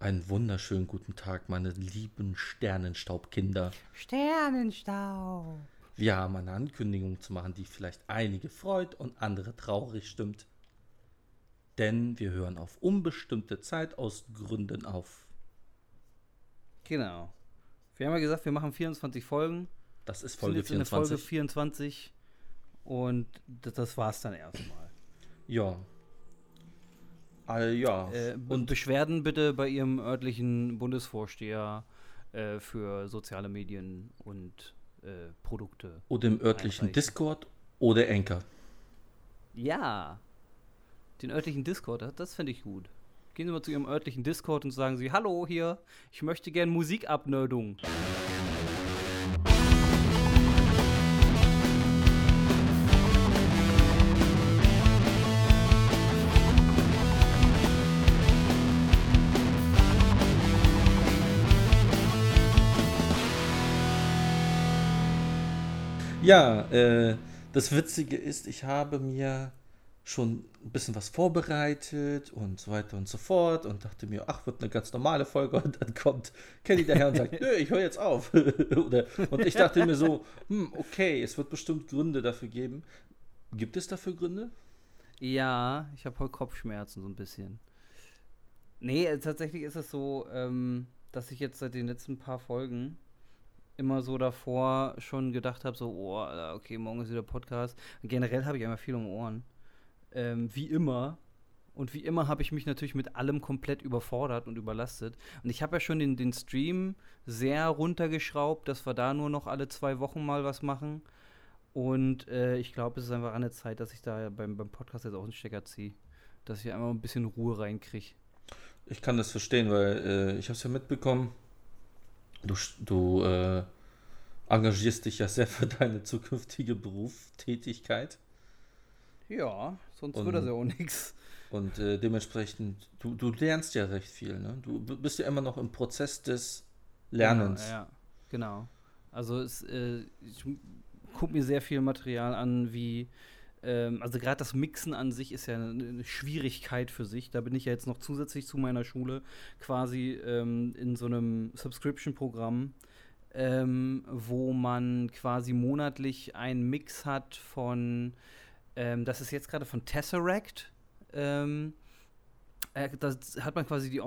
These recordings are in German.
Einen wunderschönen guten Tag, meine lieben Sternenstaubkinder. Sternenstaub. Wir haben eine Ankündigung zu machen, die vielleicht einige freut und andere traurig stimmt. Denn wir hören auf unbestimmte Zeit aus Gründen auf. Genau. Wir haben ja gesagt, wir machen 24 Folgen. Das ist Wir sind Folge jetzt in der 24. Folge 24. Und das, das war's dann erstmal. Ja. All, ja. Äh, und Beschwerden bitte bei Ihrem örtlichen Bundesvorsteher äh, für soziale Medien und äh, Produkte. oder im örtlichen einreichen. Discord oder Anchor. Ja. Den örtlichen Discord, das, das finde ich gut. Gehen Sie mal zu Ihrem örtlichen Discord und sagen Sie, hallo hier, ich möchte gern Musikabnerdung. Ja, äh, das Witzige ist, ich habe mir schon ein bisschen was vorbereitet und so weiter und so fort und dachte mir, ach, wird eine ganz normale Folge und dann kommt Kelly daher und sagt, nö, ich höre jetzt auf. Oder, und ich dachte mir so, hm, okay, es wird bestimmt Gründe dafür geben. Gibt es dafür Gründe? Ja, ich habe heute Kopfschmerzen so ein bisschen. Nee, äh, tatsächlich ist es so, ähm, dass ich jetzt seit den letzten paar Folgen immer so davor schon gedacht habe, so, oh, okay, morgen ist wieder Podcast. Generell habe ich immer viel um Ohren. Ähm, wie immer. Und wie immer habe ich mich natürlich mit allem komplett überfordert und überlastet. Und ich habe ja schon den, den Stream sehr runtergeschraubt, dass wir da nur noch alle zwei Wochen mal was machen. Und äh, ich glaube, es ist einfach an der Zeit, dass ich da beim, beim Podcast jetzt auch einen Stecker ziehe. Dass ich einmal ein bisschen Ruhe reinkriege. Ich kann das verstehen, weil äh, ich habe es ja mitbekommen. Du, du äh, engagierst dich ja sehr für deine zukünftige Berufstätigkeit. Ja, sonst Und- wird das ja auch nichts. Und äh, dementsprechend, du, du lernst ja recht viel, ne? Du bist ja immer noch im Prozess des Lernens. Genau, ja, genau. Also es, äh, ich gucke mir sehr viel Material an, wie ähm, also gerade das Mixen an sich ist ja eine, Schwierigkeit für sich. Da bin ich ja jetzt noch zusätzlich zu meiner Schule quasi ähm, in so einem Subscription-Programm, ähm, wo man quasi monatlich einen Mix hat von, ähm, das ist jetzt gerade von Tesseract. Ähm, äh, da hat man quasi die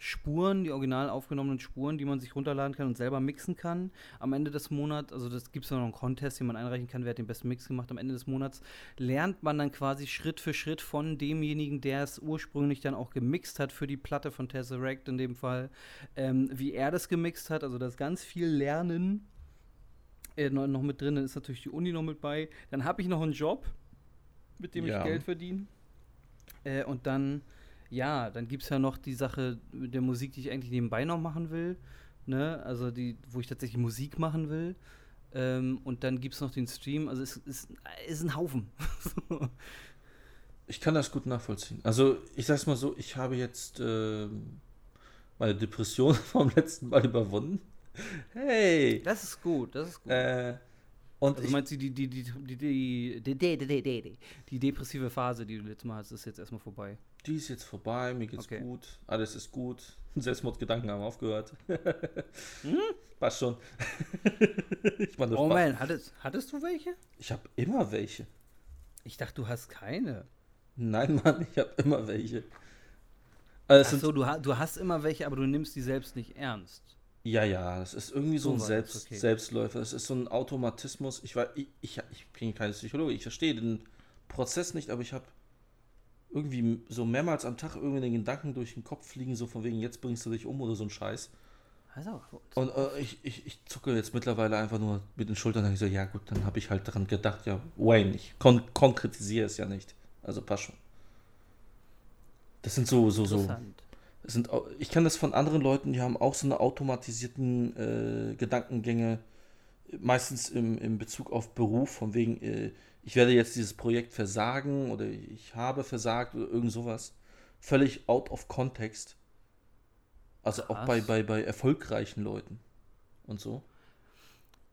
Originalspuren, die original aufgenommenen Spuren, die man sich runterladen kann und selber mixen kann. Am Ende des Monats, also das gibt es noch einen Contest, den man einreichen kann, wer hat den besten Mix gemacht. Am Ende des Monats lernt man dann quasi Schritt für Schritt von demjenigen, der es ursprünglich dann auch gemixt hat für die Platte von Tesseract in dem Fall, ähm, wie er das gemixt hat. Also das ganz viel Lernen äh, noch, noch mit drin. Dann ist natürlich die Uni noch mit bei. Dann habe ich noch einen Job, mit dem Ja. ich Geld verdiene. Äh, und dann, ja, dann gibt es ja noch die Sache mit der Musik, die ich eigentlich nebenbei noch machen will. Ne? Also die, wo ich tatsächlich Musik machen will. Ähm, und dann gibt es noch den Stream. Also es ist, ist ein Haufen. Ich kann das gut nachvollziehen. Also, ich sag's mal so, ich habe jetzt ähm, meine Depression vom letzten Mal überwunden. Hey! das ist gut, das ist gut. Äh, und also ich, meinst du, die, die, die, die, die, die, die, die, die, depressive Phase, die du letztes Mal hattest, ist jetzt erstmal vorbei. Die ist jetzt vorbei, mir geht's Okay. gut, alles ist gut. Selbstmordgedanken haben aufgehört. Hm? Passt schon. ich meine, Oh man, hattest, hattest du welche? Ich habe immer welche. Ich dachte, du hast keine. Nein, Mann, ich habe immer welche. Also, sind, Achso, du, du hast immer welche, aber du nimmst die selbst nicht ernst. ja, ja, das ist irgendwie so, So ein das, Selbst, okay. Selbstläufer. Es ist so ein Automatismus. Ich, war, ich, ich, ich bin kein Psychologe, ich verstehe den Prozess nicht, aber ich habe irgendwie so mehrmals am Tag irgendwie den Gedanken durch den Kopf fliegen, so von wegen, jetzt bringst du dich um oder so ein Scheiß. Also, Und äh, ich, ich, ich zucke jetzt mittlerweile einfach nur mit den Schultern und ich so, ja gut, dann habe ich halt daran gedacht, ja, Wayne, ich kon konkretisiere es ja nicht. Also passt schon. Das sind so, so, so. Das sind, ich kenne das von anderen Leuten, die haben auch so eine automatisierten äh, Gedankengänge, meistens im, im Bezug auf Beruf, von wegen, äh, ich werde jetzt dieses Projekt versagen oder ich habe versagt oder irgend sowas. Völlig out of context. Also auch bei, Krass. bei, bei erfolgreichen Leuten und so.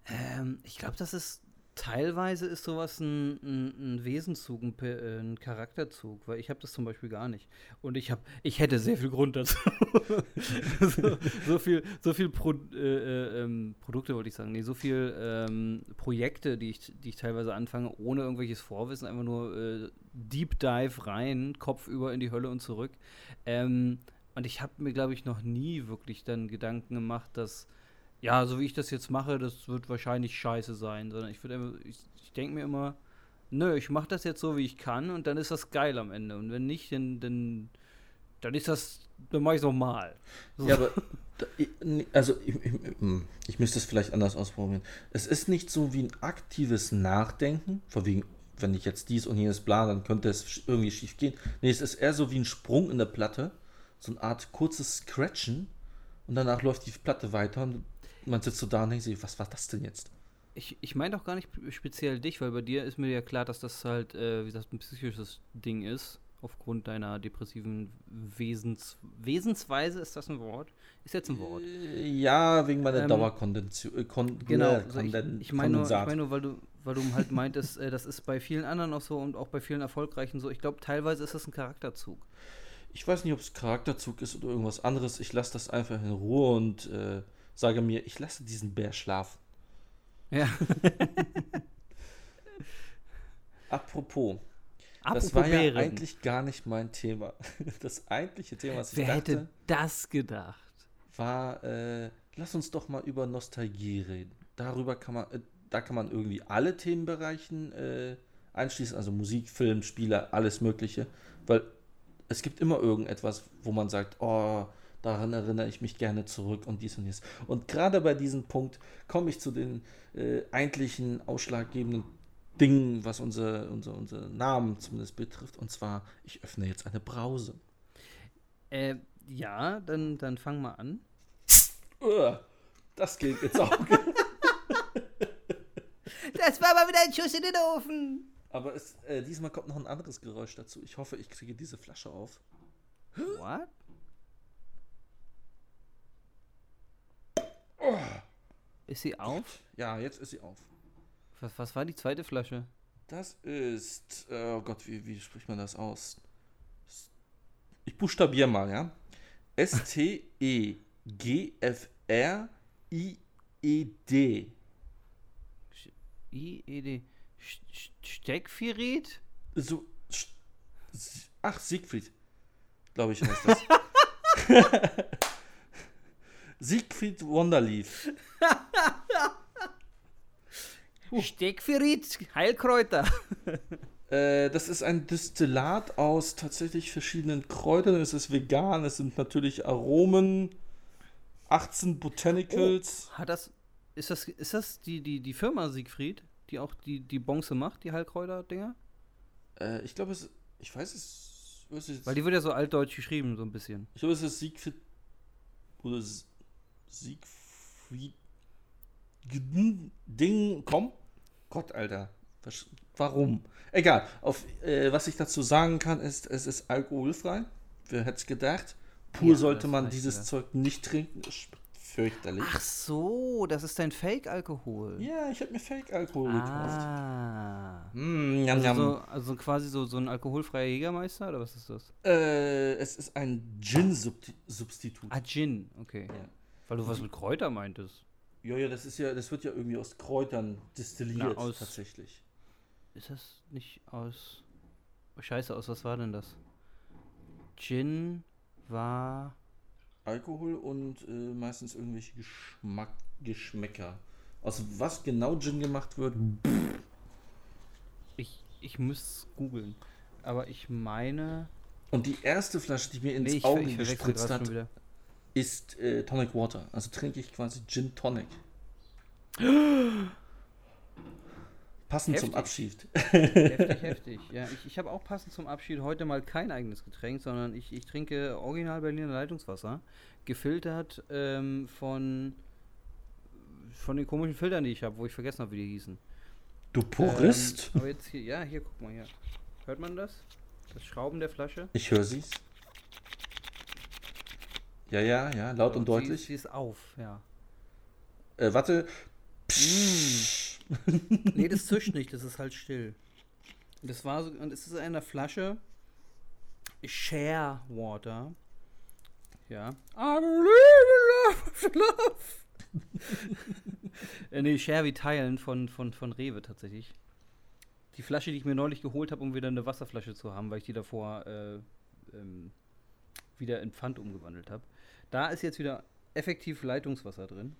Ähm, ich glaube, das ist Teilweise ist sowas ein, ein, ein Wesenszug, ein, äh, ein, Charakterzug, weil ich habe das zum Beispiel gar nicht. Und ich habe, ich hätte sehr viel Grund dazu. so, so, viel, so viel Pro, äh, äh, ähm, Produkte wollte ich sagen, nee, so viel ähm, Projekte, die ich, die ich teilweise anfange, ohne irgendwelches Vorwissen, einfach nur äh, Deep Dive rein, Kopf über in die Hölle und zurück. Ähm, und ich habe mir, glaube ich, noch nie wirklich dann Gedanken gemacht, dass ja, so wie ich das jetzt mache, das wird wahrscheinlich scheiße sein, sondern ich ich, ich denke mir immer, nö, ich mache das jetzt so, wie ich kann und dann ist das geil am Ende. Und wenn nicht, dann, dann, dann ist das, dann mache ich es nochmal. So. Ja, aber, also, ich, ich, hm, ich müsste es vielleicht anders ausprobieren. Es ist nicht so wie ein aktives Nachdenken, vor wegen, wenn ich jetzt dies und jenes plane, dann könnte es irgendwie schief gehen. Nee, es ist eher so wie ein Sprung in der Platte, so eine Art kurzes Scratchen und danach läuft die Platte weiter und man sitzt so da und denkt sich, was war das denn jetzt? Ich, ich meine doch gar nicht speziell dich, weil bei dir ist mir ja klar, dass das halt, äh, wie gesagt, ein psychisches Ding ist. Aufgrund deiner depressiven Wesens Wesensweise, ist das ein Wort? Ist jetzt ein Wort. Äh, ja, wegen meiner ähm, Dauerkondension. Äh, genau, also ich, ich meine nur, ich mein nur, weil du, weil du halt meintest, äh, das ist bei vielen anderen auch so und auch bei vielen Erfolgreichen so. Ich glaube, teilweise ist das ein Charakterzug. Ich weiß nicht, ob es Charakterzug ist oder irgendwas anderes. Ich lasse das einfach in Ruhe und äh, sage mir, ich lasse diesen Bär schlafen. Ja. Apropos. Apropos das war ja eigentlich gar nicht mein Thema. Das eigentliche Thema, was ich Wer dachte, hätte das gedacht? War, äh, lass uns doch mal über Nostalgie reden. Darüber kann man, äh, da kann man irgendwie alle Themenbereichen äh, einschließen, also Musik, Film, Spiele, alles Mögliche, weil es gibt immer irgendetwas, wo man sagt, oh, Daran erinnere ich mich gerne zurück und dies und dies. Und gerade bei diesem Punkt komme ich zu den äh, eigentlichen ausschlaggebenden Dingen, was unser, unser, unser Namen zumindest betrifft. Und zwar, ich öffne jetzt eine Brause. Äh, ja, dann, dann fang mal an. Das geht jetzt auch. das war mal wieder ein Schuss in den Ofen. Aber es, äh, diesmal kommt noch ein anderes Geräusch dazu. Ich hoffe, ich kriege diese Flasche auf. What? Oh. Ist sie auf? Ja, jetzt ist sie auf. Was, was war die zweite Flasche? Das ist, oh Gott, wie, wie spricht man das aus? Ich buchstabiere mal, ja. S-T-E-G-F-R-I-E-D. I-E-D. Steckfirit? So, ach, Siegfried, glaube ich, heißt das. Siegfried Wonderleaf. Steckferit, Heilkräuter. äh, das ist ein Destillat aus tatsächlich verschiedenen Kräutern. Es ist vegan, es sind natürlich Aromen, 18 Botanicals. Oh, hat das, ist das, ist das die, die, die Firma Siegfried, die auch die, die Bonze macht, die Heilkräuter-Dinger? Äh, ich glaube, es, ich weiß es, Weil die wird ja so altdeutsch geschrieben, so ein bisschen. Ich glaube, es ist Siegfried oder Siegfried Ding, komm. Gott, Alter. Warum? Egal. Auf, äh, was ich dazu sagen kann, ist, es ist alkoholfrei. Wer hätte es gedacht? Pur ja, sollte man dieses ja. Zeug nicht trinken. Fürchterlich. Ach so, das ist dein Fake-Alkohol. Ja, ich habe mir Fake-Alkohol ah. gekauft. Mm, also, so, also, quasi so, so ein alkoholfreier Jägermeister oder was ist das? Äh, es ist ein Gin-Substitut. Ah, Gin, okay. Ja. Weil du was mit Kräuter meintest. Ja, ja, das ist ja, das wird ja irgendwie aus Kräutern destilliert, Na, aus, tatsächlich. Ist das nicht aus. Oh, scheiße, aus was war denn das? Gin war. Alkohol und äh, meistens irgendwelche Geschmack, Geschmäcker. Aus was genau Gin gemacht wird? Ich, ich muss googeln. Aber ich meine. Und die erste Flasche, die mir ins nee, Auge gespritzt hat, ist äh, Tonic Water. Also trinke ich quasi Gin Tonic. Passend heftig. zum Abschied. Heftig, heftig. Ja, ich, ich habe auch passend zum Abschied heute mal kein eigenes Getränk, sondern ich, ich trinke Original Berliner Leitungswasser. Gefiltert ähm, von, von den komischen Filtern, die ich habe, wo ich vergessen habe, wie die hießen. Du Purist? Ähm, aber jetzt hier, ja, hier, guck mal hier. Hört man das? Das Schrauben der Flasche? Ich höre sie's. Ja, ja, ja, laut und, und deutlich. Sie, sie, ist auf, ja. Äh, warte. Psch. nee, das zischt nicht, das ist halt still. Das war so, und es ist in einer Flasche Share Water. Ja. I believe in love, love. äh, nee, Share wie teilen von, von, von Rewe tatsächlich. Die Flasche, die ich mir neulich geholt habe, um wieder eine Wasserflasche zu haben, weil ich die davor äh, ähm, wieder in Pfand umgewandelt habe. Da ist jetzt wieder effektiv Leitungswasser drin.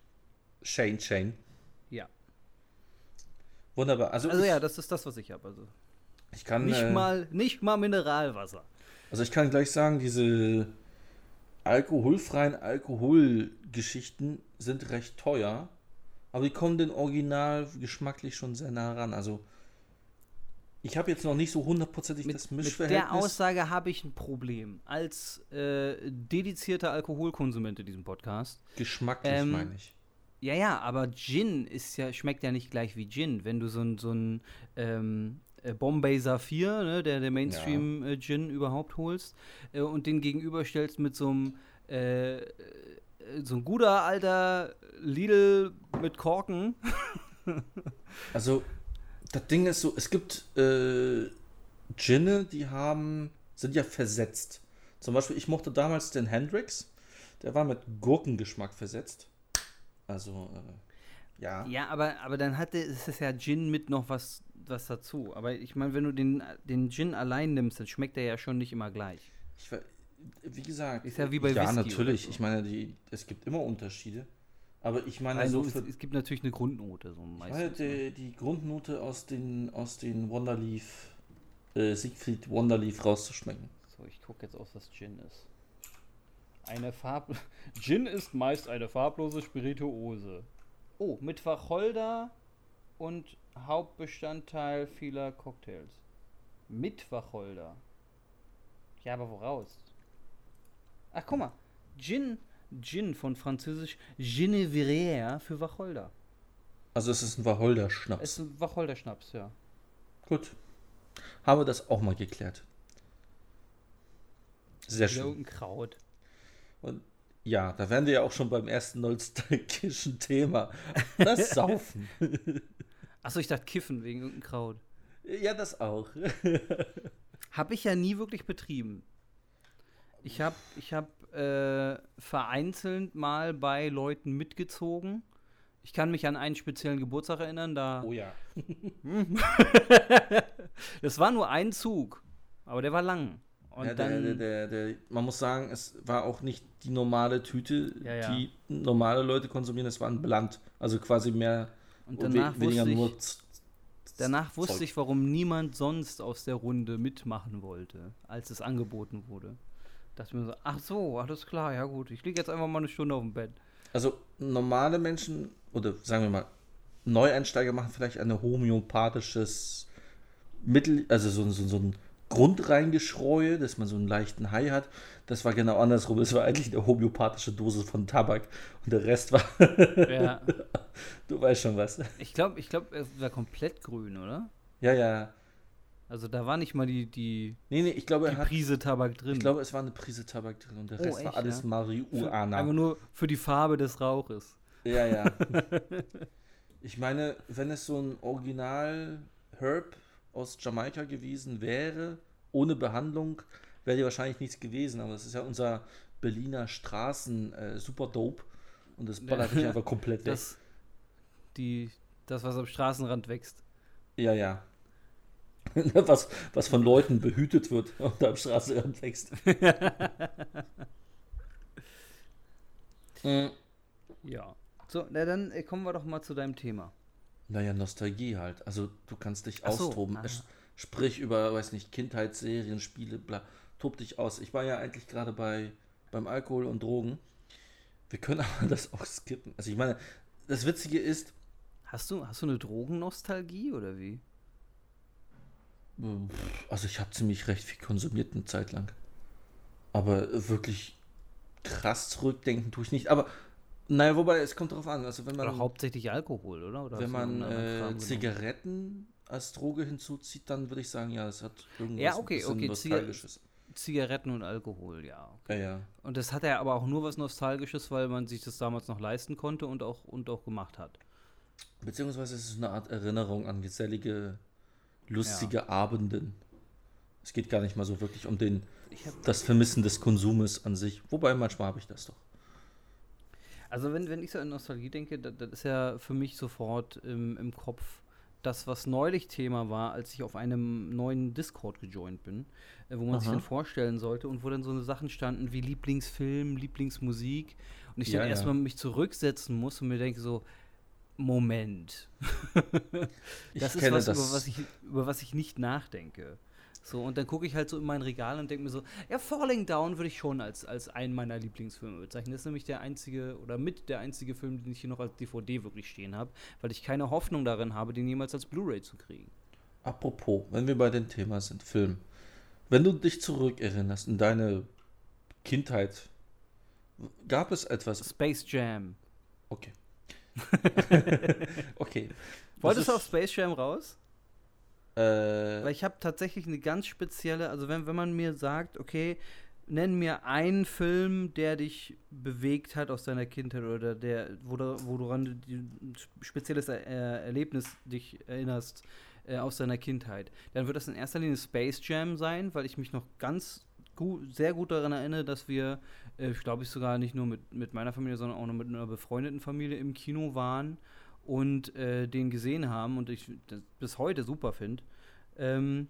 Shane, Shane. Ja. Wunderbar. Also, Also ich, ja, das ist das, was ich habe. Also ich kann nicht äh, mal, nicht mal Mineralwasser. Also ich kann gleich sagen, diese alkoholfreien Alkoholgeschichten sind recht teuer, aber die kommen den Original geschmacklich schon sehr nah ran. Also ich habe jetzt noch nicht so hundertprozentig das Mit Mischverhältnis. der Aussage habe ich ein Problem. Als äh, dedizierter Alkoholkonsument in diesem Podcast. geschmacklich Ähm, meine ich. Ja, ja, aber Gin ist ja, schmeckt ja nicht gleich wie Gin. Wenn du so ein, so ein ähm, äh, Bombay Saphir, ne, der, der Mainstream-Gin überhaupt holst, äh, und den gegenüberstellst mit so einem äh, äh, so ein guter alter Lidl mit Korken. Also das Ding ist so, es gibt äh, Ginne, die haben, sind ja versetzt. Zum Beispiel, ich mochte damals den Hendrix, der war mit Gurkengeschmack versetzt. Also, äh, ja. Ja, aber, aber dann hatte es ist ja Gin mit noch was, was dazu. Aber ich meine, wenn du den, den Gin allein nimmst, dann schmeckt der ja schon nicht immer gleich. Ich, wie gesagt, Ist ja wie bei ja Whisky natürlich. so. Ich meine, die, es gibt immer Unterschiede. Aber ich meine, Also so es, es gibt natürlich eine Grundnote, so ich meine meistens. ne? die, die Grundnote aus den, aus den Wonderleaf, äh, Siegfried Wonderleaf rauszuschmecken. So, ich gucke jetzt aus, was Gin ist. Eine Farb. Gin ist meist eine farblose Spirituose. Oh, mit Wacholder und Hauptbestandteil vieler Cocktails. Mit Wacholder. Ja, aber woraus? Ach, guck mal. Gin, Gin von französisch Genevière für Wacholder. Also es ist ein Wacholder-Schnaps. Es ist ein Wacholderschnaps, ja. Gut. Haben wir das auch mal geklärt. Sehr schön. irgendein Kraut. Und ja, da wären wir ja auch schon beim ersten nostalgischen Thema. Das Saufen. Achso, ich dachte Kiffen wegen irgendein Kraut. ja, das auch. Habe ich ja nie wirklich betrieben. Ich habe ich hab, äh, vereinzelt mal bei Leuten mitgezogen. Ich kann mich an einen speziellen Geburtstag erinnern, da. Oh ja. Das war nur ein Zug, aber der war lang. Und ja der, der, der, man muss sagen, es war auch nicht die normale Tüte, Ja, ja. die normale Leute konsumieren, es war ein Bland. Also quasi mehr und danach weniger wusste, nur Z- danach wusste Zeug. ich, warum niemand sonst aus der Runde mitmachen wollte, als es angeboten wurde. Dachte mir so, ach so, alles klar, ja gut, ich liege jetzt einfach mal eine Stunde auf dem Bett. Also normale Menschen oder sagen wir mal Neueinsteiger machen vielleicht ein homöopathisches Mittel, also so, so, so ein Grundreingeschreue, dass man so einen leichten High hat. Das war genau andersrum. Es war eigentlich eine homöopathische Dose von Tabak und der Rest war, Ja. du weißt schon was. Ich glaube, ich glaub, es war komplett grün, oder? Ja, ja. Also da war nicht mal die, die, Nee, nee, ich glaube, die er hat, Prise Tabak drin. ich glaube, es war eine Prise Tabak drin und der Oh, Rest war echt, alles ja? Marihuana. Einfach nur für die Farbe des Rauches. Ja, ja. ich meine, wenn es so ein Original Herb aus Jamaika gewesen wäre, ohne Behandlung, wäre die wahrscheinlich nichts gewesen. Aber das ist ja unser Berliner Straßen äh, super dope. Und das ballert sich einfach komplett weg. Das, die, das, was am Straßenrand wächst. Ja, ja. was, was von Leuten behütet wird und am Straßenrand wächst. Mm, Ja. So, na dann äh, kommen wir doch mal zu deinem Thema. Naja, Nostalgie halt. Also du kannst dich Ach so, austoben. Es- Sprich über, weiß nicht, Kindheitsserien, Spiele, bla. Tob dich aus. Ich war ja eigentlich gerade bei beim Alkohol und Drogen. Wir können aber das auch skippen. Also ich meine, das Witzige ist, Hast du, hast du eine Drogennostalgie oder wie? Also ich habe ziemlich recht viel konsumiert eine Zeit lang. Aber wirklich krass zurückdenken tue ich nicht. Aber naja, wobei, es kommt drauf an. Also wenn man Oder hauptsächlich Alkohol, oder? oder Wenn man äh? Zigaretten als Droge hinzuzieht, dann würde ich sagen, ja, es hat irgendwas Ja, okay, ein okay, Nostalgisches. Zigaretten und Alkohol, ja. Okay. Ja, ja. Und das hat ja aber auch nur was Nostalgisches, weil man sich das damals noch leisten konnte und auch, und auch gemacht hat. Beziehungsweise es ist eine Art Erinnerung an gesellige, lustige ja. Abenden. Es geht gar nicht mal so wirklich um den, das Vermissen des Konsumes an sich. Wobei manchmal habe ich das doch. Also wenn, wenn ich so an Nostalgie denke, das, das ist ja für mich sofort im, im Kopf das, was neulich Thema war, als ich auf einem neuen Discord gejoint bin, äh, wo man Aha. sich dann vorstellen sollte und wo dann so eine Sachen standen wie Lieblingsfilm, Lieblingsmusik und ich ja, dann ja. erstmal mich zurücksetzen muss und mir denke so, Moment. das ist was, das. Über, was ich, über was ich nicht nachdenke. So, und dann gucke ich halt so in mein Regal und denke mir so, ja, Falling Down würde ich schon als, als einen meiner Lieblingsfilme bezeichnen. Das ist nämlich der einzige oder mit der einzige Film, den ich hier noch als DVD wirklich stehen habe, weil ich keine Hoffnung darin habe, den jemals als Blu-ray zu kriegen. Apropos, wenn wir bei dem Thema sind, Film. Wenn du dich zurückerinnerst in deine Kindheit, gab es etwas. Space Jam. Okay. okay. Wolltest du auf Space Jam raus? Äh, Weil ich habe tatsächlich eine ganz spezielle, also wenn, wenn man mir sagt, okay, nenn mir einen Film, der dich bewegt hat aus deiner Kindheit oder der, wo, wo du an ein spezielles er Erlebnis dich erinnerst äh, aus deiner Kindheit, dann wird das in erster Linie Space Jam sein, weil ich mich noch ganz gut, sehr gut daran erinnere, dass wir, äh, ich glaube ich sogar nicht nur mit, mit meiner Familie, sondern auch noch mit einer befreundeten Familie im Kino waren und äh, den gesehen haben und ich bis heute super finde. Ähm,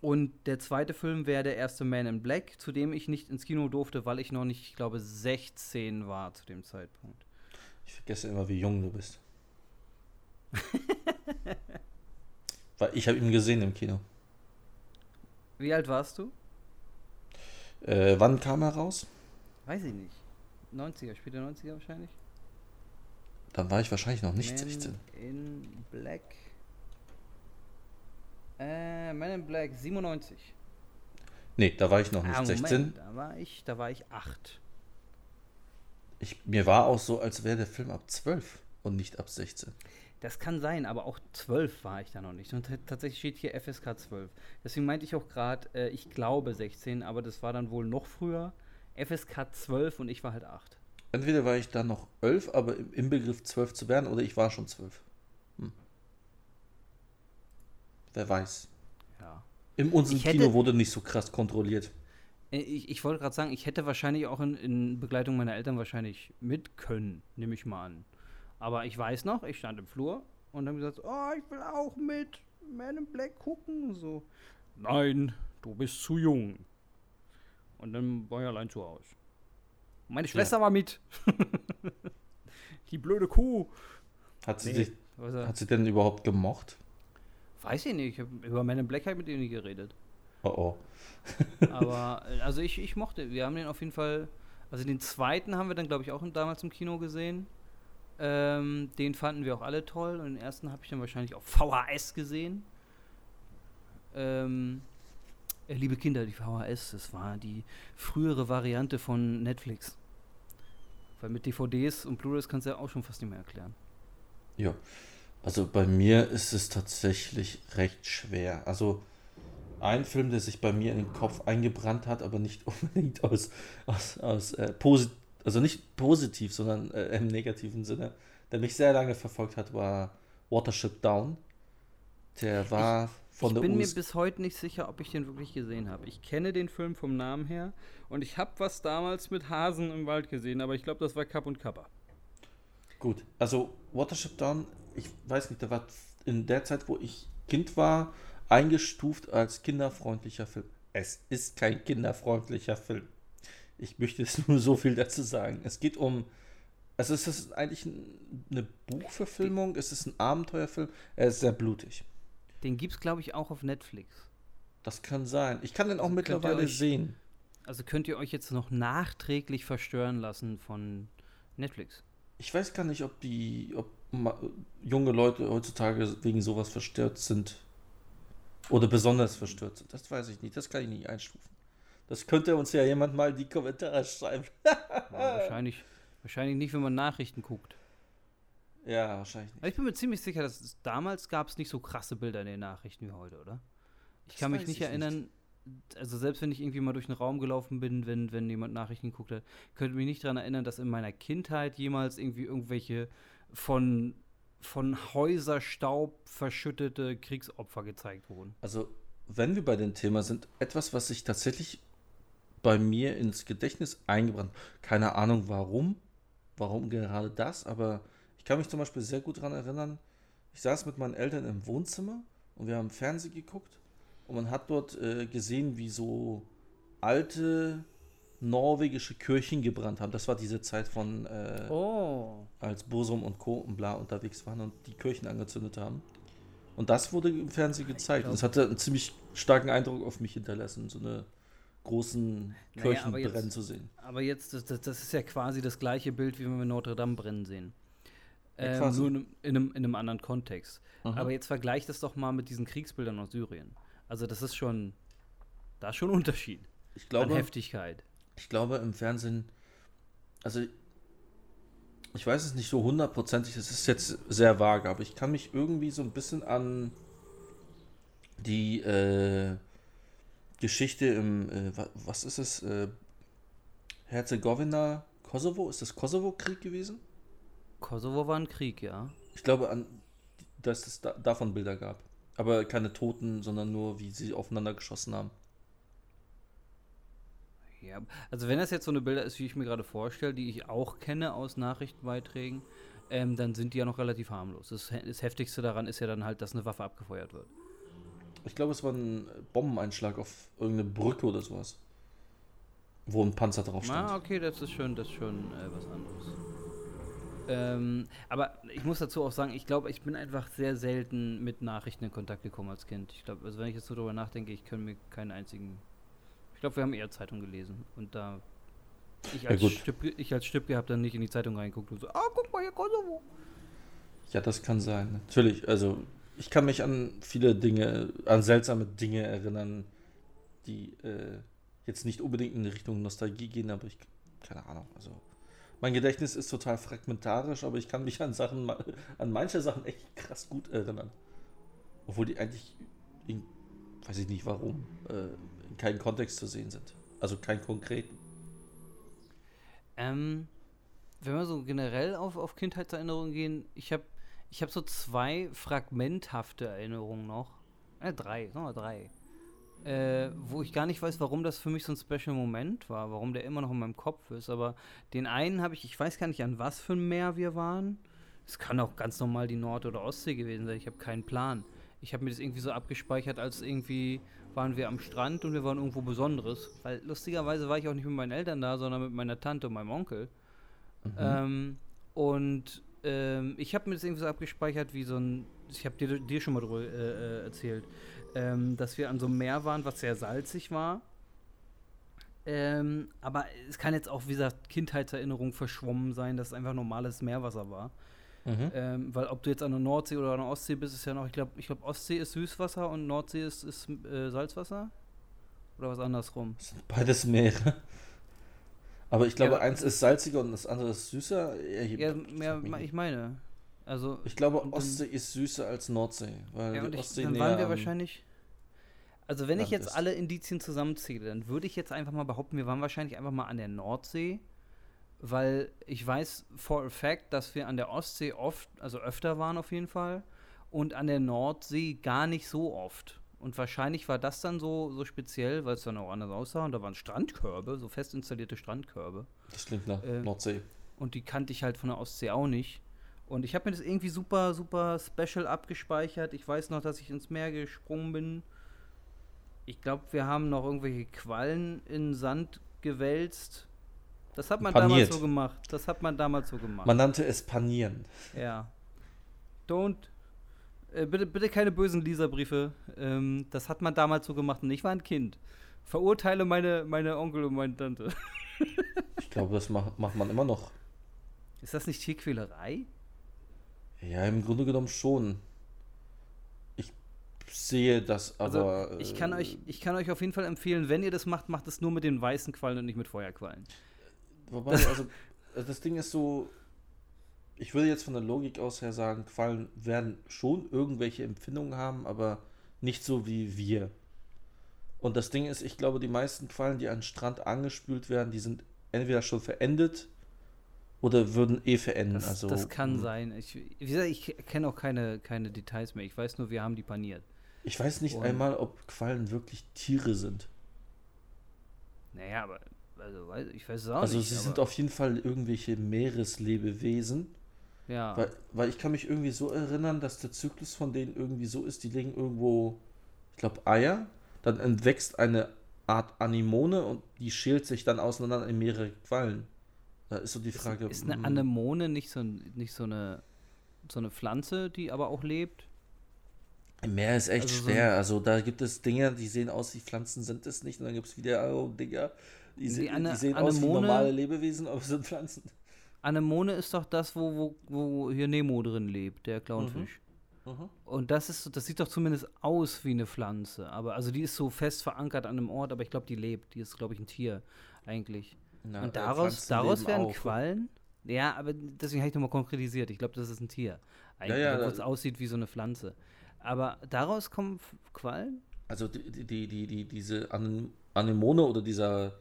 und der zweite Film wäre der erste Man in Black, zu dem ich nicht ins Kino durfte, weil ich noch nicht, ich glaube, 16 war zu dem Zeitpunkt. Ich vergesse immer, wie jung du bist. weil ich habe ihn gesehen im Kino. Wie alt warst du? Äh, wann kam er raus? Weiß ich nicht. 90er, später 90er wahrscheinlich. Dann war ich wahrscheinlich noch nicht Man 16. In Black. Äh, Man in Black 97. Nee, da war ich noch nicht ah, 16. Da war ich, da war ich 8. Ich, mir war auch so, als wäre der Film ab 12 und nicht ab 16. Das kann sein, aber auch 12 war ich da noch nicht. Und tatsächlich steht hier FSK 12. Deswegen meinte ich auch gerade, äh, ich glaube 16, aber das war dann wohl noch früher. FSK 12 und ich war halt 8. Entweder war ich dann noch 11, aber im Begriff 12 zu werden, oder ich war schon 12. Hm. Wer weiß. Ja. In unserem hätte, Kino wurde nicht so krass kontrolliert. Äh, ich, ich wollte gerade sagen, ich hätte wahrscheinlich auch in, in Begleitung meiner Eltern wahrscheinlich mit können, nehme ich mal an. Aber ich weiß noch, ich stand im Flur und dann gesagt, oh, ich will auch mit Man in Black gucken. So, nein, du bist zu jung. Und dann war ich allein zu Hause. Meine Schwester ja. war mit. Die blöde Kuh. Hat sie, nee, sich, hat sie denn überhaupt gemocht? Weiß ich nicht. Ich habe über Man in Black halt mit ihr nie geredet. Oh oh. Aber, äh, also ich, ich mochte, wir haben den auf jeden Fall, also den zweiten haben wir dann, glaube ich, auch damals im Kino gesehen. Ähm, den fanden wir auch alle toll. Und den ersten habe ich dann wahrscheinlich auf VHS gesehen. Ähm, äh, liebe Kinder, die VHS, das war die frühere Variante von Netflix. Weil mit DVDs und Blu-rays kannst du ja auch schon fast nicht mehr erklären. Ja, also bei mir ist es tatsächlich recht schwer. Also ein Film, der sich bei mir in den Kopf eingebrannt hat, aber nicht unbedingt aus, aus, aus äh, posit also nicht positiv, sondern äh, im negativen Sinne, der mich sehr lange verfolgt hat, war Watership Down. Der war ich, von ich der Ich bin US mir bis heute nicht sicher, ob ich den wirklich gesehen habe. Ich kenne den Film vom Namen her und ich habe was damals mit Hasen im Wald gesehen, aber ich glaube, das war Kapp und Kappa. Gut, also Watership Down, ich weiß nicht, der war in der Zeit, wo ich Kind war, eingestuft als kinderfreundlicher Film. Es ist kein kinderfreundlicher Film. Ich möchte es nur so viel dazu sagen. Es geht um. Also ist das eigentlich eine Buchverfilmung? Ist es ein Abenteuerfilm? Er ist sehr blutig. Den gibt es, glaube ich, auch auf Netflix. Das kann sein. Ich kann den auch also mittlerweile euch, sehen. Also könnt ihr euch jetzt noch nachträglich verstören lassen von Netflix? Ich weiß gar nicht, ob die, ob junge Leute heutzutage wegen sowas verstört sind. Oder besonders verstört sind. Das weiß ich nicht. Das kann ich nicht einstufen. Das könnte uns ja jemand mal in die Kommentare schreiben. ja, wahrscheinlich, wahrscheinlich nicht, wenn man Nachrichten guckt. Ja, wahrscheinlich nicht. Aber ich bin mir ziemlich sicher, dass es, damals gab es nicht so krasse Bilder in den Nachrichten wie heute, oder? Ich das kann mich nicht erinnern, nicht. also selbst wenn ich irgendwie mal durch einen Raum gelaufen bin, wenn, wenn jemand Nachrichten geguckt hat, könnte mich nicht daran erinnern, dass in meiner Kindheit jemals irgendwie irgendwelche von von Häuserstaub verschüttete Kriegsopfer gezeigt wurden. Also, wenn wir bei dem Thema sind, etwas, was sich tatsächlich bei mir ins Gedächtnis eingebrannt. Keine Ahnung warum, warum gerade das, aber ich kann mich zum Beispiel sehr gut daran erinnern, ich saß mit meinen Eltern im Wohnzimmer und wir haben Fernsehen geguckt und man hat dort äh, gesehen, wie so alte norwegische Kirchen gebrannt haben. Das war diese Zeit von, äh, oh. als Bosum und Co. und bla unterwegs waren und die Kirchen angezündet haben. Und das wurde im Fernsehen gezeigt. Und es hatte einen ziemlich starken Eindruck auf mich hinterlassen, so eine großen Kirchen naja, brennen zu sehen. Aber jetzt, das, das, ist ja quasi das gleiche Bild, wie wir Notre Dame brennen sehen. Ja, ähm, nur in, in, einem, in einem anderen Kontext. Aha. Aber jetzt vergleich das doch mal mit diesen Kriegsbildern aus Syrien. Also das ist schon, da ist schon ein Unterschied. Ich glaube, an Heftigkeit. Ich glaube im Fernsehen, also ich weiß es nicht so hundertprozentig, es ist jetzt sehr vage, aber ich kann mich irgendwie so ein bisschen an die äh, Geschichte im, äh, was ist es, äh, Herzegowina, Kosovo, ist das Kosovo-Krieg gewesen? Kosovo war ein Krieg, ja. Ich glaube, an, dass es da, davon Bilder gab. Aber keine Toten, sondern nur, wie sie aufeinander geschossen haben. Ja, also wenn das jetzt so eine Bilder ist, wie ich mir gerade vorstelle, die ich auch kenne aus Nachrichtenbeiträgen, ähm, dann sind die ja noch relativ harmlos. Das, das, Heftigste daran ist ja dann halt, dass eine Waffe abgefeuert wird. Ich glaube, es war ein Bombeneinschlag auf irgendeine Brücke oder sowas. Wo ein Panzer drauf stand. Ah, okay, das ist schon, das ist schon äh, was anderes. Ähm, aber ich muss dazu auch sagen, ich glaube, ich bin einfach sehr selten mit Nachrichten in Kontakt gekommen als Kind. Ich glaube, also wenn ich jetzt so darüber nachdenke, ich kann mir keinen einzigen ich glaube, wir haben eher Zeitung gelesen. Und da ich als, ja, Stübke, ich als Stübke habe dann nicht in die Zeitung reingeguckt und so, ah, guck mal hier Kosovo. Ja, das kann sein. Natürlich, also ich kann mich an viele Dinge, an seltsame Dinge erinnern, die äh, jetzt nicht unbedingt in Richtung Nostalgie gehen, aber ich, keine Ahnung, also mein Gedächtnis ist total fragmentarisch, aber ich kann mich an Sachen, an manche Sachen echt krass gut erinnern. Obwohl die eigentlich, weiß ich nicht warum, äh, keinen Kontext zu sehen sind. Also keinen konkreten. Ähm, wenn wir so generell auf, auf Kindheitserinnerungen gehen, ich habe ich hab so zwei fragmenthafte Erinnerungen noch. Äh, drei, sagen wir drei. Äh, wo ich gar nicht weiß, warum das für mich so ein Special Moment war, warum der immer noch in meinem Kopf ist. Aber den einen habe ich, ich weiß gar nicht, an was für ein Meer wir waren. Es kann auch ganz normal die Nord- oder Ostsee gewesen sein, ich habe keinen Plan. Ich habe mir das irgendwie so abgespeichert, als irgendwie waren wir am Strand und wir waren irgendwo Besonderes. Weil lustigerweise war ich auch nicht mit meinen Eltern da, sondern mit meiner Tante und meinem Onkel. Mhm. Ähm, und ähm, ich habe mir das irgendwie so abgespeichert, wie so ein. Ich habe dir, dir schon mal drüber äh, äh, erzählt, ähm, dass wir an so einem Meer waren, was sehr salzig war. Ähm, aber es kann jetzt auch, wie gesagt, Kindheitserinnerung verschwommen sein, dass es einfach normales Meerwasser war. Mhm. Ähm, weil ob du jetzt an der Nordsee oder an der Ostsee bist, ist ja noch, ich glaube, ich glaube, Ostsee ist Süßwasser und Nordsee ist, ist äh, Salzwasser? Oder was andersrum? Beides Meere. Aber ich glaube, ja, eins ist salziger und das andere ist süßer. Ja, mehr, ich meine. Also, ich glaube, Ostsee ist süßer als Nordsee. Weil ja, die Ostsee ich, dann waren wir wahrscheinlich. Also, wenn ich jetzt ist. alle Indizien zusammenzähle, dann würde ich jetzt einfach mal behaupten, wir waren wahrscheinlich einfach mal an der Nordsee weil ich weiß for a fact, dass wir an der Ostsee oft, also öfter waren auf jeden Fall und an der Nordsee gar nicht so oft. Und wahrscheinlich war das dann so, so speziell, weil es dann auch anders aussah. Und da waren Strandkörbe, so fest installierte Strandkörbe. Das klingt nach äh, Nordsee. Und die kannte ich halt von der Ostsee auch nicht. Und ich habe mir das irgendwie super, super special abgespeichert. Ich weiß noch, dass ich ins Meer gesprungen bin. Ich glaube, wir haben noch irgendwelche Quallen in Sand gewälzt. Das hat man Paniert. damals so gemacht. Das hat man damals so gemacht. Man nannte es Panieren. Ja. Don't. Äh, bitte, bitte keine bösen Leserbriefe. Ähm, das hat man damals so gemacht und ich war ein Kind. Verurteile meine, meine Onkel und meine Tante. ich glaube, das macht, macht man immer noch. Ist das nicht Tierquälerei? Ja, im Grunde genommen schon. Ich sehe das also, aber. Also ich, kann äh, euch, ich kann euch auf jeden Fall empfehlen, wenn ihr das macht, macht es nur mit den weißen Quallen und nicht mit Feuerquallen. Wobei, also, das Ding ist so, ich würde jetzt von der Logik aus her sagen, Quallen werden schon irgendwelche Empfindungen haben, aber nicht so wie wir. Und das Ding ist, ich glaube, die meisten Quallen, die an den Strand angespült werden, die sind entweder schon verendet Oder würden eh verenden. Das, also, das kann mh. sein. Ich, wie gesagt, ich kenne auch keine, keine Details mehr. Ich weiß nur, wir haben die paniert. Ich weiß nicht Und- einmal, ob Quallen wirklich Tiere sind. Naja, aber also, ich weiß es auch Also nicht. sie aber, sind auf jeden Fall irgendwelche Meereslebewesen. Ja. Weil, weil ich kann mich irgendwie so erinnern, dass der Zyklus von denen irgendwie so ist, die legen irgendwo, ich glaube, Eier, dann entwächst eine Art Anemone und die schält sich dann auseinander in mehrere Quallen. Da ist so die Frage. ist eine mm, Anemone nicht so, nicht so eine so eine Pflanze, die aber auch lebt? Im Meer ist echt Also so schwer. Also da gibt es Dinge, die sehen aus wie Pflanzen, sind es nicht. Und dann gibt es wieder oh, Dinger, die, Die se Ane- die sehen aus wie Anemone- normale Lebewesen, aber sind Pflanzen. Anemone ist doch das, wo, wo, wo hier Nemo drin lebt, der Clownfisch. Mhm. Und das ist, so- das sieht doch zumindest aus wie eine Pflanze. Aber also die ist so fest verankert an einem Ort, aber ich glaube, die lebt. Die ist, glaube ich, ein Tier eigentlich. Na, Und äh, daraus, Pflanzen daraus werden auch. Quallen? Ja, aber deswegen habe ich nochmal konkretisiert. Ich glaube, das ist ein Tier. Eigentlich, ja, obwohl da- es aussieht wie so eine Pflanze. Aber daraus kommen Quallen? Also die, die, die, die, die, diese Anem- Anemone oder dieser,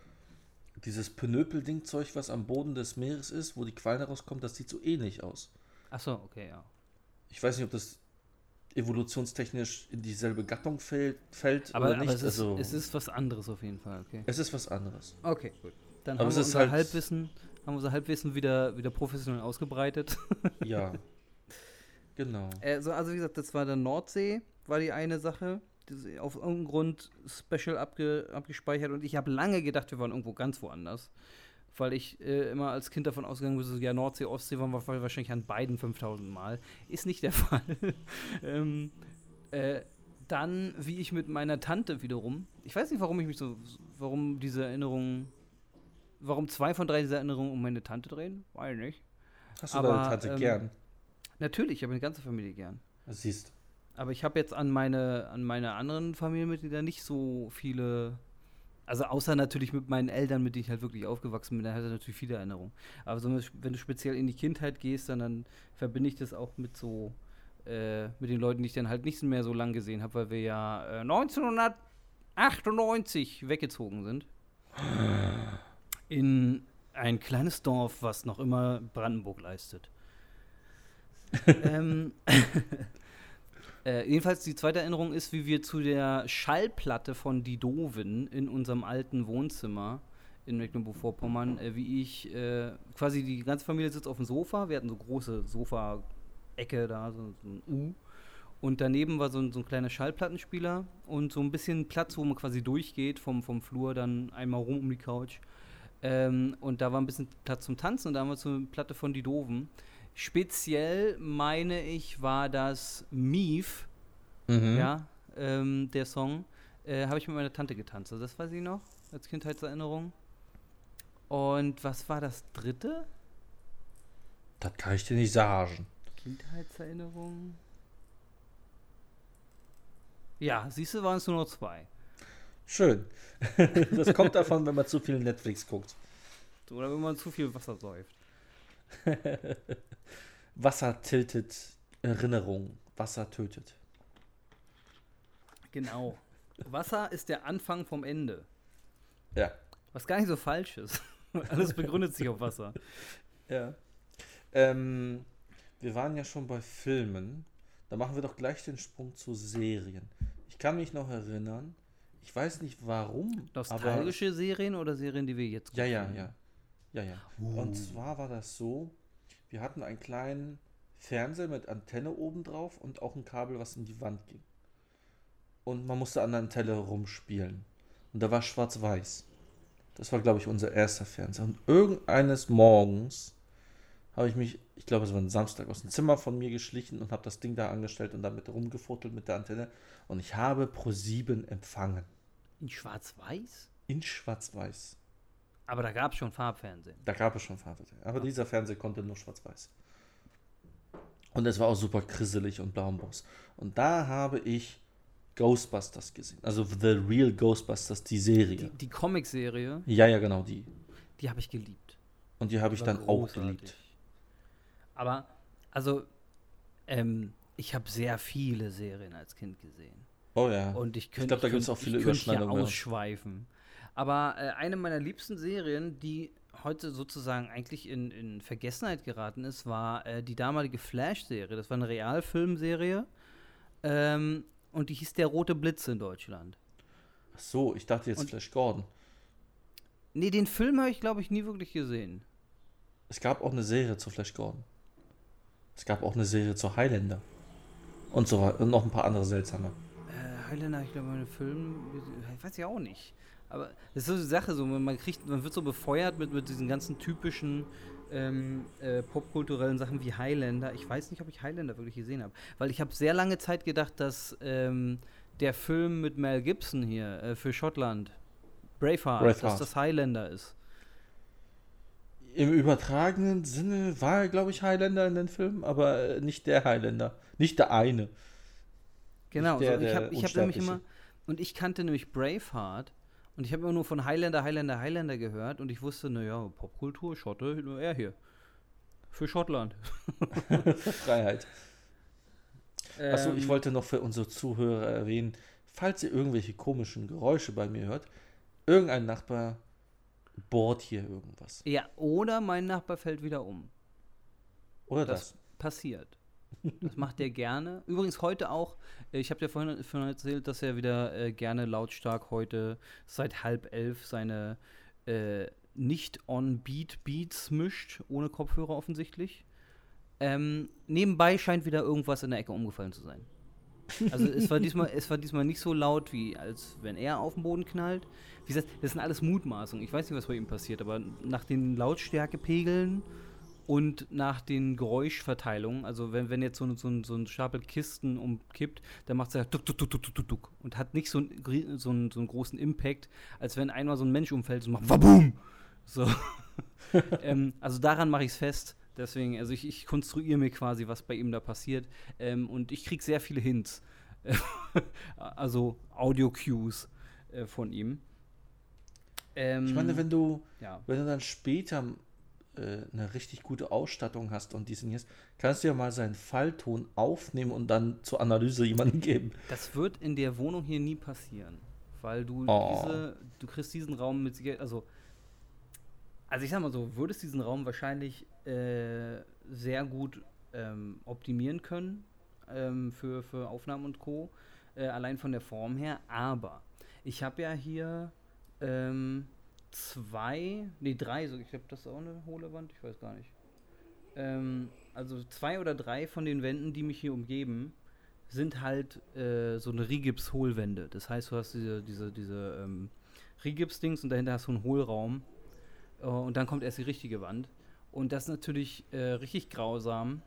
dieses Penöpel-Ding-Zeug, was am Boden des Meeres ist, wo die Quallen rauskommen, das sieht so ähnlich aus. Achso, okay, ja. Ich weiß nicht, ob das evolutionstechnisch in dieselbe Gattung fällt, fällt Aber, oder nicht. aber es, ist, also, es ist was anderes auf jeden Fall, okay. es ist was anderes. Okay, gut. Dann Aber haben wir ist unser halt- Halbwissen, haben wir unser Halbwissen wieder, wieder professionell ausgebreitet. Ja. genau. Äh, so, also wie gesagt, das war der Nordsee, war die eine Sache. Auf irgendeinen Grund special abge, abgespeichert und ich habe lange gedacht, wir waren irgendwo ganz woanders. Weil ich äh, immer als Kind davon ausgegangen bin, so, ja, Nordsee, Ostsee waren wir wahrscheinlich an beiden 5000 Mal. Ist nicht der Fall. ähm, äh, dann, wie ich mit meiner Tante wiederum, ich weiß nicht, warum ich mich so, warum diese Erinnerungen, warum zwei von drei dieser Erinnerungen um meine Tante drehen, weiß ich nicht. Hast du aber, deine Tante ähm, gern? Natürlich, ich habe meine ganze Familie gern. Siehst. Aber ich habe jetzt an meine, an meine anderen Familienmitglieder nicht so viele. Also außer natürlich mit meinen Eltern, mit denen ich halt wirklich aufgewachsen bin, da hatte ich natürlich viele Erinnerungen. Aber so, wenn du speziell in die Kindheit gehst, dann, dann verbinde ich das auch mit so, äh, mit den Leuten, die ich dann halt nicht mehr so lang gesehen habe, weil wir ja äh, 1998 weggezogen sind. In ein kleines Dorf, was noch immer Brandenburg leistet. ähm, äh, jedenfalls die zweite Erinnerung ist, wie wir zu der Schallplatte von Die Doven in unserem alten Wohnzimmer in Mecklenburg-Vorpommern, äh, wie ich äh, quasi die ganze Familie sitzt auf dem Sofa. Wir hatten so große Sofa-Ecke da, so, so ein U. Und daneben war so ein, so ein kleiner Schallplattenspieler und so ein bisschen Platz, wo man quasi durchgeht vom, vom Flur dann einmal rum um die Couch. Ähm, und da war ein bisschen Platz zum Tanzen und da haben wir so eine Platte von Die Doven. Speziell meine ich, war das Mief, Mhm. ja, ähm, der Song. Äh, Habe ich mit meiner Tante getanzt. Also das weiß ich noch, als Kindheitserinnerung. Und was war das dritte? Das kann ich dir nicht sagen. Kindheitserinnerung? Ja, siehst du, waren es nur noch zwei. Schön. das kommt davon, wenn man zu viel Netflix guckt. Oder wenn man zu viel Wasser säuft. Wasser tiltet Erinnerung. Wasser tötet. Genau. Wasser ist der Anfang vom Ende. Ja. Was gar nicht so falsch ist. Alles begründet sich auf Wasser. Ja. Ähm, wir waren ja schon bei Filmen. Da machen wir doch gleich den Sprung zu Serien. Ich kann mich noch erinnern, ich weiß nicht warum, Nostalgische Serien oder Serien, die wir jetzt Ja, ja, gucken? ja. Ja, ja. Uh. Und zwar war das so, wir hatten einen kleinen Fernseher mit Antenne oben drauf und auch ein Kabel, was in die Wand ging. Und man musste an der Antenne rumspielen. Und da war schwarz-weiß. Das war, glaube ich, unser erster Fernseher. Und irgendeines Morgens habe ich mich, ich glaube, es war ein Samstag, aus dem Zimmer von mir geschlichen und habe das Ding da angestellt und damit rumgefuttelt mit der Antenne. Und ich habe Pro7 empfangen. In Schwarz-Weiß? In schwarz-weiß. Aber da gab es schon Farbfernsehen. Da gab es schon Farbfernsehen. Aber dieser Fernseher konnte nur schwarz-weiß. Und es war auch super krisselig und blau und Boss. Und da habe ich Ghostbusters gesehen. Also The Real Ghostbusters, die Serie. Die, die Comicserie, ja, ja, genau, die. die habe ich geliebt. Und die habe ich dann auch großartig. geliebt. Aber, also, ähm, ich habe sehr viele Serien als Kind gesehen. Oh ja. Und ich könnte glaub, da ich gibt's könnt- auch viele ich könnte hier Überschneidungen. ausschweifen. Aber äh, eine meiner liebsten Serien, die heute sozusagen eigentlich in, in Vergessenheit geraten ist, war äh, die damalige Flash-Serie. Das war eine Realfilmserie. Ähm, und die hieß Der Rote Blitz in Deutschland. Ach so, ich dachte jetzt Und- Flash Gordon. Nee, den Film habe ich, glaube ich, nie wirklich gesehen. Es gab auch eine Serie zu Flash Gordon. Es gab auch eine Serie zu Highlander. Und so. Und noch ein paar andere seltsame. Äh, Highlander, ich glaube, einen Film, ich weiß ja auch nicht. Aber das ist so die Sache, so, man kriegt, man wird so befeuert mit, mit diesen ganzen typischen ähm, äh, popkulturellen Sachen wie Highlander. Ich weiß nicht, ob ich Highlander wirklich gesehen habe. Weil ich habe sehr lange Zeit gedacht, dass ähm, der Film mit Mel Gibson hier äh, für Schottland, Braveheart, dass Braveheart. das Highlander ist. Im übertragenen Sinne war er, glaube ich, Highlander in den Filmen, aber äh, nicht der Highlander. Nicht der eine. Genau, der- so, ich habe hab nämlich immer, und ich kannte nämlich Braveheart und ich habe immer nur von Highlander, Highlander, Highlander gehört und ich wusste, naja, Popkultur, Schotte, nur er hier. Für Schottland. Freiheit. Achso, ich Ähm, wollte noch für unsere Zuhörer erwähnen, falls ihr irgendwelche komischen Geräusche bei mir hört, irgendein Nachbar bohrt hier irgendwas. Ja, oder mein Nachbar fällt wieder um. Oder Das- das? Passiert. Das macht er gerne. Übrigens heute auch, äh, ich habe dir vorhin, vorhin erzählt, dass er wieder äh, gerne lautstark heute seit halb elf seine äh, nicht on Beat Beats mischt, ohne Kopfhörer offensichtlich. Ähm, nebenbei scheint wieder irgendwas in der Ecke umgefallen zu sein. Also es war diesmal, es war diesmal nicht so laut, wie als wenn er auf den Boden knallt. Wie gesagt, das sind alles Mutmaßungen. Ich weiß nicht, was bei ihm passiert, aber nach den Lautstärkepegeln und nach den Geräuschverteilungen, also wenn, wenn jetzt so, ein- so, so ein Stapel Kisten umkippt, dann macht es ja duck, duck, duck, duck, duck, duck, und hat nicht so, ein, so, einen, so einen großen Impact, als wenn einmal so ein Mensch umfällt und macht Waboom! So. ähm, also daran mache ich es fest. Deswegen, also ich, ich konstruiere mir quasi, was bei ihm da passiert. Ähm, und ich kriege sehr viele Hints. also Audio-Cues äh, von ihm. Ähm, Ich meine, wenn du, ja. wenn du dann später äh, eine richtig gute Ausstattung hast und diesen hier, kannst du ja mal seinen Fallton aufnehmen und dann zur Analyse jemanden geben. Das wird in der Wohnung hier nie passieren, weil du Oh. diese, du kriegst diesen Raum mit Sicherheit, also, also ich sag mal so, würdest diesen Raum wahrscheinlich äh, sehr gut ähm, optimieren können ähm, für, für Aufnahmen und Co. Äh, allein von der Form her, aber ich habe ja hier ähm, zwei, nee drei, so ich glaube, das ist auch eine hohle Wand, ich weiß gar nicht. Ähm, also zwei oder drei von den Wänden, die mich hier umgeben, sind halt äh, so eine Rigips-Hohlwände. Das heißt, du hast diese, diese, diese ähm, Rigips-Dings und dahinter hast du einen Hohlraum. Äh, und dann kommt erst die richtige Wand. Und das ist natürlich äh, richtig grausam,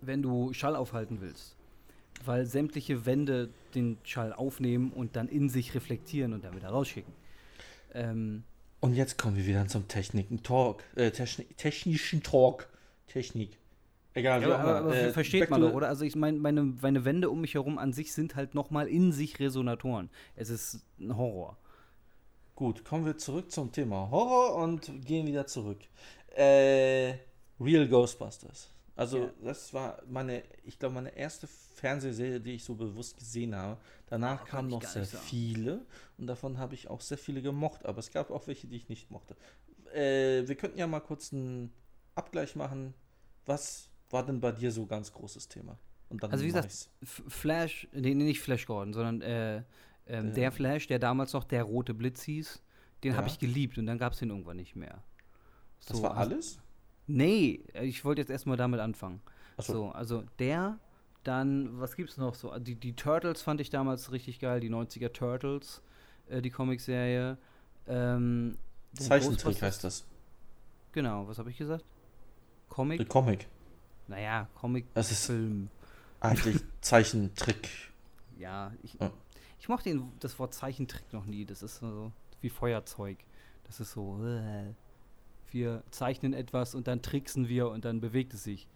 wenn du Schall aufhalten willst. Weil sämtliche Wände den Schall aufnehmen und dann in sich reflektieren und dann wieder rausschicken. Ähm, Und jetzt kommen wir wieder zum Techniken Talk, äh, techni technischen Talk. Technik. Egal, wie Ja, auch aber, immer. aber Äh, versteht man to doch, oder? Also ich meine, meine, meine Wände um mich herum an sich sind halt nochmal in sich Resonatoren. Es ist ein Horror. Gut, kommen wir zurück zum Thema Horror und gehen wieder zurück. Äh, Real Ghostbusters. Also, Ja. das war meine, ich glaube, meine erste Fernsehserie, die ich so bewusst gesehen habe. Danach Ach, kann kamen noch sehr sagen. viele und davon habe ich auch sehr viele gemocht, aber es gab auch welche, die ich nicht mochte. Äh, wir könnten ja mal kurz einen Abgleich machen. Was war denn bei dir so ganz großes Thema? Und dann Also wie gesagt, ich's. Flash, nee, nee, nicht Flash Gordon, sondern äh, ähm, Der- Flash, der damals noch der rote Blitz hieß, den habe Ja. ich geliebt und dann gab es den irgendwann nicht mehr. das So, war also- alles? Nee, äh, ich wollte jetzt erstmal damit anfangen. Achso. So, also der, dann, was gibt's noch so? Die, die Turtles fand ich damals richtig geil, die 90er Turtles, äh, die Comicserie. Ähm, Zeichentrick heißt das. Genau, was habe ich gesagt? The Comic? Comic. Naja, Comic, Das ist Film. eigentlich Zeichentrick. Ja, ich, Ja. ich mochte das Wort Zeichentrick noch nie. Das ist so wie Feuerzeug. Das ist so, äh, wir zeichnen etwas und dann tricksen wir und dann bewegt es sich.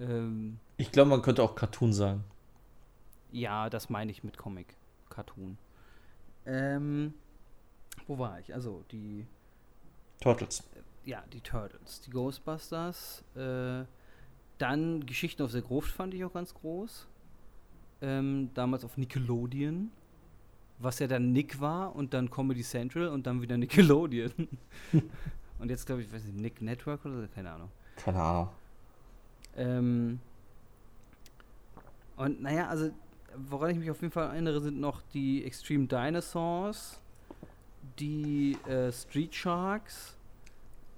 Ähm, Ich glaube, man könnte auch Cartoon sagen. ja, das meine ich mit Comic, Cartoon. Ähm, wo war ich? Also, die, Turtles. ja, die Turtles, die Ghostbusters. Äh, dann Geschichten auf der Gruft fand ich auch ganz groß. Ähm, damals auf Nickelodeon. Was ja dann Nick war und dann Comedy Central und dann wieder Nickelodeon. Und jetzt glaube ich, weiß nicht, Nick Network oder so, keine Ahnung. Keine Ahnung. Ähm, und naja, also woran ich mich auf jeden Fall erinnere, sind noch die Extreme Dinosaurs, die äh, Street Sharks,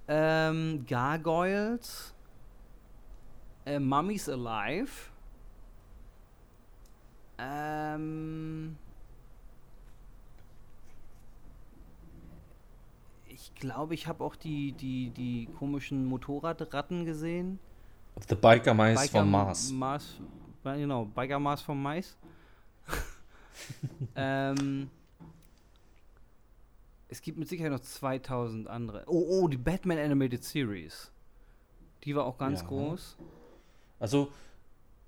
ähm, Gargoyles, äh, Mummies Alive, ähm, ich glaube, ich habe auch die, die, die komischen Motorradratten gesehen. The Biker Mice Biker von Mars. Mars, genau, Biker Mars vom Mais. ähm, es gibt mit Sicherheit noch 2000 andere. Oh, oh, die Batman Animated Series. Die war auch ganz Ja. groß. Also,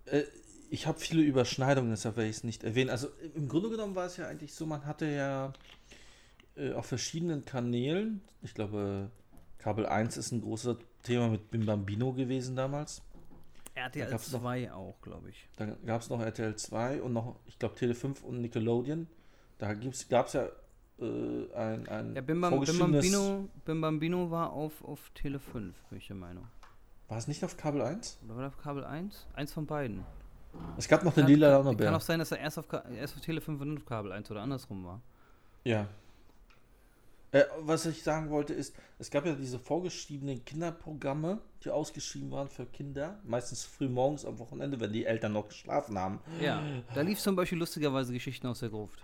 äh, ich habe viele Überschneidungen, deshalb werde ich es nicht erwähnen. Also, im Grunde genommen war es ja eigentlich so, man hatte ja äh, auf verschiedenen Kanälen, ich glaube, Kabel 1 ist ein großes Thema mit Bim Bambino gewesen damals. RTL noch- 2 auch, glaube ich. Dann gab es noch RTL 2 und noch, ich glaube, Tele 5 und Nickelodeon. Da gab es ja äh, ein, ein Ja, Bim, Bam, Bim, Bambino, Bim Bambino war auf, auf Tele 5, bin ich der Meinung. War es nicht auf Kabel 1? Oder war das auf Kabel 1? Eins von beiden. Es gab noch den Kann- lila kann, kann Launebär. auch sein, dass er erst auf, erst auf Tele 5 und auf Kabel 1 oder andersrum war. Ja. Äh, was ich sagen wollte ist, es gab ja diese vorgeschriebenen Kinderprogramme, die ausgeschrieben waren für Kinder, meistens früh morgens am Wochenende, wenn die Eltern noch geschlafen haben. Ja, da lief zum Beispiel lustigerweise Geschichten aus der Gruft.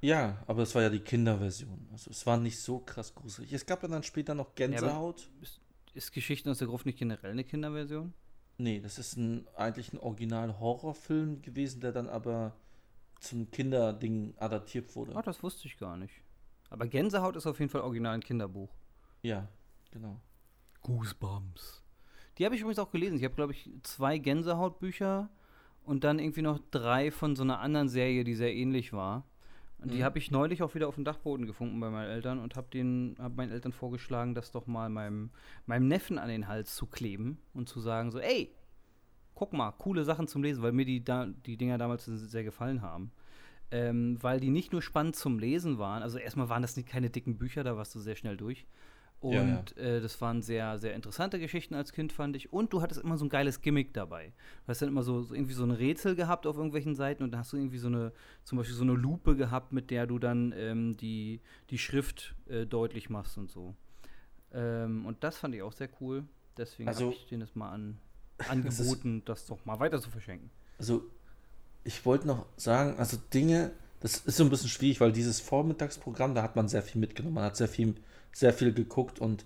Ja, aber es war ja die Kinderversion. Also es war nicht so krass gruselig. Es gab ja dann später noch Gänsehaut. Ist Geschichten aus der Gruft nicht generell eine Kinderversion? nee, das ist ein, eigentlich ein Original-Horrorfilm gewesen, der dann aber zum Kinderding adaptiert wurde. Oh, das wusste ich gar nicht. Aber Gänsehaut ist auf jeden Fall original ein Kinderbuch. Ja, genau. Goosebumps. Die habe ich übrigens auch gelesen. Ich habe, glaube ich, zwei Gänsehautbücher und dann irgendwie noch drei von so einer anderen Serie, die sehr ähnlich war. Und die Mhm. habe ich neulich auch wieder auf dem Dachboden gefunden bei meinen Eltern und habe den hab meinen Eltern vorgeschlagen, das doch mal meinem, meinem Neffen an den Hals zu kleben und zu sagen so, ey, guck mal, coole Sachen zum Lesen, weil mir die, da, die Dinger damals sehr gefallen haben. Ähm, weil die nicht nur spannend zum Lesen waren, also erstmal waren das nicht keine dicken Bücher, da warst du sehr schnell durch. Und Ja, ja. Äh, das waren sehr, sehr interessante Geschichten als Kind, fand ich. Und du hattest immer so ein geiles Gimmick dabei. Du hast dann immer so, so irgendwie so ein Rätsel gehabt auf irgendwelchen Seiten und dann hast du irgendwie so eine, zum Beispiel so eine Lupe gehabt, mit der du dann ähm, die, die Schrift äh, deutlich machst und so. Ähm, und das fand ich auch sehr cool. Deswegen Also- habe ich denen das mal an, angeboten, das doch mal weiter zu verschenken. Also, ich wollte noch sagen, also Dinge, das ist so ein bisschen schwierig, weil dieses Vormittagsprogramm, da hat man sehr viel mitgenommen, man hat sehr viel, sehr viel geguckt und,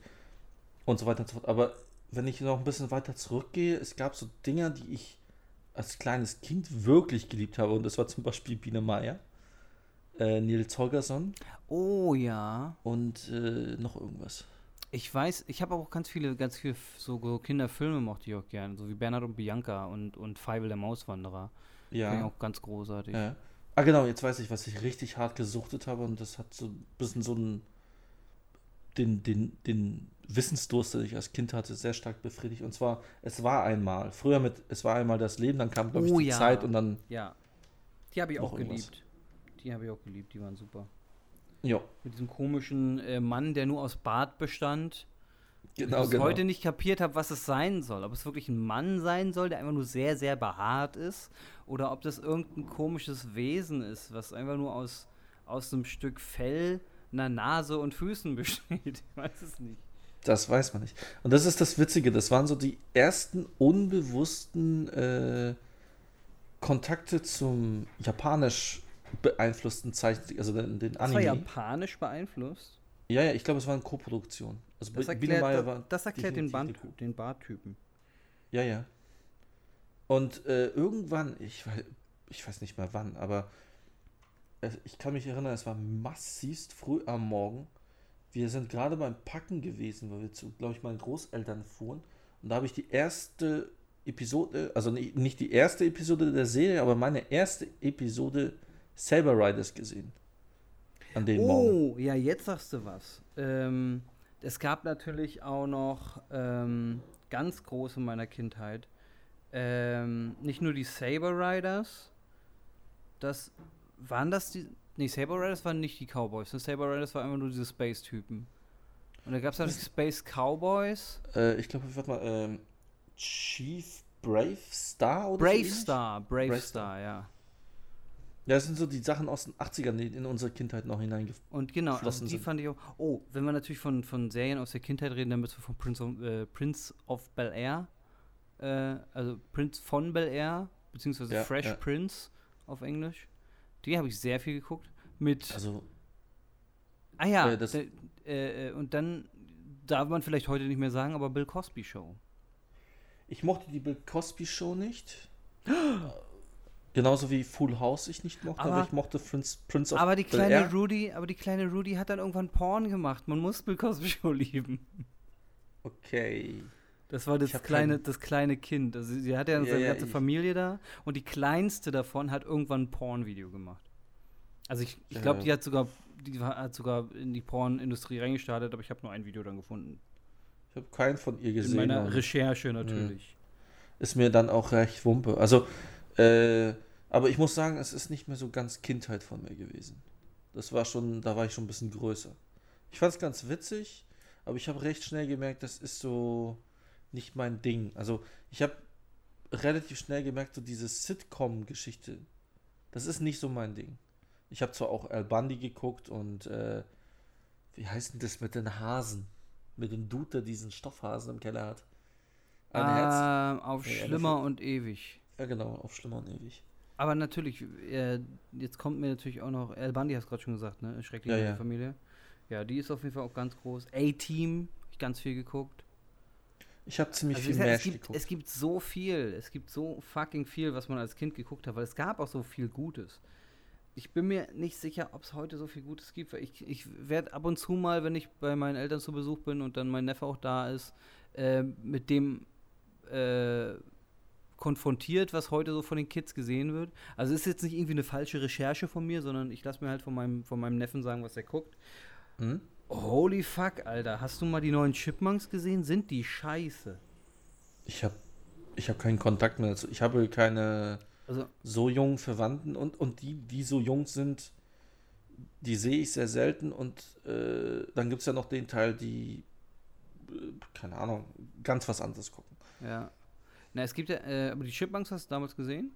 und so weiter und so fort. Aber wenn ich noch ein bisschen weiter zurückgehe, es gab so Dinge, die ich als kleines Kind wirklich geliebt habe und das war zum Beispiel Biene Meier, äh, Nils Holgersson Oh ja. und äh, noch irgendwas. Ich weiß, ich habe auch ganz viele, ganz viele so Kinderfilme mochte ich auch gerne, so wie Bernhard und Bianca und, und Feivel der Mauswanderer. Finde ich Ja. auch ganz großartig. ja. Ah, genau, jetzt weiß ich, was ich richtig hart gesuchtet habe und das hat so ein bisschen so einen, den, den, den Wissensdurst, den ich als Kind hatte, sehr stark befriedigt. Und zwar, es war einmal, früher mit, es war einmal das Leben, dann kam, glaube ich, Oh die ja. Zeit und dann, Ja. Die habe ich auch irgendwas. geliebt. Die habe ich auch geliebt, die waren super. ja, Mit diesem komischen äh, Mann, der nur aus Bart bestand. Genau, ich bis genau. heute nicht kapiert habe, was es sein soll. Ob es wirklich ein Mann sein soll, der einfach nur sehr, sehr behaart ist. Oder ob das irgendein komisches Wesen ist, was einfach nur aus, aus einem Stück Fell, einer Nase und Füßen besteht. Ich weiß es nicht. Das weiß man nicht. Und das ist das Witzige, das waren so die ersten unbewussten äh, Kontakte zum japanisch beeinflussten Zeichen, also den, den Das war Anime. japanisch beeinflusst. Ja, ja, ich glaube, es war eine Koproduktion. Also Das erklärt, Meier das erklärt den, Band, den Barttypen. Ja, ja. Und äh, irgendwann, ich weiß, ich weiß nicht mehr wann, aber es, ich kann mich erinnern, es war massivst früh am Morgen. Wir sind gerade beim Packen gewesen, weil wir zu, glaube ich, meinen Großeltern fuhren. Und da habe ich die erste Episode, also nicht, die erste Episode der Serie, aber meine erste Episode Saber Riders gesehen. An dem Morgen. Oh, ja, jetzt sagst du was. Ähm, es gab natürlich auch noch ähm, ganz groß in meiner Kindheit. Ähm, nicht nur die Saber Riders. Das waren das die. Nee, Saber Riders waren nicht die Cowboys. Ne? Saber Riders war einfach nur diese Space-Typen. Und da gab es auch Space Cowboys. Äh, ich glaube, warte mal, ähm, Chief Brave Star oder Brave so Star, Brave, Brave Star, ja. Ja, das sind so die Sachen aus den 80ern, die in unsere Kindheit noch hineingeflossen Und genau, also die sind. fand ich auch. Oh, wenn wir natürlich von, von Serien aus der Kindheit reden, dann müssen wir von Prince of, äh, Prince of Bel Air, äh, also Prince von Bel Air, beziehungsweise Ja, Fresh ja. Prince auf Englisch. Die habe ich sehr viel geguckt. Mit. Also, ah ja, äh, das- äh, äh, und dann darf man vielleicht heute nicht mehr sagen, aber Bill Cosby Show. ich mochte die Bill Cosby Show nicht. Genauso wie Full House ich nicht mochte, aber, Aber- ich mochte Prince, Prince of Aber die kleine Air. Rudy, aber die kleine Rudy hat dann irgendwann Porn gemacht. Man muss Bill Cosby Show lieben. Okay. Das war das kleine, keinen- das kleine Kind. Also sie hat ja, seine ja, ganze ich- Familie da und die kleinste davon hat irgendwann ein Porn-Video gemacht. Also ich, ich glaube, Ja. die hat sogar, die hat sogar in die Pornindustrie reingestartet, aber ich habe nur ein Video dann gefunden. Ich habe keinen von ihr In gesehen. meiner und Recherche natürlich. ist mir dann auch recht wumpe. Also, äh, aber ich muss sagen, es ist nicht mehr so ganz Kindheit von mir gewesen. Das war schon, da war ich schon ein bisschen größer. Ich fand es ganz witzig, aber ich habe recht schnell gemerkt, das ist so nicht mein Ding. Also, ich habe relativ schnell gemerkt, so diese Sitcom-Geschichte, das ist nicht so mein Ding. Ich habe zwar auch Al Bundy geguckt und äh, wie heißt denn das mit den Hasen? Mit dem Dude, der diesen Stoffhasen im Keller hat. Ein Herz. Ähm, auf Ja, Schlimmer und ewig. Ja, genau, auf Schlimmer und ewig. Aber natürlich, äh, jetzt kommt mir natürlich auch noch, Al Bundy hast gerade schon gesagt, ne? Schreckliche Ja, ja. Familie. Ja, die ist auf jeden Fall auch ganz groß. A-Team, ich ganz viel geguckt. Ich habe ziemlich Also viel es, gibt, geguckt. es gibt so viel, es gibt so fucking viel, was man als Kind geguckt hat, weil es gab auch so viel Gutes. Ich bin mir nicht sicher, ob es heute so viel Gutes gibt, weil ich, ich werde ab und zu mal, wenn ich bei meinen Eltern zu Besuch bin und dann mein Neffe auch da ist, äh, mit dem äh, konfrontiert, was heute so von den Kids gesehen wird. Also es ist jetzt nicht irgendwie eine falsche Recherche von mir, sondern ich lasse mir halt von meinem, von meinem Neffen sagen, was er guckt. Hm? Holy fuck, Alter, hast du mal die neuen Chipmunks gesehen? Sind die scheiße? Ich habe ich hab keinen Kontakt mehr dazu. Ich habe keine Also so jungen Verwandten und, und die, die so jung sind, die sehe ich sehr selten. Und äh, dann gibt es ja noch den Teil, die, äh, keine Ahnung, ganz was anderes gucken. Ja. Na, es gibt ja, äh, aber die Chipmunks hast du damals gesehen?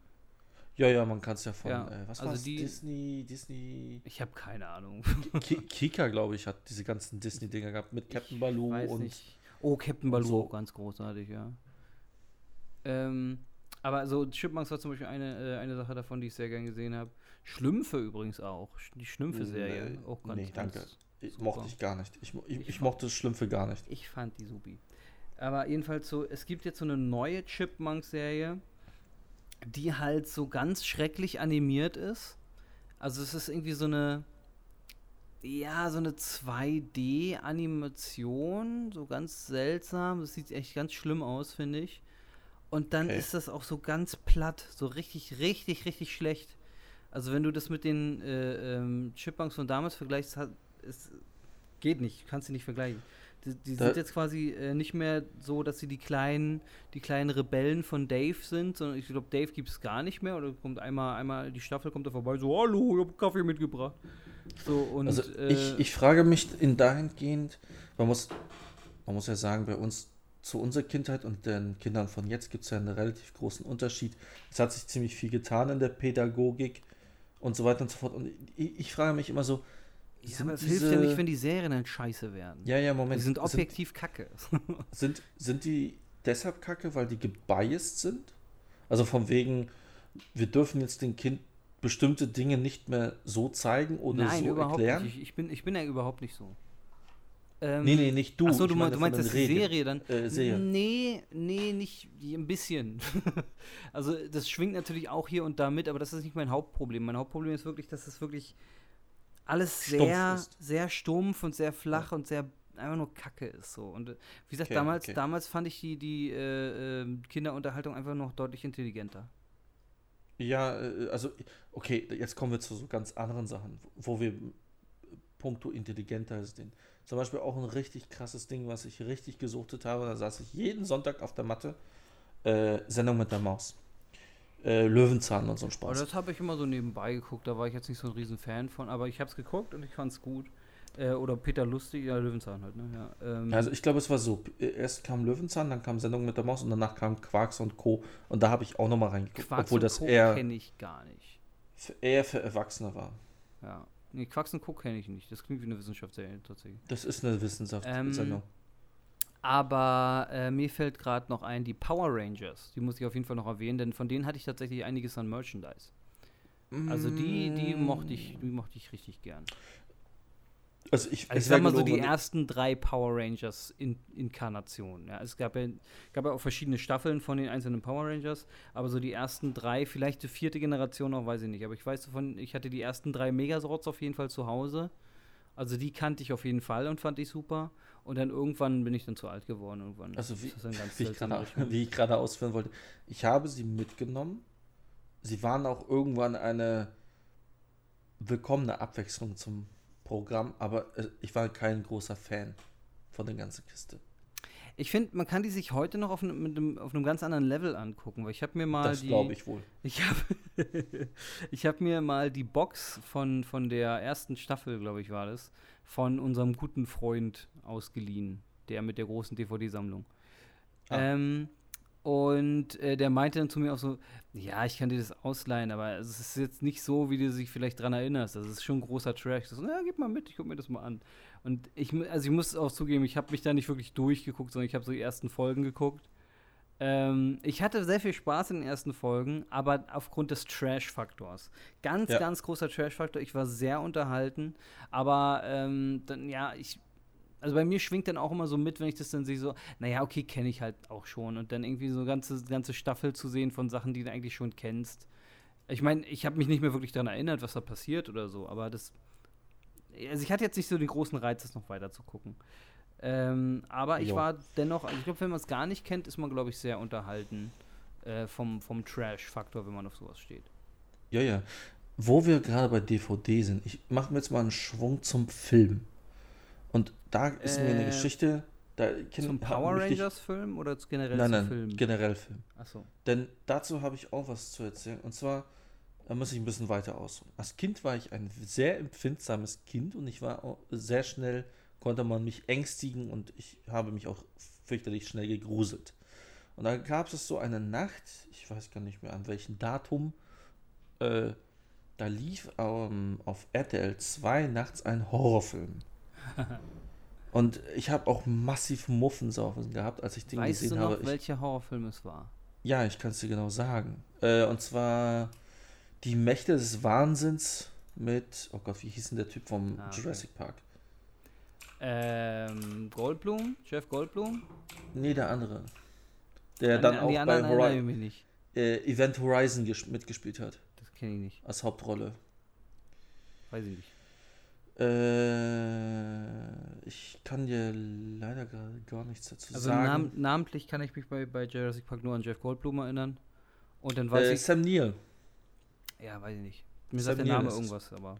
Ja, ja, man kann es ja von, Ja, äh, was also war's? die- Disney, Disney, Ich habe keine Ahnung. Ki Kika, glaube ich, hat diese ganzen Disney-Dinger gehabt mit Captain Baloo und nicht. Oh, Captain Baloo, so. ganz großartig, ja. Ähm, aber so Chipmunks war zum Beispiel eine, äh, eine Sache davon, die ich sehr gern gesehen habe. Schlümpfe übrigens auch. Die Schlümpfe-Serie. Nee, auch ganz, nee, danke. ganz Ich, mochte ich gar nicht. Ich, ich, Ich ich mochte Schlümpfe gar nicht. Ich fand die supi. Aber jedenfalls so, es gibt jetzt so eine neue Chipmunk-Serie, die halt so ganz schrecklich animiert ist. Also es ist irgendwie so eine, ja, so eine 2D-Animation, so ganz seltsam. Das sieht echt ganz schlimm aus, finde ich. Und dann Okay. ist das auch so ganz platt, so richtig, richtig, richtig schlecht. Also wenn du das mit den äh, ähm, Chipmunks von damals vergleichst, hat, es geht nicht, kannst du nicht vergleichen. Die, die sind jetzt quasi äh, nicht mehr so, dass sie die kleinen, die kleinen Rebellen von Dave sind, sondern ich glaube, Dave gibt es gar nicht mehr. Oder kommt einmal, einmal die Staffel kommt da vorbei, so, hallo, ich habe Kaffee mitgebracht. So, und Also äh, ich, ich frage mich in dahingehend, man muss, man muss ja sagen, bei uns zu unserer Kindheit und den Kindern von jetzt gibt es ja einen relativ großen Unterschied. Es hat sich ziemlich viel getan in der Pädagogik und so weiter und so fort. Und ich, ich frage mich immer so, ja, sind aber es hilft ja nicht, wenn die Serien dann scheiße werden. ja, ja, Moment, die sind sind, objektiv kacke. sind, sind die deshalb kacke, weil die gebiased sind? Also von wegen, wir dürfen jetzt dem Kind bestimmte Dinge nicht mehr so zeigen oder Nein, so überhaupt erklären? nicht. Ich, ich, bin, ich bin ja überhaupt nicht so. Ähm, Nee, nee, nicht du. Achso, du, mein, du meinst das den die Regeln. Serie dann? Äh, Serie. Nee, nee, nicht ein bisschen. also das schwingt natürlich auch hier und da mit, aber das ist nicht mein Hauptproblem. Mein Hauptproblem ist wirklich, dass es wirklich alles sehr, sehr stumpf und sehr flach und sehr einfach nur Kacke ist so. Und äh, wie gesagt, Okay, damals, okay. damals fand ich die, die äh, ähm, Kinderunterhaltung einfach noch deutlich intelligenter. Ja, äh, also, okay, jetzt kommen wir zu so ganz anderen Sachen, wo wir puncto intelligenter sind. Zum Beispiel auch ein richtig krasses Ding, was ich richtig gesuchtet habe. Da saß ich jeden Sonntag auf der Matte. Äh, Sendung mit der Maus. Äh, Löwenzahn und so ein Aber Spaß. das habe ich immer so nebenbei geguckt, da war ich jetzt nicht so ein riesen Fan von, aber ich habe es geguckt und ich fand es gut. Äh, oder Peter Lustig, ja, Löwenzahn halt, ne? Ja, ähm, Also ich glaube, es war so. Erst kam Löwenzahn, dann kam Sendung mit der Maus und danach kam Quarks und Co. Und da habe ich auch nochmal reingeguckt. Quarks obwohl und das Co. eher, kenne ich gar nicht. für- eher für Erwachsene war. Ja. Nee, Quacks und Co. kenne ich nicht. Das klingt wie eine Wissenschaftsserie tatsächlich. Das ist eine Wissenschaftssendung. Ähm, Aber äh, mir fällt gerade noch ein, die Power Rangers. Die muss ich auf jeden Fall noch erwähnen, denn von denen hatte ich tatsächlich einiges an Merchandise. Also die, die Mm. mochte ich, die mochte ich richtig gern. Also ich, Also ich sag mal so die ersten drei Power Rangers in, Inkarnationen. Ja, es gab ja, gab ja auch verschiedene Staffeln von den einzelnen Power Rangers, aber so die ersten drei, vielleicht die vierte Generation noch, weiß ich nicht. Aber ich weiß davon, ich hatte die ersten drei Megasorts auf jeden Fall zu Hause. Also die kannte ich auf jeden Fall und fand ich super. Und dann irgendwann bin ich dann zu alt geworden. Irgendwann Also wie, wie, ich Richtung. wie ich gerade ausführen wollte. Ich habe sie mitgenommen. Sie waren auch irgendwann eine willkommene Abwechslung zum Programm, aber äh, ich war kein großer Fan von der ganzen Kiste. Ich finde, man kann die sich heute noch auf, einem- auf einem ganz anderen Level angucken, weil ich habe mir mal das die glaube ich wohl. Ich habe ich hab mir mal die Box von, von der ersten Staffel, glaube ich, war das, von unserem guten Freund ausgeliehen, der mit der großen DVD-Sammlung. Ah. Ähm, und äh, der meinte dann zu mir auch so, ja, ich kann dir das ausleihen, aber es ist jetzt nicht so, wie du dich vielleicht dran erinnerst. Das ist schon großer Trash. So, ja, gib mal mit, ich guck mir das mal an. Und ich, also ich muss auch zugeben, ich habe mich da nicht wirklich durchgeguckt, sondern ich habe so die ersten Folgen geguckt. Ähm, ich hatte sehr viel Spaß in den ersten Folgen, aber aufgrund des Trash-Faktors. Ganz, Ja. ganz großer Trash-Faktor. Ich war sehr unterhalten, aber ähm, dann, ja, ich. Also bei mir schwingt dann auch immer so mit, wenn ich das dann sehe, so, naja, okay, kenne ich halt auch schon. Und dann irgendwie so eine ganze, ganze Staffel zu sehen von Sachen, die du eigentlich schon kennst. Ich meine, ich habe mich nicht mehr wirklich daran erinnert, was da passiert oder so, aber das. Also ich hatte jetzt nicht so den großen Reiz, das noch weiter zu gucken. Ähm, aber ich Jo. war dennoch, also ich glaube, wenn man es gar nicht kennt, ist man, glaube ich, sehr unterhalten äh, vom, vom Trash-Faktor, wenn man auf sowas steht. Ja, ja. Wo wir gerade bei DVD sind, ich mache mir jetzt mal einen Schwung zum Film. Und da ist mir eine Äh, Geschichte, da kenn- Zum Power Rangers-Film oder generell Nein, nein, Film? generell Film. Achso. Denn dazu habe ich auch was zu erzählen. Und zwar, da muss ich ein bisschen weiter ausholen. Als Kind war ich ein sehr empfindsames Kind und ich war auch sehr schnell, konnte man mich ängstigen und ich habe mich auch fürchterlich schnell gegruselt. Und da gab es so eine Nacht, ich weiß gar nicht mehr an welchem Datum, äh, da lief ähm, auf RTL 2 nachts ein Horrorfilm. Und ich habe auch massiv Muffensaufen gehabt, als ich den Weißt gesehen du noch, habe. Ich, welcher Horrorfilm es war? ja, ich kann es dir genau sagen. Äh, und zwar Die Mächte des Wahnsinns mit, oh Gott, wie hieß denn der Typ vom Ah, okay. Jurassic Park? Ähm, Goldblum? Jeff Goldblum? Nee, der andere. Der An- dann an auch bei anderen erinnere ich Hori mich nicht. äh, Event Horizon ges- mitgespielt hat, Das kenne ich nicht. als Hauptrolle. Weiß ich nicht. Äh, ich kann dir leider gar, nichts dazu Also sagen. nam namentlich kann ich mich bei, bei Jurassic Park nur an Jeff Goldblum erinnern. Und dann weiß äh, ich. Sam Neill. Ja, weiß ich nicht. Mir Sam sagt der Name irgendwas, aber.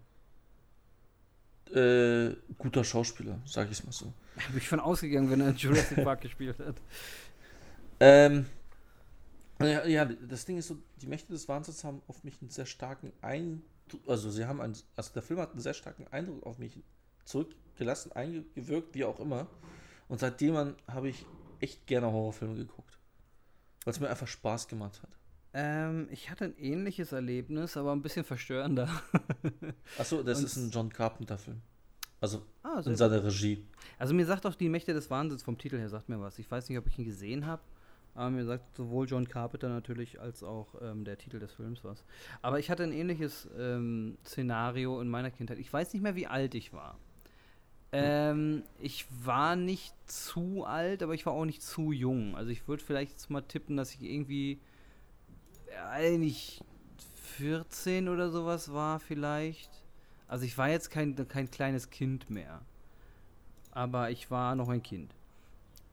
Äh, guter Schauspieler, sag ich mal so. Bin ich von ausgegangen, wenn er in Jurassic Park gespielt hat. Ähm, ja, ja, das Ding ist so, die Mächte des Wahnsinns haben auf mich einen sehr starken Eindruck, also sie haben einen, also der Film hat einen sehr starken Eindruck auf mich zurückgelassen, eingewirkt, wie auch immer. Und seitdem habe ich echt gerne Horrorfilme geguckt. Weil es mir einfach Spaß gemacht hat. Ähm, ich hatte ein ähnliches Erlebnis, aber ein bisschen verstörender. Achso, das Und- ist ein John Carpenter-Film. Also ah, in seiner Regie. Also mir sagt auch die Mächte des Wahnsinns vom Titel her, sagt mir was. Ich weiß nicht, ob ich ihn gesehen habe, aber mir sagt sowohl John Carpenter natürlich als auch ähm, der Titel des Films was. Aber ich hatte ein ähnliches ähm, Szenario in meiner Kindheit. Ich weiß nicht mehr, wie alt ich war. Ähm, ich war nicht zu alt, aber ich war auch nicht zu jung. Also ich würde vielleicht jetzt mal tippen, dass ich irgendwie nicht 14 oder sowas war vielleicht. Also ich war jetzt kein, kein kleines Kind mehr aber ich war noch ein Kind.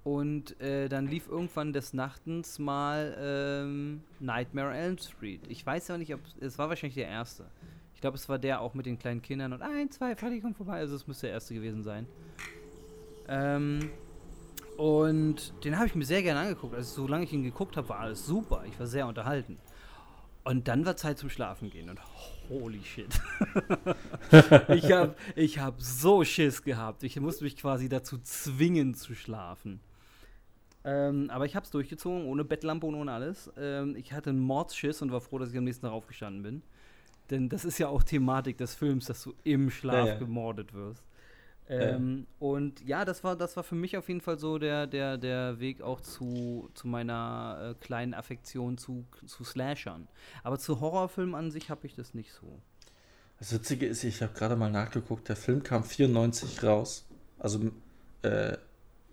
Und äh, dann lief irgendwann des Nachtens mal ähm, Nightmare Elm Street. Ich weiß aber nicht, ob es war wahrscheinlich der erste. Ich glaube, es war der auch mit den kleinen Kindern und ein, zwei, fertig komm vorbei. Also es müsste der erste gewesen sein. Ähm, und den habe ich mir sehr gerne angeguckt. Also solange ich ihn geguckt habe, war alles super. Ich war sehr unterhalten. Und dann war Zeit zum Schlafen gehen und holy shit. ich habe ich hab so Schiss gehabt. Ich musste mich quasi dazu zwingen zu schlafen. Ähm, aber ich habe es durchgezogen, ohne Bettlampe und ohne alles. Ähm, ich hatte einen Mordsschiss und war froh, dass ich am nächsten Tag aufgestanden bin. Denn das ist ja auch Thematik des Films, dass du im Schlaf ja, ja. gemordet wirst. Ähm, ja. Und ja, das war, das war für mich auf jeden Fall so der, der, der Weg auch zu, zu meiner äh, kleinen Affektion zu, zu Slashern. Aber zu Horrorfilmen an sich habe ich das nicht so. Das Witzige ist, ich habe gerade mal nachgeguckt, der Film kam 94 raus. Also äh,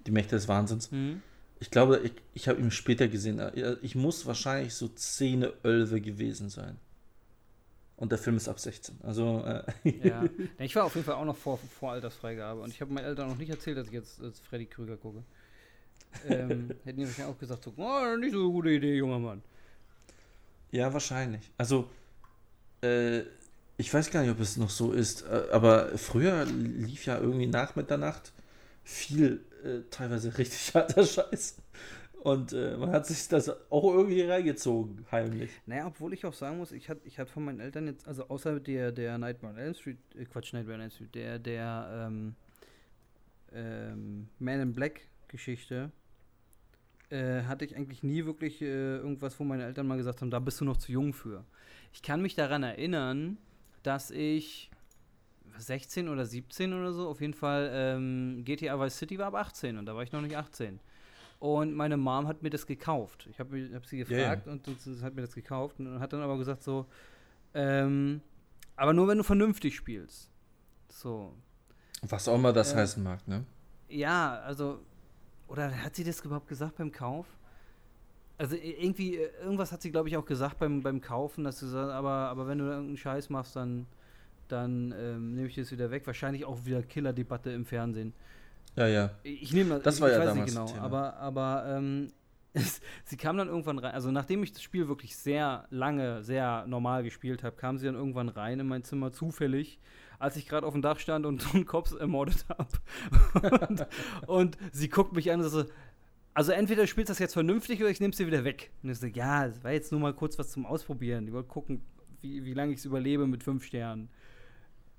Die Mächte des Wahnsinns. Mhm. Ich glaube, ich, ich habe ihn später gesehen. Äh, ich muss wahrscheinlich so 10, 11 gewesen sein. Und der Film ist ab 16. Also. Äh ja. Ich war auf jeden Fall auch noch vor, vor Altersfreigabe. Und ich habe meinen Eltern noch nicht erzählt, dass ich jetzt, jetzt Freddy Krüger gucke. ähm, hätten die wahrscheinlich auch gesagt: so, oh, nicht so eine gute Idee, junger Mann. Ja, wahrscheinlich. Also, äh, ich weiß gar nicht, ob es noch so ist, äh, aber früher lief ja irgendwie nach Mitternacht viel äh, teilweise richtig harter Scheiß. Und äh, man hat sich das auch irgendwie reingezogen, heimlich. Naja, obwohl ich auch sagen muss, ich hatte ich hat von meinen Eltern jetzt, also außer der, der Nightmare on Elm Street, äh, Quatsch, Nightmare on Elm Street, der, der ähm, ähm, Man in Black Geschichte, äh, hatte ich eigentlich nie wirklich äh, irgendwas, wo meine Eltern mal gesagt haben, da bist du noch zu jung für. Ich kann mich daran erinnern, dass ich 16 oder 17 oder so, auf jeden Fall ähm, GTA Vice City war ab 18 und da war ich noch nicht 18. Und meine Mom hat mir das gekauft. Ich habe hab sie gefragt yeah. und, sie hat mir das gekauft und hat dann aber gesagt so, ähm, aber nur wenn du vernünftig spielst. So. Was auch immer das äh, heißen mag, ne? Ja, also, oder hat sie das überhaupt gesagt beim Kauf? Also irgendwie, äh, irgendwas hat sie, glaube ich, auch gesagt beim, beim Kaufen, dass sie sagt, aber, aber wenn du irgendeinen Scheiß machst, dann, dann ähm, nehme ich das wieder weg. Wahrscheinlich auch wieder Killer-Debatte im Fernsehen. Ja, ja. Ich nehme das, ich, war ich ja weiß damals nicht genau, aber, aber ähm, es, sie kam dann irgendwann rein, also nachdem ich das Spiel wirklich sehr lange, sehr normal gespielt habe, kam sie dann irgendwann rein in mein Zimmer zufällig, als ich gerade auf dem Dach stand und einen Kopf ermordet habe. und, und, sie guckt mich an und so, also entweder du spielst das jetzt vernünftig oder ich nehme es dir wieder weg. Und ich so, ja, es war jetzt nur mal kurz was zum Ausprobieren. Ich wollte gucken, wie, wie lange ich es überlebe mit fünf Sternen.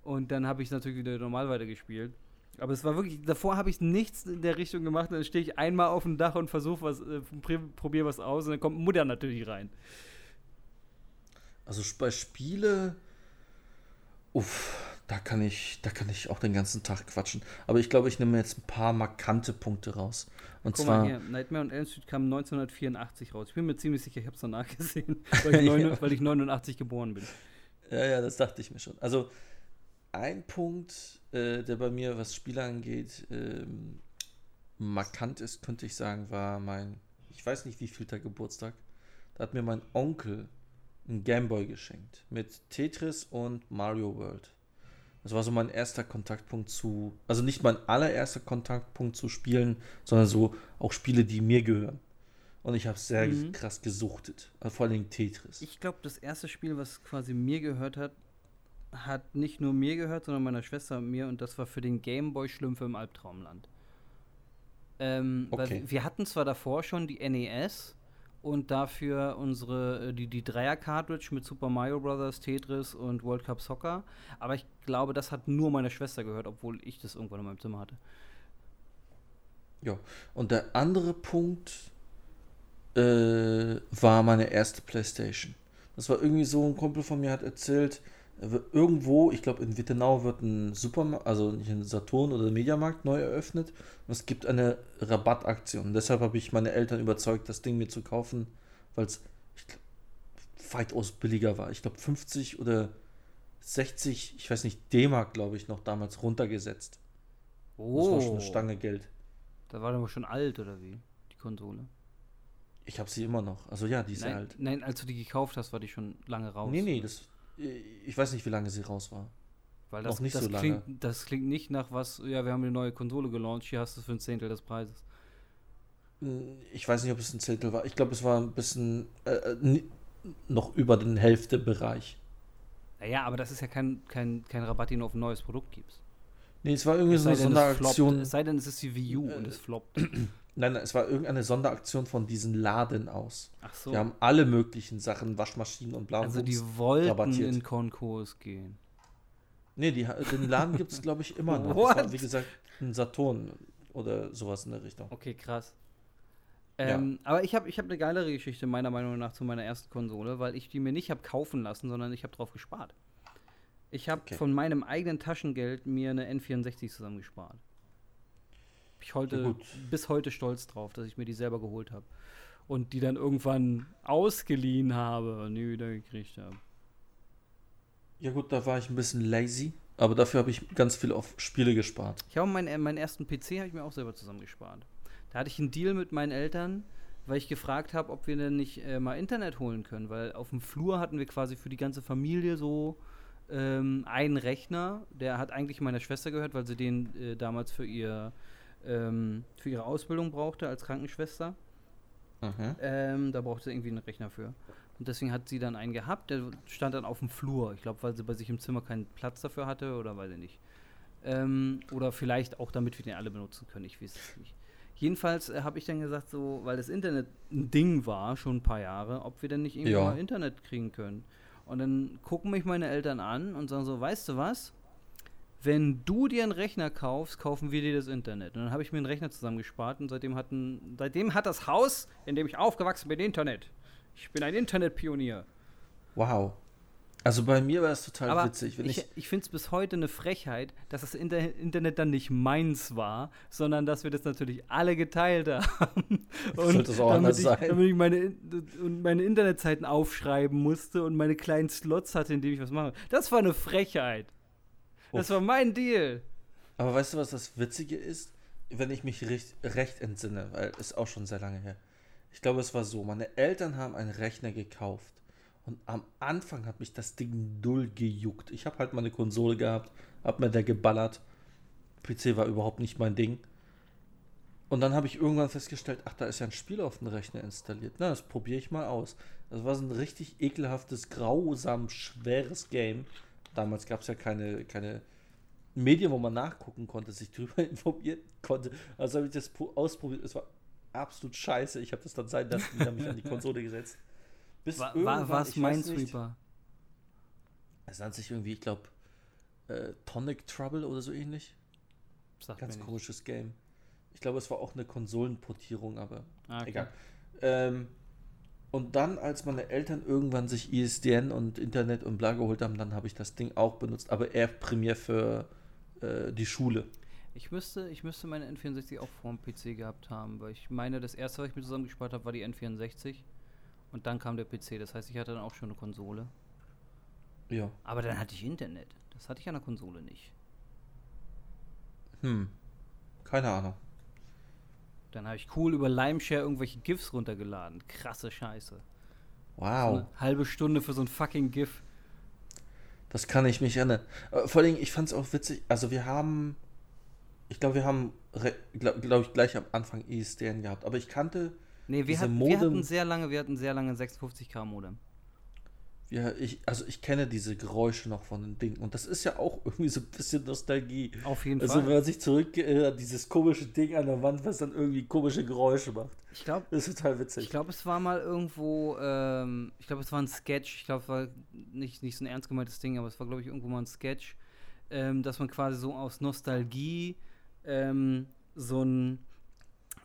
Und dann habe ich natürlich wieder normal weitergespielt. Aber es war wirklich, davor habe ich nichts in der Richtung gemacht. Dann stehe ich einmal auf dem Dach und versuche was, äh, probiere was aus und dann kommt Mutter natürlich rein. Also bei Spiele, uff, da kann ich, da kann ich auch den ganzen Tag quatschen. Aber ich glaube, ich nehme jetzt ein paar markante Punkte raus. Und Guck zwar. Mal hier, Nightmare on Elm Street kam 1984 raus. Ich bin mir ziemlich sicher, ich habe es danach gesehen, weil ich, ja. weil ich 89 geboren bin. Ja, ja, das dachte ich mir schon. Also ein Punkt, äh, der bei mir, was Spiele angeht, ähm, markant ist, könnte ich sagen, war mein, ich weiß nicht wie vielter Geburtstag. Da hat mir mein Onkel ein Gameboy geschenkt mit Tetris und Mario World. Das war so mein erster Kontaktpunkt zu, also nicht mein allererster Kontaktpunkt zu Spielen, sondern so auch Spiele, die mir gehören. Und ich habe sehr mhm. krass gesuchtet, also vor allem Tetris. Ich glaube, das erste Spiel, was quasi mir gehört hat, hat nicht nur mir gehört, sondern meiner Schwester und mir und das war für den Gameboy Schlümpfe im Albtraumland. Ähm, okay. wir hatten zwar davor schon die NES und dafür unsere äh, die, die Dreier-Cartridge mit Super Mario Bros., Tetris und World Cup Soccer, aber ich glaube, das hat nur meiner Schwester gehört, obwohl ich das irgendwann in meinem Zimmer hatte. Ja, und der andere Punkt äh, war meine erste Playstation. Das war irgendwie so, ein Kumpel von mir hat erzählt, irgendwo, ich glaube in Wittenau wird ein Supermarkt, also nicht ein Saturn oder ein Mediamarkt neu eröffnet und es gibt eine Rabattaktion. Und deshalb habe ich meine Eltern überzeugt, das Ding mir zu kaufen, weil es weitaus billiger war. Ich glaube 50 oder 60, ich weiß nicht, D-Mark, glaube ich, noch damals runtergesetzt. Oh. Das war schon eine Stange Geld. Da war aber schon alt, oder wie? Die Konsole. Ich habe sie immer noch. Also ja, die ist nein, alt. Nein, als du die gekauft hast, war die schon lange raus. Nee, nee, das, ich weiß nicht, wie lange sie raus war. Weil das, Noch nicht das so lange. Klingt, das klingt nicht nach was, ja, wir haben eine neue Konsole gelauncht, hier hast du es für ein Zehntel des Preises. Hm, ich weiß nicht, ob es ein Zehntel war. Ich glaube, es war ein bisschen äh, äh noch über den Hälftebereich. Naja, aber das ist ja kein, kein, kein Rabatt, den du auf ein neues Produkt gibst. Nee, es war irgendwie es so eine Sonderaktion. Es sei denn, es ist die Wii U äh, und es floppt. Nein, nein, es war irgendeine Sonderaktion von diesen Laden aus. Ach so. Die haben alle möglichen Sachen, Waschmaschinen und bla. also die wollten rabattiert. in Konkurs gehen. Nee, die, den Laden gibt es, glaube ich, immer noch. What? war, wie gesagt, ein Saturn oder sowas in der Richtung. Okay, krass. Ja. Ähm, Aber ich habe ich hab eine geilere Geschichte meiner Meinung nach zu meiner ersten Konsole, weil ich die mir nicht habe kaufen lassen, sondern ich habe drauf gespart. Ich habe Okay. von meinem eigenen Taschengeld mir eine N64 zusammengespart. Ich heute gut. bis heute stolz drauf, dass ich mir die selber geholt habe und die dann irgendwann ausgeliehen habe und nie wieder gekriegt habe. Ja gut, da war ich ein bisschen lazy, aber dafür habe ich ganz viel auf Spiele gespart. Ich habe meinen, meinen ersten PC habe ich mir auch selber zusammengespart. Da hatte ich einen Deal mit meinen Eltern, weil ich gefragt habe, ob wir denn nicht äh, mal Internet holen können, weil auf dem Flur hatten wir quasi für die ganze Familie so ähm, einen Rechner, der hat eigentlich meiner Schwester gehört, weil sie den äh, damals für ihr ähm, für ihre Ausbildung brauchte als Krankenschwester. Ähm, da brauchte sie irgendwie einen Rechner für. Und deswegen hat sie dann einen gehabt, der stand dann auf dem Flur. Ich glaube, weil sie bei sich im Zimmer keinen Platz dafür hatte oder weiß ich nicht. Ähm, oder vielleicht auch, damit wir den alle benutzen können. Ich weiß es nicht. Jedenfalls äh, habe ich dann gesagt, so, weil das Internet ein Ding war, schon ein paar Jahre, ob wir denn nicht irgendwie Ja. mal Internet kriegen können. Und dann gucken mich meine Eltern an und sagen so, weißt du was? Wenn du dir einen Rechner kaufst, kaufen wir dir das Internet. Und dann habe ich mir einen Rechner zusammengespart und seitdem, hatten, seitdem hat das Haus, in dem ich aufgewachsen bin, Internet. Ich bin ein Internetpionier. Wow. Also bei mir war es total Aber witzig, ich, ich, ich finde es bis heute eine Frechheit, dass das Inter Internet dann nicht meins war, sondern dass wir das natürlich alle geteilt haben. Sollte es auch anders ich, sein. Damit ich meine, In- und meine Internetzeiten aufschreiben musste und meine kleinen Slots hatte, in denen ich was mache. Das war eine Frechheit. Das war mein Deal. Aber weißt du, was das Witzige ist? Wenn ich mich recht, recht entsinne, weil ist auch schon sehr lange her. Ich glaube, es war so, meine Eltern haben einen Rechner gekauft. Und am Anfang hat mich das Ding null gejuckt. Ich habe halt meine Konsole gehabt, hab mir da geballert. PC war überhaupt nicht mein Ding. Und dann habe ich irgendwann festgestellt, ach, da ist ja ein Spiel auf dem Rechner installiert. Na, das probiere ich mal aus. Das war so ein richtig ekelhaftes, grausam schweres Game. Damals gab es ja keine, keine Medien, wo man nachgucken konnte, sich drüber informieren konnte. Also habe ich das pro- ausprobiert. Es war absolut scheiße. Ich habe das dann sein lassen, wieder mich an die Konsole gesetzt. Bis War, irgendwann, war, nicht, Minesweeper? Es nannte sich irgendwie, ich glaube, äh, Tonic Trouble oder so ähnlich. Sagt Ganz komisches Game. Ich glaube, es war auch eine Konsolenportierung, aber Ah, okay. egal. Ähm, und dann, als meine Eltern irgendwann sich ISDN und Internet und bla geholt haben, dann habe ich das Ding auch benutzt, aber eher primär für äh, die Schule. Ich müsste, ich müsste meine N64 auch vor dem PC gehabt haben, weil ich meine, das erste, was ich mir zusammengespart habe, war die N64. Und dann kam der PC. Das heißt, ich hatte dann auch schon eine Konsole. Ja. Aber dann hatte ich Internet. Das hatte ich an der Konsole nicht. Hm. Keine Ahnung. Dann habe ich cool über Limeshare irgendwelche GIFs runtergeladen. Krasse Scheiße. So Wow. eine halbe Stunde für so ein fucking GIF. Das kann ich mich erinnern. Äh, vor allem, ich fand es auch witzig. Also, wir haben. Ich glaube, wir haben, glaube glaub ich, gleich am Anfang ISDN gehabt. Aber ich kannte. Nee, wir, hatten, wir hatten sehr lange, wir hatten sehr lange 56k Modem. Ja, ich, also ich kenne diese Geräusche noch von den Dingen. Und das ist ja auch irgendwie so ein bisschen Nostalgie. Auf jeden Also, Fall. wenn man sich zurückerinnert, dieses komische Ding an der Wand, was dann irgendwie komische Geräusche macht. Ich glaube, Das ist total witzig. Ich glaube, es war mal irgendwo, ähm, ich glaube, es war ein Sketch. Ich glaube, es war nicht, nicht so ein ernst gemeintes Ding, aber es war, glaube ich, irgendwo mal ein Sketch, ähm, dass man quasi so aus Nostalgie ähm, so ein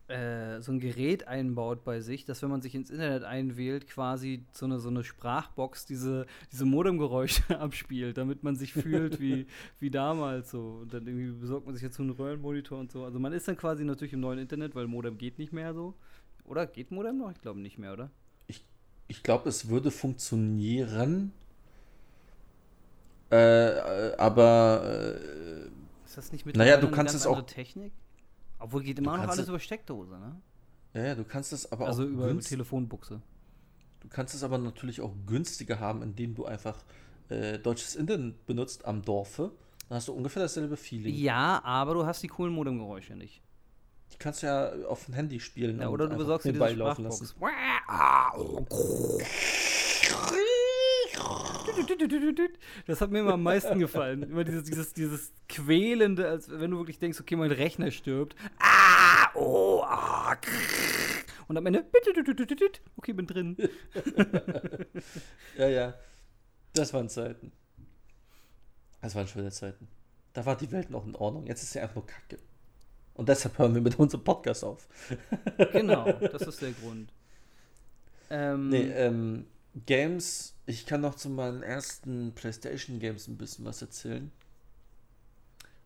äh, so ein Gerät einbaut bei sich, dass wenn man sich ins Internet einwählt, quasi so eine, so eine Sprachbox diese, diese Modemgeräusche abspielt, damit man sich fühlt wie, wie damals so. Und dann irgendwie besorgt man sich jetzt so einen Röhrenmonitor und so. Also man ist dann quasi natürlich im neuen Internet, weil Modem geht nicht mehr so. Oder geht Modem noch? Ich glaube nicht mehr, oder? Ich glaube, es würde funktionieren. Äh, äh, aber äh, Ist das nicht Naja, mittlerweile du kannst es auch- Technik? Obwohl geht immer noch alles es- über Steckdose, ne? ja, ja, du kannst es aber also auch über, über günst- Telefonbuchse. du kannst es aber natürlich auch günstiger haben, indem du einfach äh, deutsches Internet benutzt am Dorfe. Dann hast du ungefähr dasselbe Feeling. Ja, aber du hast die coolen Modemgeräusche nicht. Die kannst du ja auf dem Handy spielen. Ja, oder du besorgst dir diese Sprachbox. Das hat mir immer am meisten gefallen. Immer dieses, dieses, dieses quälende, als wenn du wirklich denkst, okay, mein Rechner stirbt. Ah, oh, ah, und am Ende, okay, bin drin. ja, ja. Das waren Zeiten. Das waren schöne Zeiten. Da war die Welt noch in Ordnung. Jetzt ist sie einfach nur Kacke. Und deshalb hören wir mit unserem Podcast auf. genau, das ist der Grund. Ähm, nee, ähm, Games, ich kann noch zu meinen ersten PlayStation Games ein bisschen was erzählen.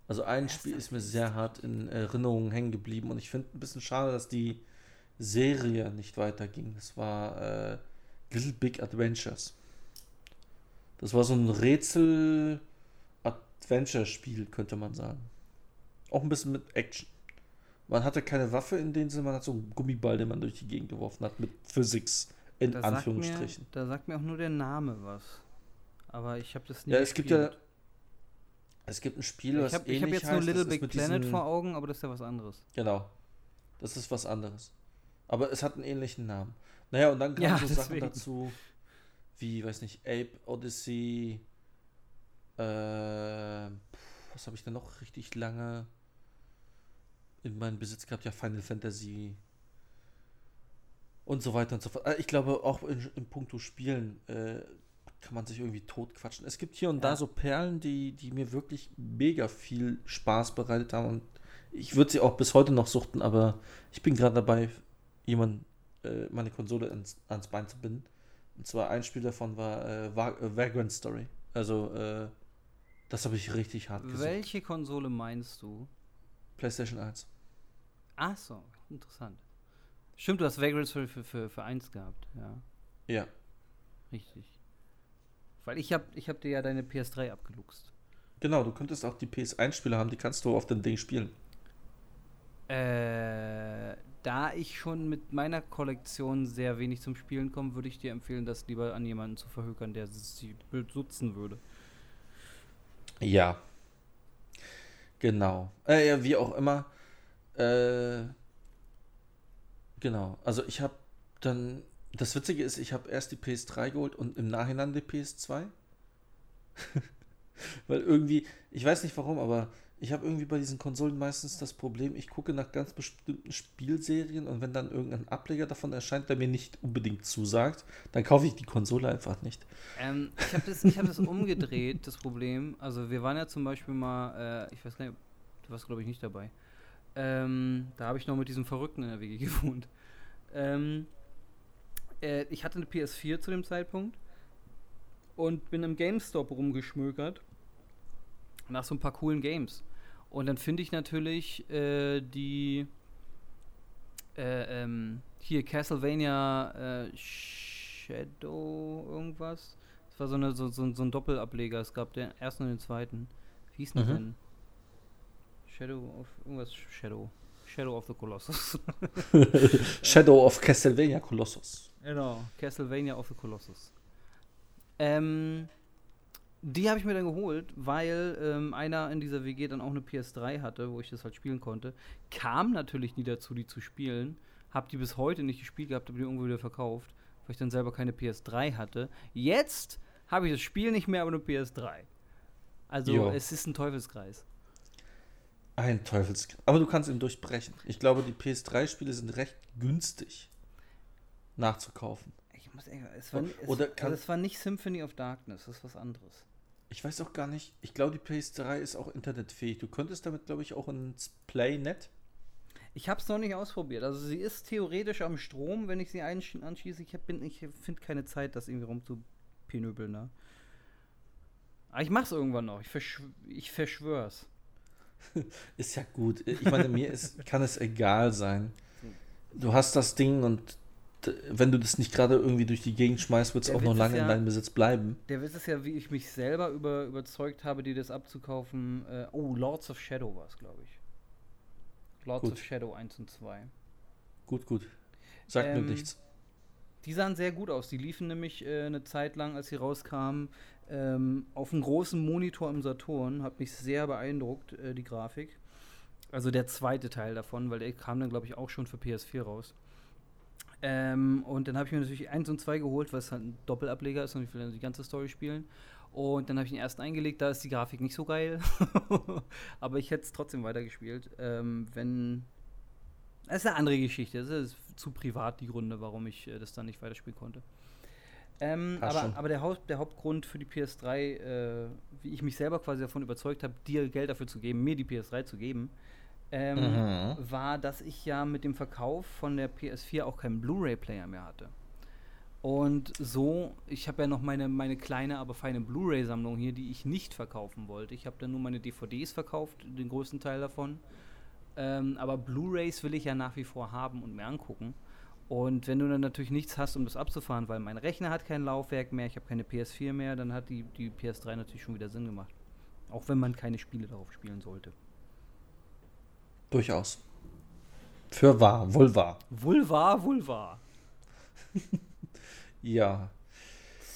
Also ein Spiel ist mir sehr hart in Erinnerung hängen geblieben und ich finde ein bisschen schade, dass die Serie nicht weiterging. Das war äh, Little Big Adventures. Das war so ein Rätsel-Adventure-Spiel, könnte man sagen. Auch ein bisschen mit Action. Man hatte keine Waffe in dem Sinne, man hat so einen Gummiball, den man durch die Gegend geworfen hat, mit Physics in da Anführungsstrichen. Sagt mir, da sagt mir auch nur der Name was. Aber ich habe das nie Ja, es gespielt. gibt ja. Es gibt ein Spiel, was ich hab, ähnlich Ich habe jetzt heißt, nur Little Big Planet vor Augen, aber das ist ja was anderes. Genau. Das ist was anderes. Aber es hat einen ähnlichen Namen. Naja, und dann kamen ja, so deswegen. Sachen dazu, wie, weiß nicht, Ape Odyssey, äh, was habe ich denn noch richtig lange in meinem Besitz gehabt? Ja, Final Fantasy und so weiter und so fort. Äh, ich glaube, auch in, in puncto Spielen äh, kann man sich irgendwie totquatschen. Es gibt hier und ja. da so Perlen, die, die mir wirklich mega viel Spaß bereitet haben und ich würde sie auch bis heute noch suchten, aber ich bin gerade dabei, jemand äh, meine Konsole ans, ans Bein zu binden. Und zwar ein Spiel davon war äh, äh Vagrant Story. Also, äh, das habe ich richtig hart gesucht. Welche Konsole meinst du? PlayStation 1. Ach so, interessant. Stimmt, du hast Vagrant Story für, für, für 1 gehabt, ja. Ja. Richtig. Weil ich habe ich hab dir ja deine PS3 abgeluchst. Genau, du könntest auch die PS1-Spiele haben, die kannst du auf dem Ding spielen. Äh, da ich schon mit meiner Kollektion sehr wenig zum Spielen komme, würde ich dir empfehlen, das lieber an jemanden zu verhökern, der sie benutzen würde. Ja. Genau. Äh, ja, wie auch immer. Äh, genau. Also ich habe dann. Das Witzige ist, ich habe erst die PS3 geholt und im Nachhinein die PS2. Weil irgendwie, ich weiß nicht warum, aber ich habe irgendwie bei diesen Konsolen meistens das Problem, ich gucke nach ganz bestimmten Spielserien und wenn dann irgendein Ableger davon erscheint, der mir nicht unbedingt zusagt, dann kaufe ich die Konsole einfach nicht. Ähm, ich habe das, hab das umgedreht, das Problem. Also wir waren ja zum Beispiel mal, äh, ich weiß gar nicht, du warst glaube ich nicht dabei. Ähm, da habe ich noch mit diesem Verrückten in der WG gewohnt. Ähm, äh, ich hatte eine PS4 zu dem Zeitpunkt und bin im GameStop rumgeschmökert nach so ein paar coolen Games. Und dann finde ich natürlich äh, die äh, ähm, hier Castlevania äh, Shadow irgendwas. Das war so, eine, so, so, so, ein Doppelableger. Es gab den ersten und den zweiten. Wie hieß mhm. denn? Shadow of irgendwas Shadow. Shadow of the Colossus. Shadow of Castlevania Colossus. Genau, Castlevania of the Colossus. Ähm, die habe ich mir dann geholt, weil ähm, einer in dieser WG dann auch eine PS3 hatte, wo ich das halt spielen konnte. Kam natürlich nie dazu, die zu spielen. Hab die bis heute nicht gespielt gehabt, habe die irgendwo wieder verkauft, weil ich dann selber keine PS3 hatte. Jetzt habe ich das Spiel nicht mehr, aber eine PS3. Also jo. es ist ein Teufelskreis. Ein Teufelskreis. Aber du kannst ihn durchbrechen. Ich glaube, die PS3-Spiele sind recht günstig nachzukaufen. Ich muss ehrlich, es war, es, Oder also es war nicht Symphony of Darkness, das ist was anderes. Ich weiß auch gar nicht. Ich glaube, die PS3 ist auch internetfähig. Du könntest damit, glaube ich, auch ins Playnet. Ich habe es noch nicht ausprobiert. Also sie ist theoretisch am Strom, wenn ich sie anschließe. Ich, ich finde keine Zeit, das irgendwie rumzupinöbeln. Ne? Aber ich mach's irgendwann noch. Ich, verschw ich verschwör's. ist ja gut. Ich meine, mir ist, kann es egal sein. Du hast das Ding und wenn du das nicht gerade irgendwie durch die Gegend schmeißt, wird es auch noch lange ja, in deinem Besitz bleiben. Der Witz ist ja, wie ich mich selber über, überzeugt habe, dir das abzukaufen. Äh, oh, Lords of Shadow war es, glaube ich. Lords gut. of Shadow 1 und 2. Gut, gut. Sagt ähm, mir nichts. Die sahen sehr gut aus. Die liefen nämlich äh, eine Zeit lang, als sie rauskamen, ähm, auf einem großen Monitor im Saturn. Hat mich sehr beeindruckt, äh, die Grafik. Also der zweite Teil davon, weil der kam dann, glaube ich, auch schon für PS4 raus. Ähm, und dann habe ich mir natürlich 1 und 2 geholt, was halt ein Doppelableger ist und ich will dann die ganze Story spielen. Und dann habe ich den ersten eingelegt, da ist die Grafik nicht so geil. Aber ich hätte es trotzdem weitergespielt, ähm, wenn. Das ist eine andere Geschichte. Das ist zu privat die Gründe, warum ich äh, das dann nicht weiterspielen konnte. Ähm, aber, aber der, Haupt, der, Hauptgrund für die PS3, äh, wie ich mich selber quasi davon überzeugt habe, dir Geld dafür zu geben, mir die PS3 zu geben, ähm, mhm. war, dass ich ja mit dem Verkauf von der PS4 auch keinen Blu-ray-Player mehr hatte. Und so, ich habe ja noch meine, meine kleine, aber feine Blu-ray-Sammlung hier, die ich nicht verkaufen wollte. Ich habe dann nur meine DVDs verkauft, den größten Teil davon. Ähm, aber Blu-rays will ich ja nach wie vor haben und mir angucken. Und wenn du dann natürlich nichts hast, um das abzufahren, weil mein Rechner hat kein Laufwerk mehr, ich habe keine PS4 mehr, dann hat die, die PS3 natürlich schon wieder Sinn gemacht. Auch wenn man keine Spiele darauf spielen sollte. Durchaus. Für wahr, wohl wahr. Wohl wahr, wohl wahr. ja.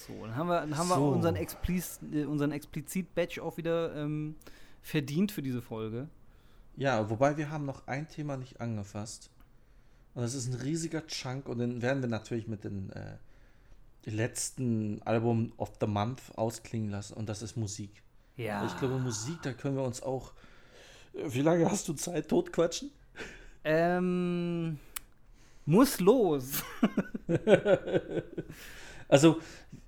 So, dann haben wir, dann haben so. wir unseren, Expliz, äh, unseren Explizit-Badge auch wieder ähm, verdient für diese Folge. Ja, wobei wir haben noch ein Thema nicht angefasst. Und das ist ein riesiger Chunk und den werden wir natürlich mit dem äh, letzten Album of the Month ausklingen lassen und das ist Musik. Ja. Ich glaube, Musik, da können wir uns auch. Äh, wie lange hast du Zeit, totquatschen? Ähm. Muss los. also,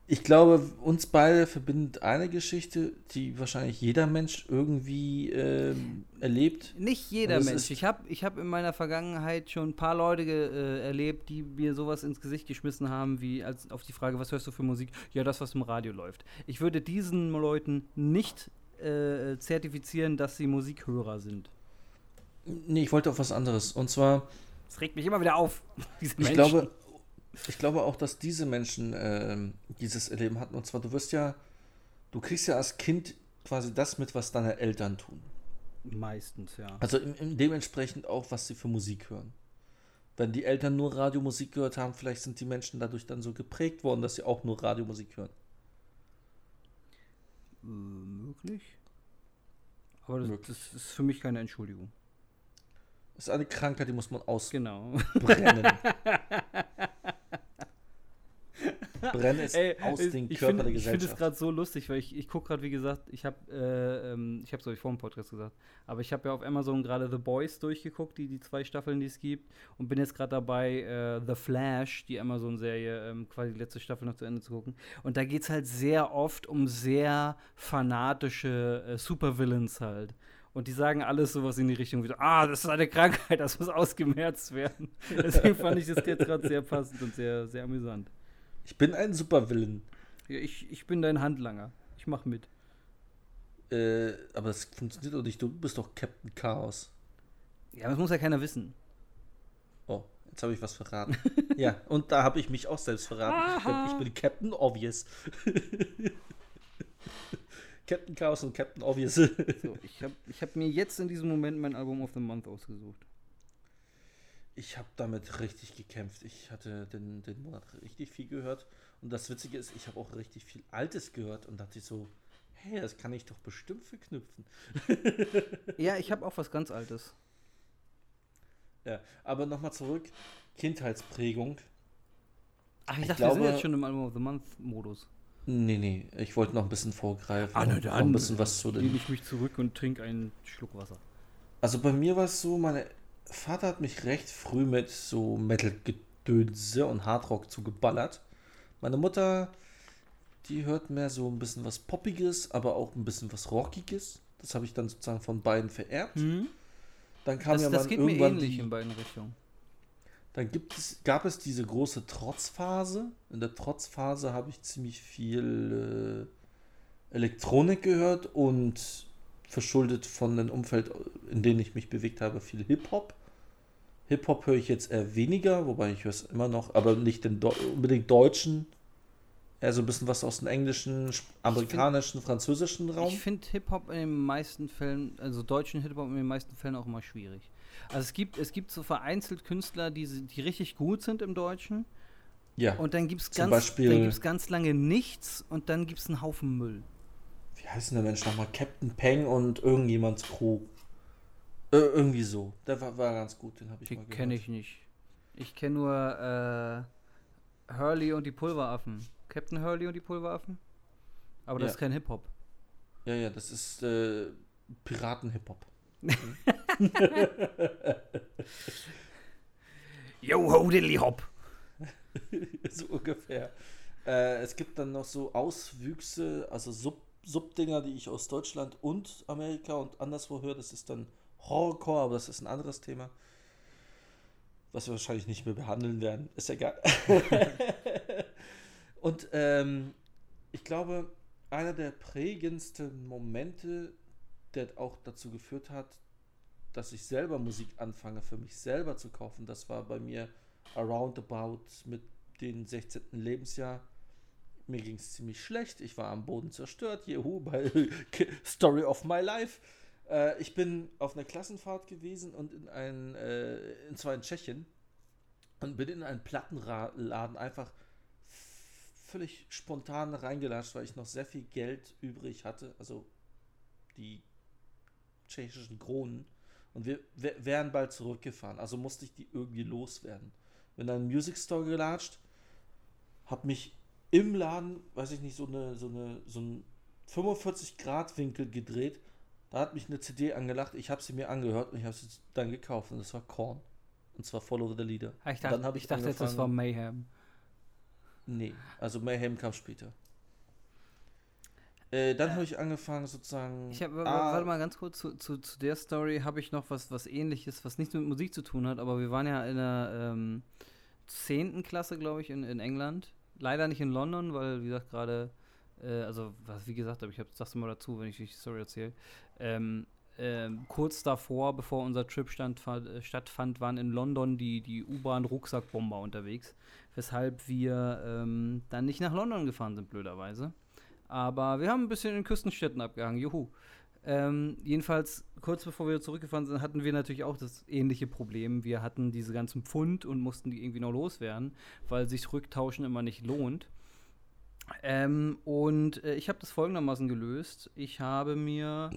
ich glaube, uns beide verbindet eine Geschichte, die wahrscheinlich jeder Mensch irgendwie äh, erlebt. Nicht jeder Mensch. Ich habe ich hab in meiner Vergangenheit schon ein paar Leute äh, erlebt, die mir sowas ins Gesicht geschmissen haben, wie als auf die Frage, was hörst du für Musik? Ja, das, was im Radio läuft. Ich würde diesen Leuten nicht äh, zertifizieren, dass sie Musikhörer sind. Nee, ich wollte auf was anderes. Und zwar. Das regt mich immer wieder auf. Diese ich glaube, ich glaube auch, dass diese Menschen äh, dieses Erleben hatten. Und zwar, du wirst ja, du kriegst ja als Kind quasi das mit, was deine Eltern tun. Meistens, ja. Also im, im dementsprechend auch, was sie für Musik hören. Wenn die Eltern nur Radiomusik gehört haben, vielleicht sind die Menschen dadurch dann so geprägt worden, dass sie auch nur Radiomusik hören. Äh, möglich. Aber das, möglich. das ist für mich keine Entschuldigung. Das ist eine Krankheit, die muss man ausbrennen. Genau. Brennen ist Ey, aus dem Körper find, der Gesellschaft. Ich finde es gerade so lustig, weil ich, ich gucke gerade, wie gesagt, ich habe, äh, ähm, ich habe es euch vor dem Podcast gesagt, aber ich habe ja auf Amazon gerade The Boys durchgeguckt, die, die zwei Staffeln, die es gibt, und bin jetzt gerade dabei, äh, The Flash, die Amazon-Serie, ähm, quasi die letzte Staffel noch zu Ende zu gucken. Und da geht es halt sehr oft um sehr fanatische äh, Supervillains halt. Und die sagen alles sowas in die Richtung wie, ah, das ist eine Krankheit, das muss ausgemerzt werden. Deswegen fand ich das jetzt gerade sehr passend und sehr, sehr amüsant. Ich bin ein Supervillain. Ja, ich, ich bin dein Handlanger. Ich mach mit. Äh, aber das funktioniert doch nicht. Du bist doch Captain Chaos. Ja, das muss ja keiner wissen. Oh, jetzt habe ich was verraten. ja, und da habe ich mich auch selbst verraten. Ich bin Captain Obvious. Captain Chaos und Captain Obvious. so, ich habe ich hab mir jetzt in diesem Moment mein Album of the Month ausgesucht. Ich habe damit richtig gekämpft. Ich hatte den, den Monat richtig viel gehört. Und das Witzige ist, ich habe auch richtig viel Altes gehört und dachte so, hey, das kann ich doch bestimmt verknüpfen. ja, ich habe auch was ganz Altes. Ja, aber nochmal zurück. Kindheitsprägung. Ach, ich, ich dachte, glaube, wir sind jetzt schon im Album of the Month Modus. Nee, nee, ich wollte noch ein bisschen vorgreifen. Ah, ne, dann ein bisschen was zu den. ich mich zurück und trinke einen Schluck Wasser. Also bei mir war es so, meine Vater hat mich recht früh mit so Metal-Gedönse und Hardrock zugeballert. Meine Mutter, die hört mehr so ein bisschen was Poppiges, aber auch ein bisschen was Rockiges. Das habe ich dann sozusagen von beiden vererbt. Mhm. Dann kam das, ja das geht irgendwann mir ähnlich die, in beiden Richtungen. Dann gibt es, gab es diese große Trotzphase. In der Trotzphase habe ich ziemlich viel äh, Elektronik gehört und verschuldet von dem Umfeld, in dem ich mich bewegt habe, viel Hip-Hop. Hip-Hop höre ich jetzt eher weniger, wobei ich höre es immer noch, aber nicht den Do unbedingt deutschen. Eher so ein bisschen was aus dem englischen, amerikanischen, find, französischen Raum. Ich finde Hip-Hop in den meisten Fällen, also deutschen Hip-Hop in den meisten Fällen auch immer schwierig. Also es gibt, es gibt so vereinzelt Künstler, die, die richtig gut sind im Deutschen. Ja. Und dann gibt es ganz, ganz lange nichts und dann gibt es einen Haufen Müll wie heißt denn der Mensch nochmal? Captain Peng und irgendjemands Crew. Äh, irgendwie so. Der war, war ganz gut, den habe ich die mal gehört. kenne ich nicht. Ich kenne nur äh, Hurley und die Pulveraffen. Captain Hurley und die Pulveraffen? Aber das ja. ist kein Hip-Hop. Ja, ja, das ist äh, Piraten-Hip-Hop. Yo ho diddly hop. so ungefähr. Äh, es gibt dann noch so Auswüchse, also Sub Subdinger, die ich aus Deutschland und Amerika und anderswo höre. Das ist dann Horrorcore, aber das ist ein anderes Thema. Was wir wahrscheinlich nicht mehr behandeln werden. Ist egal. und ähm, ich glaube, einer der prägendsten Momente, der auch dazu geführt hat, dass ich selber Musik anfange, für mich selber zu kaufen, das war bei mir aroundabout mit dem 16. Lebensjahr mir ging es ziemlich schlecht. Ich war am Boden zerstört. Juhu, bei Story of my life. Äh, ich bin auf einer Klassenfahrt gewesen und in ein, äh, in zwar in Tschechien und bin in einen Plattenladen einfach völlig spontan reingelatscht, weil ich noch sehr viel Geld übrig hatte, also die tschechischen Kronen. Und wir, wären bald zurückgefahren, also musste ich die irgendwie loswerden. Bin in einen Music Store gelatscht, hab mich im Laden, weiß ich nicht, so eine, so eine, so ein 45 Grad Winkel gedreht. Da hat mich eine CD angelacht. Ich habe sie mir angehört und ich habe sie dann gekauft und das war Korn. Und zwar Follow the Leader. Ah, ich dachte, ich, ich dachte das war Mayhem. Nee, also Mayhem kam später. Äh, dann äh, habe ich angefangen sozusagen. Ich hab, ah, warte mal ganz kurz, zu, zu, zu der Story habe ich noch was, was ähnliches, was nichts mit Musik zu tun hat, aber wir waren ja in der ähm, 10. Klasse, glaube ich, in, in England leider nicht in London, weil, wie gesagt, gerade, äh, also, was wie gesagt ich hab, sag's mal dazu, wenn ich die Story erzähle. Ähm, ähm, kurz davor, bevor unser Trip stand, äh, stattfand, waren in London die, die U-Bahn-Rucksackbomber unterwegs, weshalb wir ähm, dann nicht nach London gefahren sind, blöderweise. Aber wir haben ein bisschen in Küstenstädten abgehangen, juhu. Ähm, jedenfalls, kurz bevor wir zurückgefahren sind, hatten wir natürlich auch das ähnliche Problem. Wir hatten diese ganzen Pfund und mussten die irgendwie noch loswerden, weil sich Rücktauschen immer nicht lohnt. Ähm, und äh, ich habe das folgendermaßen gelöst. Ich habe mir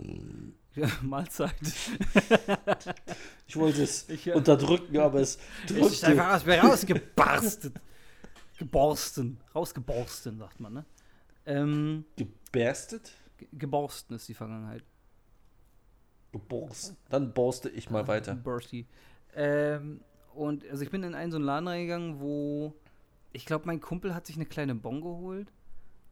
ja, Mahlzeit. ich wollte es ich, äh, unterdrücken, aber es ist einfach aus mir rausgebarstet. Geborsten. Rausgeborsten, sagt man, ne? Ähm, Geberstet? Geborsten ist die Vergangenheit. Geborst. Dann borste ich mal weiter. Bursty. Ähm, und also ich bin in einen so einen Laden reingegangen, wo ich glaube, mein Kumpel hat sich eine kleine Bon geholt,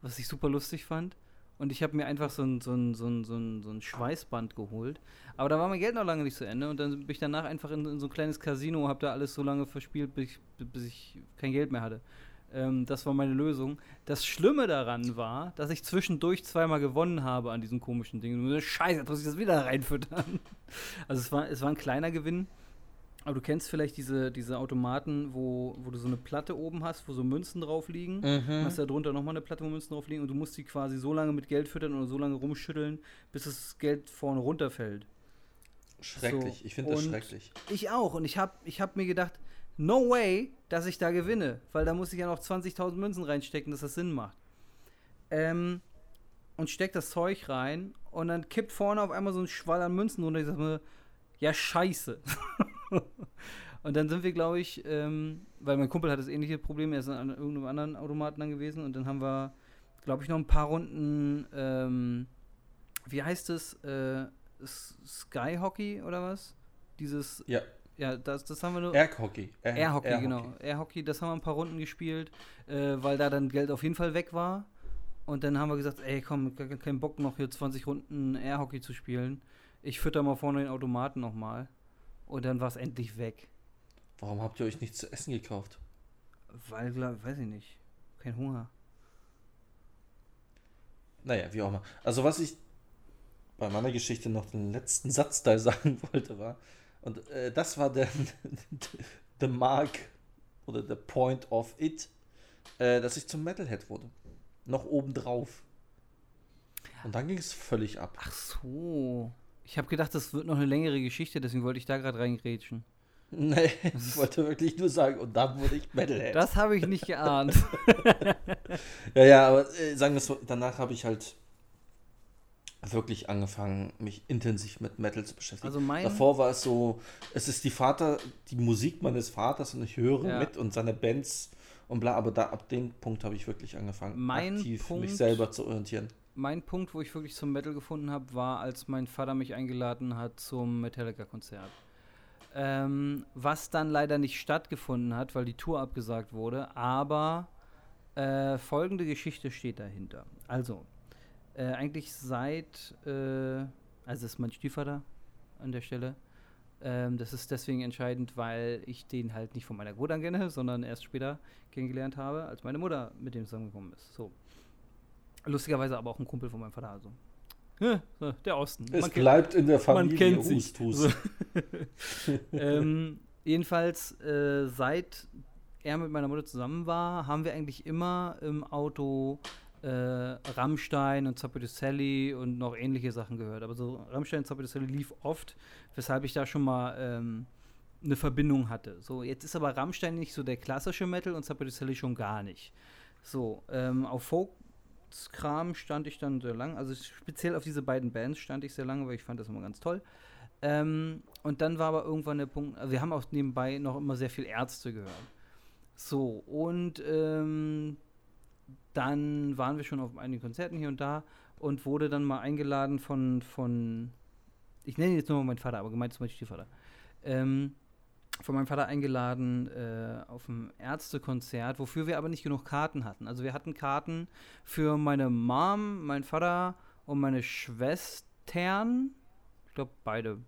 was ich super lustig fand. Und ich habe mir einfach so ein, so, ein, so, ein, so, ein, so ein Schweißband geholt. Aber da war mein Geld noch lange nicht zu Ende. Und dann bin ich danach einfach in, in so ein kleines Casino, habe da alles so lange verspielt, bis ich, bis ich kein Geld mehr hatte. Ähm, das war meine Lösung. Das Schlimme daran war, dass ich zwischendurch zweimal gewonnen habe an diesem komischen Ding. Scheiße, jetzt muss ich das wieder reinfüttern. Also es war, es war ein kleiner Gewinn. Aber du kennst vielleicht diese, diese Automaten, wo, wo du so eine Platte oben hast, wo so Münzen drauf liegen. Mhm. Hast da drunter nochmal eine Platte, wo Münzen drauf liegen. Und du musst die quasi so lange mit Geld füttern oder so lange rumschütteln, bis das Geld vorne runterfällt. Schrecklich. So. Ich finde das schrecklich. Ich auch. Und ich habe ich hab mir gedacht, no way, dass ich da gewinne, weil da muss ich ja noch 20.000 Münzen reinstecken, dass das Sinn macht. Ähm, und steck das Zeug rein und dann kippt vorne auf einmal so ein Schwall an Münzen runter. Ich sag mir, ja, scheiße. und dann sind wir, glaube ich, ähm, weil mein Kumpel hat das ähnliche Problem, er ist an irgendeinem anderen Automaten dann gewesen und dann haben wir, glaube ich, noch ein paar Runden, ähm, wie heißt es, äh, Sky Hockey oder was? Dieses ja. Ja, das, das haben wir nur. Air-Hockey. Air, Air, Hockey, Air genau. Air-Hockey, das haben wir ein paar Runden gespielt, äh, weil da dann Geld auf jeden Fall weg war. Und dann haben wir gesagt, ey, komm, kein Bock noch hier 20 Runden Air-Hockey zu spielen. Ich fütter mal vorne den Automaten nochmal. Und dann war es endlich weg. Warum habt ihr euch nichts zu essen gekauft? Weil, glaub, weiß ich nicht. Kein Hunger. Naja, wie auch immer. Also, was ich bei meiner Geschichte noch den letzten Satz da sagen wollte, war, und äh, das war der the Mark oder the Point of it, äh, dass ich zum Metalhead wurde. Noch obendrauf. Und dann ging es völlig ab. Ach so. Ich habe gedacht, das wird noch eine längere Geschichte, deswegen wollte ich da gerade reingrätschen. Nee, ich wollte wirklich nur sagen, und dann wurde ich Metalhead. Das habe ich nicht geahnt. ja, ja, aber äh, sagen wir es so, danach habe ich halt wirklich angefangen, mich intensiv mit Metal zu beschäftigen. Also mein Davor war es so, es ist die Vater, die Musik meines Vaters und ich höre ja. mit und seine Bands und bla, aber da ab dem Punkt habe ich wirklich angefangen, mein aktiv Punkt, mich selber zu orientieren. Mein Punkt, wo ich wirklich zum Metal gefunden habe, war, als mein Vater mich eingeladen hat zum Metallica-Konzert. Ähm, was dann leider nicht stattgefunden hat, weil die Tour abgesagt wurde. Aber äh, folgende Geschichte steht dahinter. Also, äh, eigentlich seit, äh, also ist mein Stiefvater an der Stelle. Ähm, das ist deswegen entscheidend, weil ich den halt nicht von meiner Mutter kenne, sondern erst später kennengelernt habe, als meine Mutter mit dem zusammengekommen ist. So. Lustigerweise aber auch ein Kumpel von meinem Vater. Also. der Osten. Es man bleibt in der Familie. Man kennt sich. So. ähm, jedenfalls, äh, seit er mit meiner Mutter zusammen war, haben wir eigentlich immer im Auto äh, Rammstein und Zappato und noch ähnliche Sachen gehört. Aber so Rammstein und Zappato lief oft, weshalb ich da schon mal ähm, eine Verbindung hatte. So, jetzt ist aber Rammstein nicht so der klassische Metal und Zappato schon gar nicht. So, ähm, auf Folk Kram stand ich dann sehr lang. Also speziell auf diese beiden Bands stand ich sehr lange, weil ich fand das immer ganz toll. Ähm, und dann war aber irgendwann der Punkt, also wir haben auch nebenbei noch immer sehr viel Ärzte gehört. So, und ähm, dann waren wir schon auf einigen Konzerten hier und da und wurde dann mal eingeladen von, von ich nenne ihn jetzt nur mal meinen Vater, aber gemeint ist mein Stiefvater. Ähm, von meinem Vater eingeladen äh, auf ein Ärztekonzert, wofür wir aber nicht genug Karten hatten. Also wir hatten Karten für meine Mom, meinen Vater und meine Schwestern. Ich glaube beide.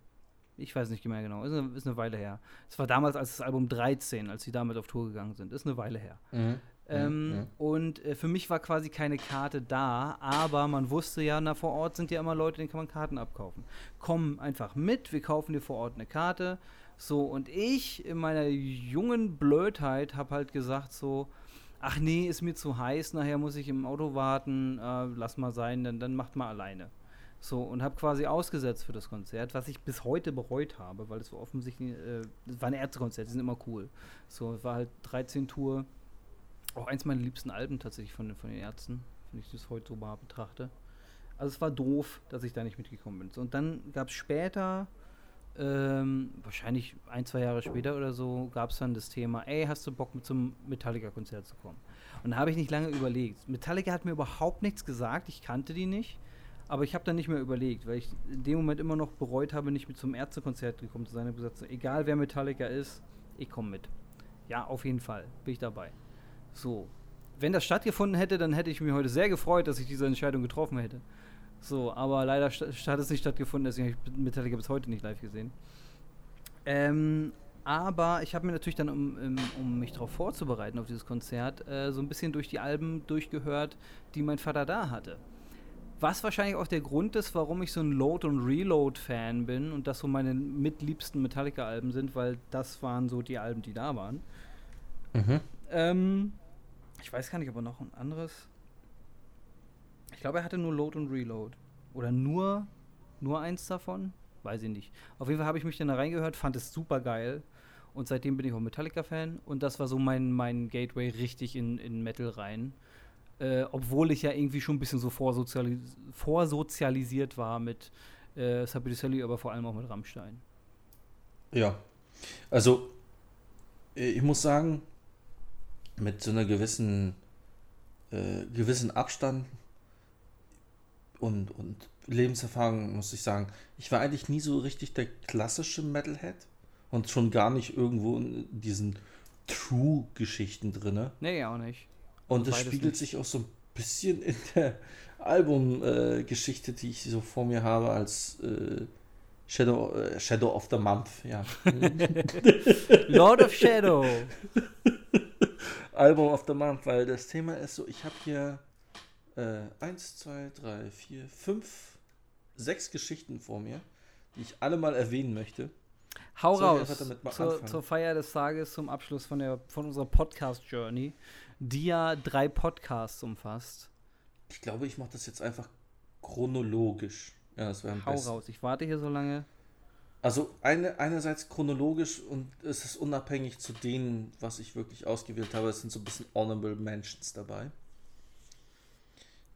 Ich weiß nicht mehr genau. Ist eine, ist eine Weile her. Es war damals als das Album 13, als sie damit auf Tour gegangen sind. Ist eine Weile her. Mhm. Ähm, mhm. Und äh, für mich war quasi keine Karte da, aber man wusste ja, na, vor Ort sind ja immer Leute, denen kann man Karten abkaufen. Komm einfach mit, wir kaufen dir vor Ort eine Karte. So, und ich in meiner jungen Blödheit habe halt gesagt so, ach nee, ist mir zu heiß, nachher muss ich im Auto warten, äh, lass mal sein, dann, dann macht mal alleine. So, und habe quasi ausgesetzt für das Konzert, was ich bis heute bereut habe, weil es so offensichtlich, äh, das war ein Ärztekonzert, die sind immer cool. So, es war halt 13 Tour, auch eins meiner liebsten Alben tatsächlich von, von den Ärzten, wenn ich das heute so mal betrachte. Also es war doof, dass ich da nicht mitgekommen bin. Und dann gab es später ähm, wahrscheinlich ein, zwei Jahre später oder so, gab es dann das Thema, ey, hast du Bock mit zum Metallica-Konzert zu kommen? Und da habe ich nicht lange überlegt. Metallica hat mir überhaupt nichts gesagt, ich kannte die nicht, aber ich habe dann nicht mehr überlegt, weil ich in dem Moment immer noch bereut habe, nicht mit zum Ärztekonzert gekommen zu sein. Ich habe gesagt, egal wer Metallica ist, ich komme mit. Ja, auf jeden Fall, bin ich dabei. So, wenn das stattgefunden hätte, dann hätte ich mich heute sehr gefreut, dass ich diese Entscheidung getroffen hätte. So, aber leider hat es nicht stattgefunden, deswegen habe ich Metallica bis heute nicht live gesehen. Ähm, aber ich habe mir natürlich dann, um, um, um mich darauf vorzubereiten, auf dieses Konzert, äh, so ein bisschen durch die Alben durchgehört, die mein Vater da hatte. Was wahrscheinlich auch der Grund ist, warum ich so ein Load- und Reload-Fan bin und das so meine mitliebsten Metallica-Alben sind, weil das waren so die Alben, die da waren. Mhm. Ähm, ich weiß gar nicht, ob er noch ein anderes ich glaube, er hatte nur Load und Reload. Oder nur, nur eins davon? Weiß ich nicht. Auf jeden Fall habe ich mich dann da reingehört, fand es super geil. Und seitdem bin ich auch Metallica-Fan. Und das war so mein, mein Gateway richtig in, in Metal rein. Äh, obwohl ich ja irgendwie schon ein bisschen so vorsozialis vorsozialisiert war mit äh, Sabine aber vor allem auch mit Rammstein. Ja. Also, äh, ich muss sagen, mit so einer gewissen, äh, gewissen Abstand und, und Lebenserfahrung, muss ich sagen. Ich war eigentlich nie so richtig der klassische Metalhead und schon gar nicht irgendwo in diesen True-Geschichten drin. Nee, auch nicht. Und das spiegelt nicht. sich auch so ein bisschen in der Albumgeschichte, äh, die ich so vor mir habe, als äh, Shadow, äh, Shadow of the Month, ja. Lord of Shadow. Album of the Month, weil das Thema ist so, ich habe hier äh, eins, zwei, drei, vier, fünf, sechs Geschichten vor mir, die ich alle mal erwähnen möchte. Hau Soll raus zur, zur, Feier des Tages zum Abschluss von, der, von unserer Podcast-Journey, die ja drei Podcasts umfasst. Ich glaube, ich mache das jetzt einfach chronologisch. Ja, das wäre am Hau besten. raus, ich warte hier so lange. Also eine, einerseits chronologisch und es ist unabhängig zu denen, was ich wirklich ausgewählt habe. Es sind so ein bisschen Honorable Mentions dabei.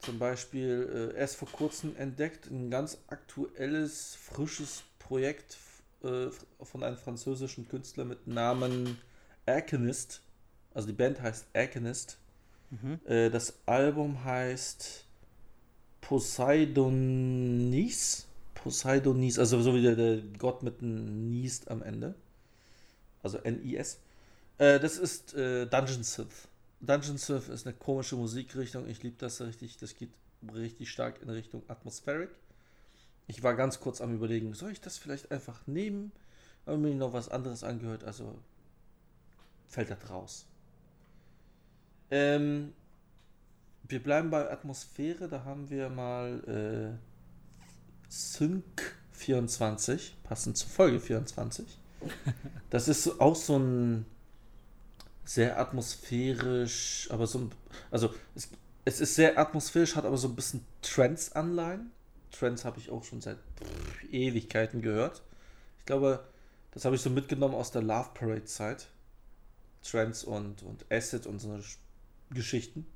Zum Beispiel äh, erst vor kurzem entdeckt, ein ganz aktuelles, frisches Projekt äh, von einem französischen Künstler mit Namen Alchemist. Also die Band heißt Alchemist. Mhm. Äh, das Album heißt Poseidonis. Poseidonis, also so wie der, der Gott mit einem Niest am Ende. also N-I-S. Äh, das ist äh, Dungeon Synth. Dungeon Synth ist eine komische Musikrichtung. Ich liebe das richtig. Das geht richtig stark in Richtung Atmospheric. Ich war ganz kurz am überlegen, soll ich das vielleicht einfach nehmen? Aber mir noch was anderes angehört, also fällt das raus. Ähm, wir bleiben bei Atmosphäre, da haben wir mal äh, Sync 24, passend zur Folge 24. Das ist auch so ein sehr atmosphärisch, aber so ein, also es, es ist sehr atmosphärisch, hat aber so ein bisschen Trends-Anleihen. Trends habe ich auch schon seit pff, Ewigkeiten gehört. Ich glaube, das habe ich so mitgenommen aus der Love Parade Zeit. Trends und, und Acid und so eine Geschichten.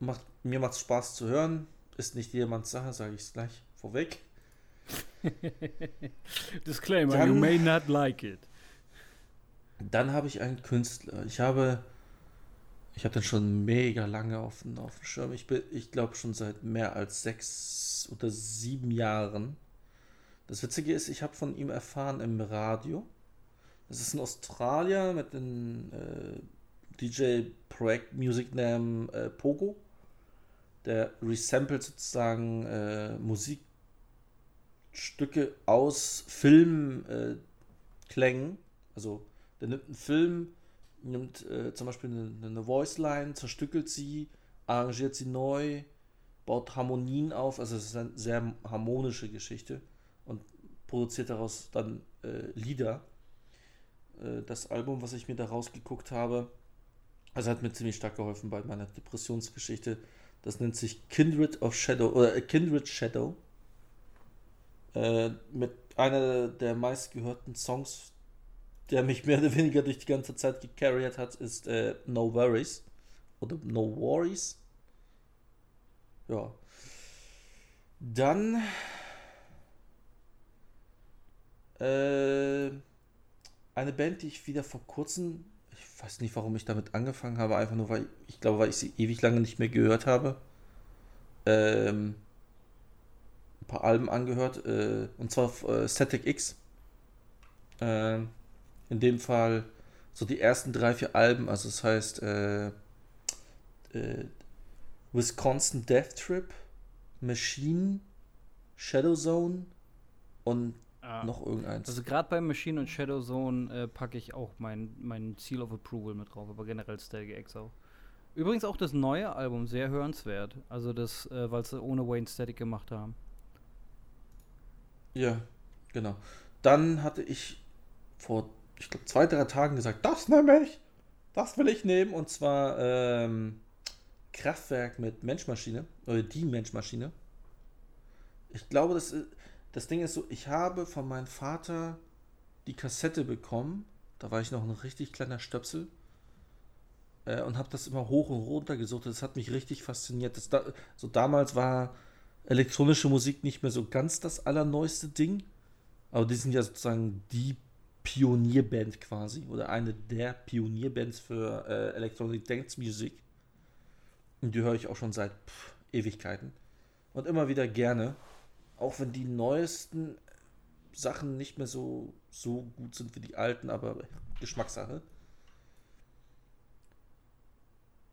Macht, mir macht es Spaß zu hören. Ist nicht jedermanns Sache, sage ich es gleich vorweg. Disclaimer, dann, you may not like it. Dann habe ich einen Künstler. Ich habe, ich habe den schon mega lange auf dem, auf dem Schirm. Ich, ich glaube schon seit mehr als sechs oder sieben Jahren. Das Witzige ist, ich habe von ihm erfahren im Radio. Das ist ein Australier mit dem äh, DJ-Projekt Music Name äh, Pogo. Der resampelt sozusagen äh, Musikstücke aus Filmklängen. Äh, also der nimmt einen Film, nimmt äh, zum Beispiel eine, eine Voice-Line, zerstückelt sie, arrangiert sie neu, baut Harmonien auf. Also es ist eine sehr harmonische Geschichte und produziert daraus dann äh, Lieder. Äh, das Album, was ich mir da rausgeguckt habe, also hat mir ziemlich stark geholfen bei meiner Depressionsgeschichte. Das nennt sich Kindred of Shadow oder äh, Kindred Shadow. Äh, mit einer der meistgehörten Songs, der mich mehr oder weniger durch die ganze Zeit gecarried hat, ist äh, No Worries. Oder No Worries. Ja. Dann. Äh, eine Band, die ich wieder vor kurzem weiß nicht, warum ich damit angefangen habe, einfach nur, weil ich glaube, weil ich sie ewig lange nicht mehr gehört habe. Ähm, ein paar Alben angehört, äh, und zwar äh, Static X. Äh, in dem Fall so die ersten drei, vier Alben, also das heißt äh, äh, Wisconsin Death Trip, Machine, Shadow Zone und Noch irgendeins. Also gerade bei Machine und Shadow Zone äh, packe ich auch mein, mein Seal of Approval mit drauf, aber generell Static X auch. Übrigens auch das neue Album sehr hörenswert. Also das, äh, weil sie ohne Wayne Static gemacht haben. Ja, genau. Dann hatte ich vor, ich glaube, zwei, drei Tagen gesagt, das nehme ich. Das will ich nehmen. Und zwar ähm, Kraftwerk mit Menschmaschine. Oder die Menschmaschine. Ich glaube, das ist das Ding ist so, ich habe von meinem Vater die Kassette bekommen. Da war ich noch ein richtig kleiner Stöpsel. Äh, und habe das immer hoch und runter gesucht. Das hat mich richtig fasziniert. Das da, so damals war elektronische Musik nicht mehr so ganz das allerneueste Ding. Aber die sind ja sozusagen die Pionierband quasi. Oder eine der Pionierbands für äh, Electronic Dance Music. Und die höre ich auch schon seit pff, Ewigkeiten. Und immer wieder gerne auch wenn die neuesten Sachen nicht mehr so, so gut sind wie die alten, aber Geschmackssache.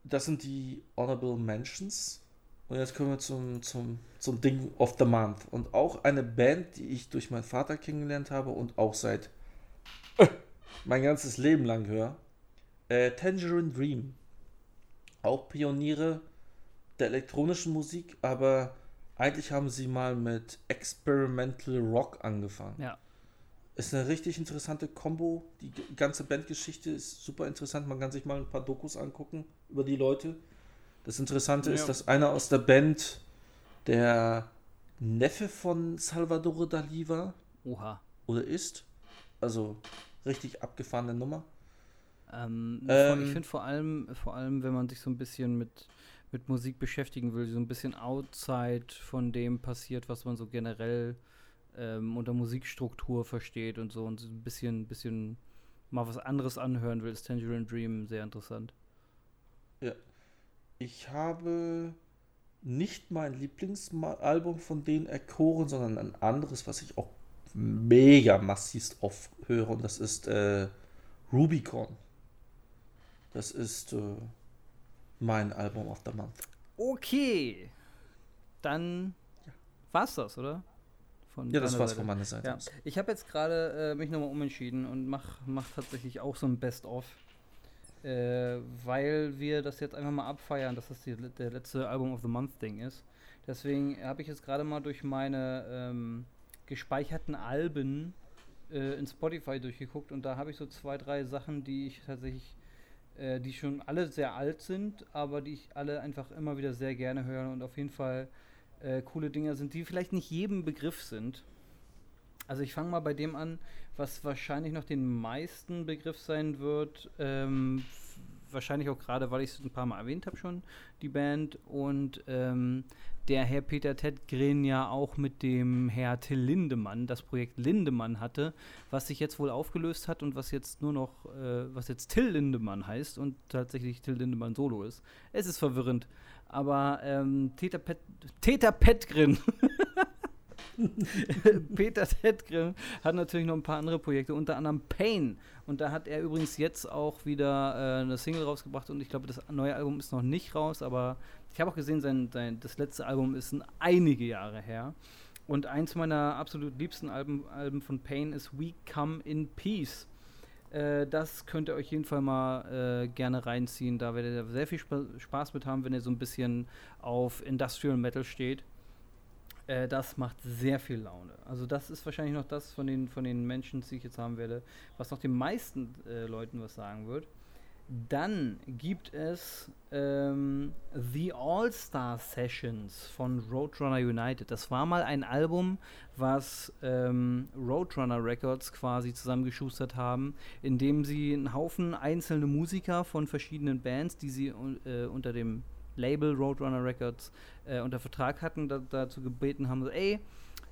Das sind die Honorable Mentions. Und jetzt kommen wir zum, zum, zum Ding of the Month. Und auch eine Band, die ich durch meinen Vater kennengelernt habe und auch seit äh, mein ganzes Leben lang höre. Äh, Tangerine Dream. Auch Pioniere der elektronischen Musik, aber eigentlich haben sie mal mit Experimental Rock angefangen. Ja. Ist eine richtig interessante Combo. Die ganze Bandgeschichte ist super interessant. Man kann sich mal ein paar Dokus angucken über die Leute. Das Interessante ja. ist, dass einer aus der Band der Neffe von Salvador Dali war. Oha. Oder ist. Also richtig abgefahrene Nummer. Ähm, ähm, ich finde vor allem, vor allem, wenn man sich so ein bisschen mit mit Musik beschäftigen will, so ein bisschen outside von dem passiert, was man so generell ähm, unter Musikstruktur versteht und so und so ein bisschen, bisschen mal was anderes anhören will, ist Tangerine Dream sehr interessant. Ja. Ich habe nicht mein Lieblingsalbum von denen erkoren, sondern ein anderes, was ich auch mega massivst aufhöre und das ist äh, Rubicon. Das ist äh, mein Album of the Month. Okay. Dann war's das, oder? Von ja, das war's Seite. von meiner Seite. Ja. Ich habe jetzt gerade äh, mich nochmal umentschieden und mach, mach tatsächlich auch so ein Best-of. Äh, weil wir das jetzt einfach mal abfeiern, dass das die, der letzte Album of the Month-Ding ist. Deswegen habe ich jetzt gerade mal durch meine ähm, gespeicherten Alben äh, in Spotify durchgeguckt und da habe ich so zwei, drei Sachen, die ich tatsächlich, äh, die schon alle sehr alt sind, aber die ich alle einfach immer wieder sehr gerne höre und auf jeden Fall äh, coole Dinger sind, die vielleicht nicht jedem Begriff sind. Also ich fange mal bei dem an, was wahrscheinlich noch den meisten Begriff sein wird. Ähm, wahrscheinlich auch gerade, weil ich es ein paar Mal erwähnt habe schon, die Band. Und ähm, der Herr Peter Tedgren ja auch mit dem Herr Till Lindemann das Projekt Lindemann hatte, was sich jetzt wohl aufgelöst hat und was jetzt nur noch, äh, was jetzt Till Lindemann heißt und tatsächlich Till Lindemann Solo ist. Es ist verwirrend. Aber ähm, Peter, Pet Peter Petgren Peter Tedgren hat natürlich noch ein paar andere Projekte, unter anderem Pain. Und da hat er übrigens jetzt auch wieder äh, eine Single rausgebracht und ich glaube, das neue Album ist noch nicht raus, aber ich habe auch gesehen, sein, sein, das letzte Album ist einige Jahre her. Und eins meiner absolut liebsten Alben, Alben von Pain ist We Come in Peace. Äh, das könnt ihr euch jeden Fall mal äh, gerne reinziehen. Da werdet ihr sehr viel Sp Spaß mit haben, wenn ihr so ein bisschen auf Industrial Metal steht. Äh, das macht sehr viel Laune. Also das ist wahrscheinlich noch das von den, von den Menschen, die ich jetzt haben werde, was noch den meisten äh, Leuten was sagen wird. Dann gibt es ähm, The All-Star Sessions von Roadrunner United. Das war mal ein Album, was ähm, Roadrunner Records quasi zusammengeschustert haben, indem sie einen Haufen einzelne Musiker von verschiedenen Bands, die sie äh, unter dem Label Roadrunner Records äh, unter Vertrag hatten, da, dazu gebeten haben, ey,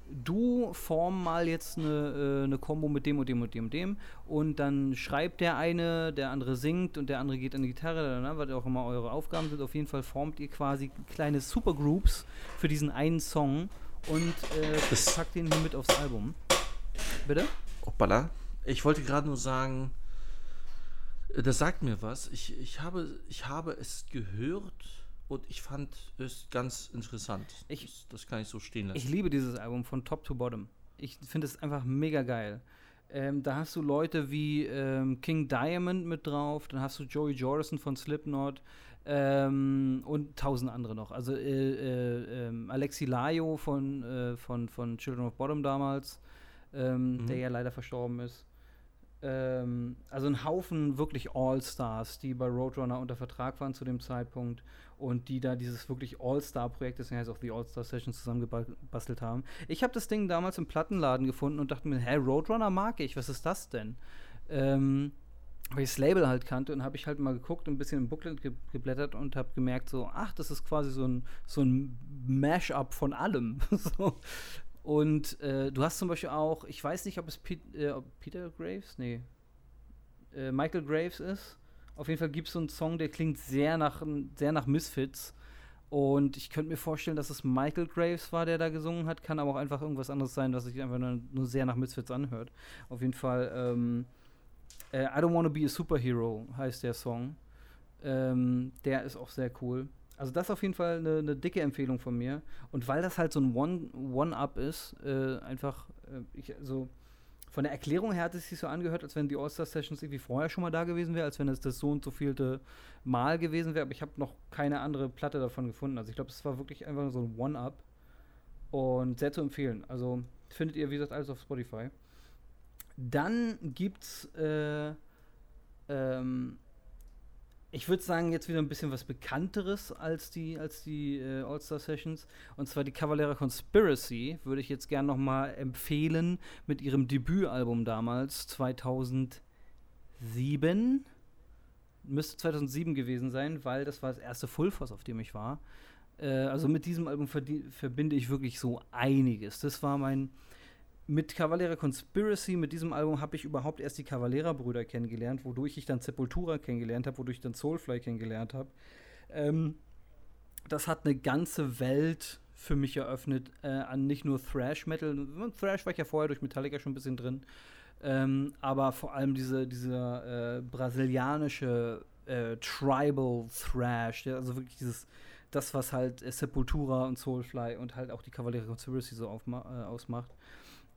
du form mal jetzt eine, äh, eine Combo mit dem und dem und dem und dem und dann schreibt der eine, der andere singt und der andere geht an die Gitarre, ne, was auch immer eure Aufgaben sind. Auf jeden Fall formt ihr quasi kleine Supergroups für diesen einen Song und äh, packt den hier mit aufs Album. Bitte? Hoppala. Ich wollte gerade nur sagen, das sagt mir was. Ich, ich, habe, ich habe es gehört und ich fand es ganz interessant. Ich, das, das, kann ich so stehen lassen. Ich liebe dieses Album von Top to Bottom. Ich finde es einfach mega geil. Ähm, da hast du Leute wie ähm, King Diamond mit drauf, dann hast du Joey Jordison von Slipknot ähm, und tausend andere noch. Also äh, äh, ähm, Alexi Laio von, äh, von, von Children of Bottom damals, ähm, mhm. der ja leider verstorben ist. Ähm, also ein Haufen wirklich All-Stars, die bei Roadrunner unter Vertrag waren zu dem Zeitpunkt und die da dieses wirklich All-Star-Projekt, das heißt auch die All-Star Sessions zusammengebastelt haben. Ich habe das Ding damals im Plattenladen gefunden und dachte mir, hä, Roadrunner mag ich, was ist das denn? Ähm, weil ich das Label halt kannte und habe ich halt mal geguckt und ein bisschen im Booklet ge geblättert und habe gemerkt, so, ach, das ist quasi so ein, so ein Mash-up von allem. so. Und äh, du hast zum Beispiel auch, ich weiß nicht, ob es Pe äh, Peter Graves, nee, äh, Michael Graves ist. Auf jeden Fall gibt es so einen Song, der klingt sehr nach, sehr nach Misfits. Und ich könnte mir vorstellen, dass es Michael Graves war, der da gesungen hat. Kann aber auch einfach irgendwas anderes sein, was sich einfach nur, nur, sehr nach Misfits anhört. Auf jeden Fall, ähm, äh, I Don't Wanna Be a Superhero heißt der Song. Ähm, der ist auch sehr cool. Also das ist auf jeden Fall eine, eine, dicke Empfehlung von mir. Und weil das halt so ein One-Up One ist, äh, einfach, äh, ich, also von der Erklärung her hat es sich so angehört, als wenn die All-Star-Sessions irgendwie vorher schon mal da gewesen wäre, als wenn es das so und so vielte Mal gewesen wäre. Aber ich habe noch keine andere Platte davon gefunden. Also ich glaube, es war wirklich einfach nur so ein One-Up. Und sehr zu empfehlen. Also findet ihr, wie gesagt, alles auf Spotify. Dann gibt's äh, ähm, ich würde sagen, jetzt wieder ein bisschen was Bekannteres als die, als die äh, All-Star Sessions. Und zwar die Cavalera Conspiracy würde ich jetzt gerne nochmal empfehlen mit ihrem Debütalbum damals, 2007. Müsste 2007 gewesen sein, weil das war das erste Full Force, auf dem ich war. Äh, also mit diesem Album verbinde ich wirklich so einiges. Das war mein mit Cavalera Conspiracy, mit diesem Album, habe ich überhaupt erst die Cavalera-Brüder kennengelernt, wodurch ich dann Sepultura kennengelernt habe, wodurch ich dann Soulfly kennengelernt habe. Ähm, das hat eine ganze Welt für mich eröffnet äh, an nicht nur Thrash Metal. Thrash war ich ja vorher durch Metallica schon ein bisschen drin. Ähm, aber vor allem diese, dieser äh, brasilianische äh, Tribal Thrash, ja, also wirklich dieses, das, was halt äh, Sepultura und Soulfly und halt auch die Cavalier Conspiracy so äh, ausmacht.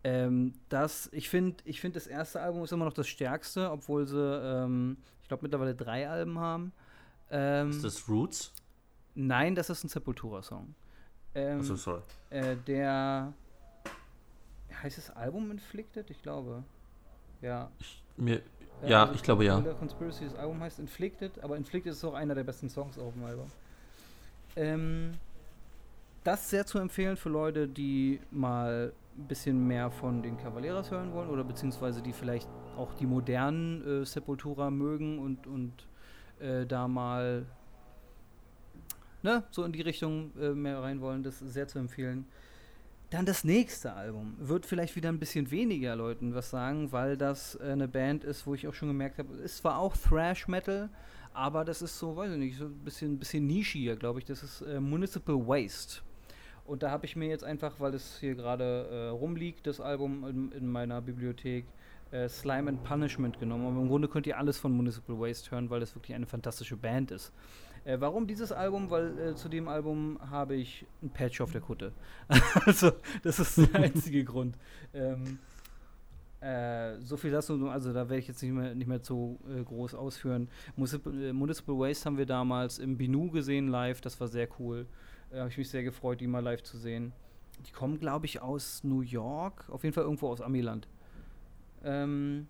Ähm, das, ich finde, ich find, das erste Album ist immer noch das stärkste, obwohl sie, ähm, ich glaube, mittlerweile drei Alben haben. Ähm, ist das Roots? Nein, das ist ein Sepultura-Song. Ähm, Achso, sorry. Äh, der heißt das Album Inflicted? Ich glaube. Ja. Ich, mir, ja, also ich glaube ja. Conspiracy, das Album heißt Inflicted, aber Inflicted ist auch einer der besten Songs auf dem Album. Ähm, das sehr zu empfehlen für Leute, die mal bisschen mehr von den Cavalieras hören wollen oder beziehungsweise die vielleicht auch die modernen äh, Sepultura mögen und, und äh, da mal ne, so in die Richtung äh, mehr rein wollen, das sehr zu empfehlen. Dann das nächste Album wird vielleicht wieder ein bisschen weniger Leuten was sagen, weil das äh, eine Band ist, wo ich auch schon gemerkt habe, es ist zwar auch Thrash Metal, aber das ist so, weiß ich nicht, so ein bisschen, bisschen nischiger, glaube ich. Das ist äh, Municipal Waste. Und da habe ich mir jetzt einfach, weil es hier gerade äh, rumliegt, das Album in, in meiner Bibliothek, äh, Slime and Punishment genommen. Aber im Grunde könnt ihr alles von Municipal Waste hören, weil das wirklich eine fantastische Band ist. Äh, warum dieses Album? Weil äh, zu dem Album habe ich ein Patch auf der Kutte. also, das ist der einzige Grund. Ähm, äh, so viel dazu, also da werde ich jetzt nicht mehr, nicht mehr zu äh, groß ausführen. Municipal, äh, Municipal Waste haben wir damals im Binu gesehen live, das war sehr cool. Äh, habe ich mich sehr gefreut, die mal live zu sehen. Die kommen, glaube ich, aus New York, auf jeden Fall irgendwo aus Amiland. Ähm,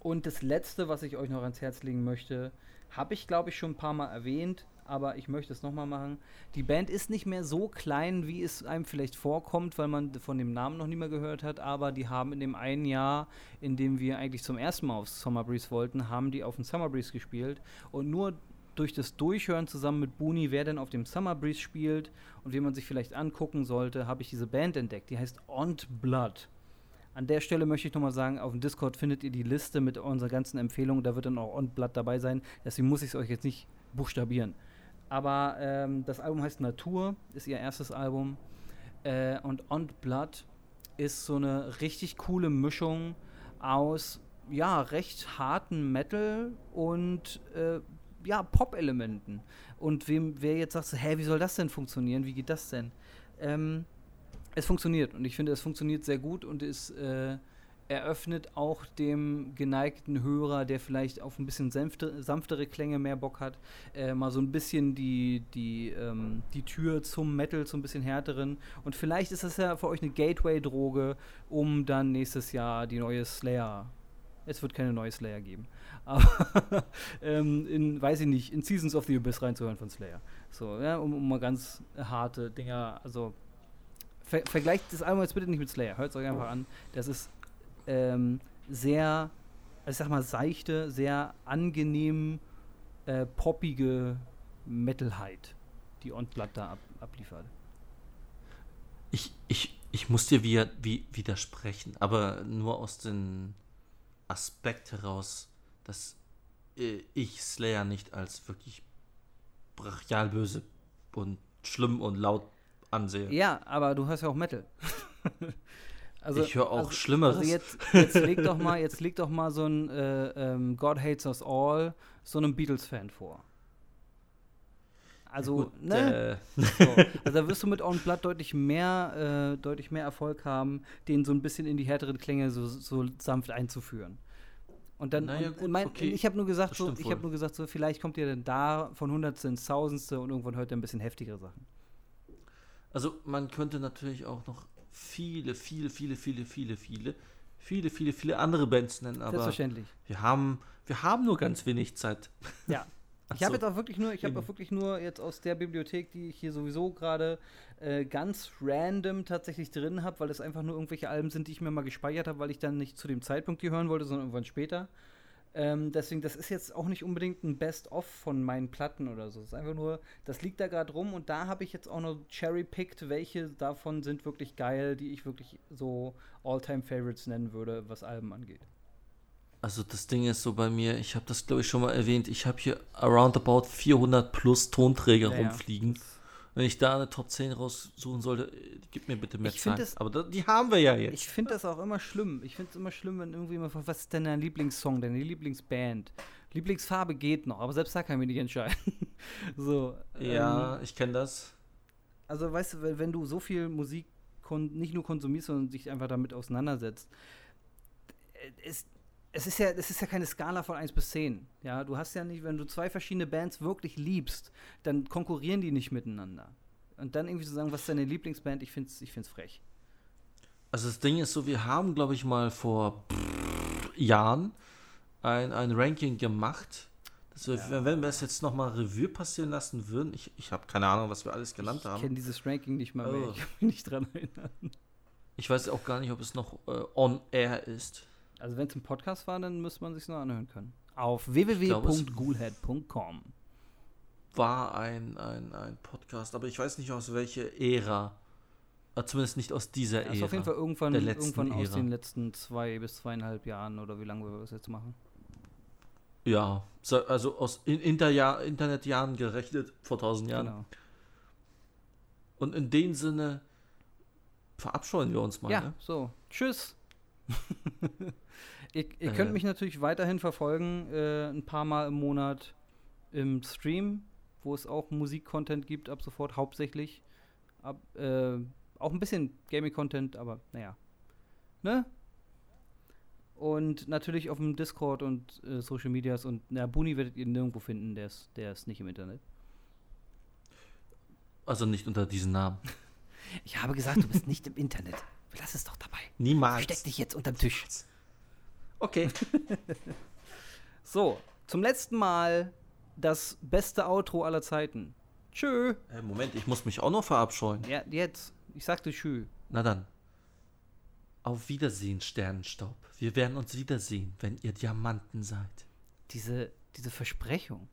und das letzte, was ich euch noch ans Herz legen möchte, habe ich, glaube ich, schon ein paar Mal erwähnt, aber ich möchte es nochmal machen. Die Band ist nicht mehr so klein, wie es einem vielleicht vorkommt, weil man von dem Namen noch nie mehr gehört hat, aber die haben in dem einen Jahr, in dem wir eigentlich zum ersten Mal aufs Summer Breeze wollten, haben die auf dem Summer Breeze gespielt und nur durch das Durchhören zusammen mit Booney, wer denn auf dem Summer Breeze spielt und wie man sich vielleicht angucken sollte, habe ich diese Band entdeckt. Die heißt Ont Blood. An der Stelle möchte ich nochmal sagen, auf dem Discord findet ihr die Liste mit unseren ganzen Empfehlungen. Da wird dann auch On-Blood dabei sein. Deswegen muss ich es euch jetzt nicht buchstabieren. Aber ähm, das Album heißt Natur, ist ihr erstes Album. Äh, und On-Blood ist so eine richtig coole Mischung aus, ja, recht harten Metal und äh, ja, Pop-Elementen. Und wem, wer jetzt sagt, hä, wie soll das denn funktionieren? Wie geht das denn? Ähm, es funktioniert und ich finde, es funktioniert sehr gut und es äh, eröffnet auch dem geneigten Hörer, der vielleicht auf ein bisschen sanfte, sanftere Klänge mehr Bock hat, äh, mal so ein bisschen die, die, ähm, die Tür zum Metal, zum bisschen härteren. Und vielleicht ist das ja für euch eine Gateway-Droge, um dann nächstes Jahr die neue Slayer. Es wird keine neue Slayer geben. Aber ähm, in, weiß ich nicht, in Seasons of the Abyss reinzuhören von Slayer. So, ja, um, um mal ganz harte Dinger, also ver vergleicht das Album jetzt bitte nicht mit Slayer. Hört es euch einfach an. Das ist ähm, sehr, ich sag mal, seichte, sehr angenehm äh, poppige Metalheit, die Ontblatt da ab, abliefert. Ich, ich, ich muss dir wie, wie, widersprechen, aber nur aus dem Aspekt heraus, dass äh, ich Slayer nicht als wirklich brachial böse und schlimm und laut ansehe. Ja, aber du hörst ja auch Metal. also, ich höre auch also, Schlimmeres. Also jetzt, jetzt, leg doch mal, jetzt leg doch mal so ein äh, ähm, God Hates Us All so einem Beatles-Fan vor. Also, Gut, ne? Äh. So. Also da wirst du mit On Blood deutlich mehr, äh, deutlich mehr Erfolg haben, den so ein bisschen in die härteren Klänge so, so sanft einzuführen. Und dann, naja, und, mein, okay. ich habe nur gesagt, so, ich habe nur gesagt, so, vielleicht kommt ihr dann da von Hundertste ins Tausendste und irgendwann hört ihr ein bisschen heftigere Sachen. Also man könnte natürlich auch noch viele, viele, viele, viele, viele, viele, viele, viele, viele andere Bands nennen, aber Selbstverständlich. wir haben, wir haben nur ganz wenig Zeit. Ja. Ich habe jetzt auch wirklich nur, ich habe auch wirklich nur jetzt aus der Bibliothek, die ich hier sowieso gerade äh, ganz random tatsächlich drin habe, weil es einfach nur irgendwelche Alben sind, die ich mir mal gespeichert habe, weil ich dann nicht zu dem Zeitpunkt die hören wollte, sondern irgendwann später. Ähm, deswegen, das ist jetzt auch nicht unbedingt ein Best-of von meinen Platten oder so. Es ist einfach nur, das liegt da gerade rum und da habe ich jetzt auch noch cherry-picked, welche davon sind wirklich geil, die ich wirklich so All-Time-Favorites nennen würde, was Alben angeht. Also das Ding ist so bei mir, ich habe das glaube ich schon mal erwähnt, ich habe hier around about 400 plus Tonträger ja, rumfliegen. Wenn ich da eine Top 10 raussuchen sollte, äh, gib mir bitte mehr Ich Zeit. das- Aber die haben wir ja jetzt. Ich finde das auch immer schlimm. Ich finde es immer schlimm, wenn irgendwie immer fragt, was ist denn dein Lieblingssong, deine Lieblingsband? Lieblingsfarbe geht noch, aber selbst da kann ich mich nicht entscheiden. so. ja, Ähm, ich kenne das. also weißt du, wenn, du so viel Musik nicht nur konsumierst, sondern dich einfach damit auseinandersetzt, äh, es, ist ja, es ist ja keine Skala von 1 bis 10. Ja, du hast ja nicht, wenn du zwei verschiedene Bands wirklich liebst, dann konkurrieren die nicht miteinander. Und dann irgendwie zu sagen, was ist deine Lieblingsband, ich finde es ich find's frech. Also das Ding ist so, wir haben, glaube ich, mal vor Jahren ein, ein Ranking gemacht. Das wir, Ja. Wenn wir es jetzt nochmal Revue passieren lassen würden, ich, ich habe keine Ahnung, was wir alles genannt ich haben. kenne dieses Ranking nicht mal mehr. Oh. Ich kann mich nicht dran erinnern. Ich weiß auch gar nicht, ob es noch äh, on air ist. Also wenn es ein Podcast war, dann müsste man sich noch anhören können. Auf www.ghoulhead.com. War ein, ein, ein Podcast, aber ich weiß nicht aus welcher Ära. Äh, zumindest nicht aus dieser Ära. ist auf jeden Fall irgendwann, irgendwann aus Ära. den letzten zwei bis zweieinhalb Jahren oder wie lange wir das jetzt machen. Ja, so- also aus in Interjahr, Internetjahren gerechnet, vor tausend Jahren. Genau. Und in dem Sinne verabscheuen wir uns mal. Ja, Ne? so. Tschüss. ihr ihr Äh. könnt mich natürlich weiterhin verfolgen, äh, ein paar Mal im Monat im Stream, wo es auch Musik-Content gibt, ab sofort hauptsächlich. Ab, äh, auch ein bisschen Gaming-Content, aber naja. Ne? Und natürlich auf dem Discord und äh, Social Medias und na, Buni werdet ihr nirgendwo finden, der ist, der ist nicht im Internet. Also nicht unter diesen Namen. Ich habe gesagt, du bist nicht im Internet. Lass es doch dabei. Niemals. Versteck dich jetzt unterm Tisch. Okay. So, zum letzten Mal das beste Outro aller Zeiten. Tschö. Äh, Moment, ich muss mich auch noch verabscheuen. Ja, jetzt. Ich sagte Tschü. Na dann. Auf Wiedersehen, Sternenstaub. Wir werden uns wiedersehen, wenn ihr Diamanten seid. Diese, diese Versprechung.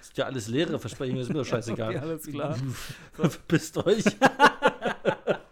Ist ja alles leere Versprechungen, ist mir doch scheißegal. Okay, alles klar. Verpisst euch.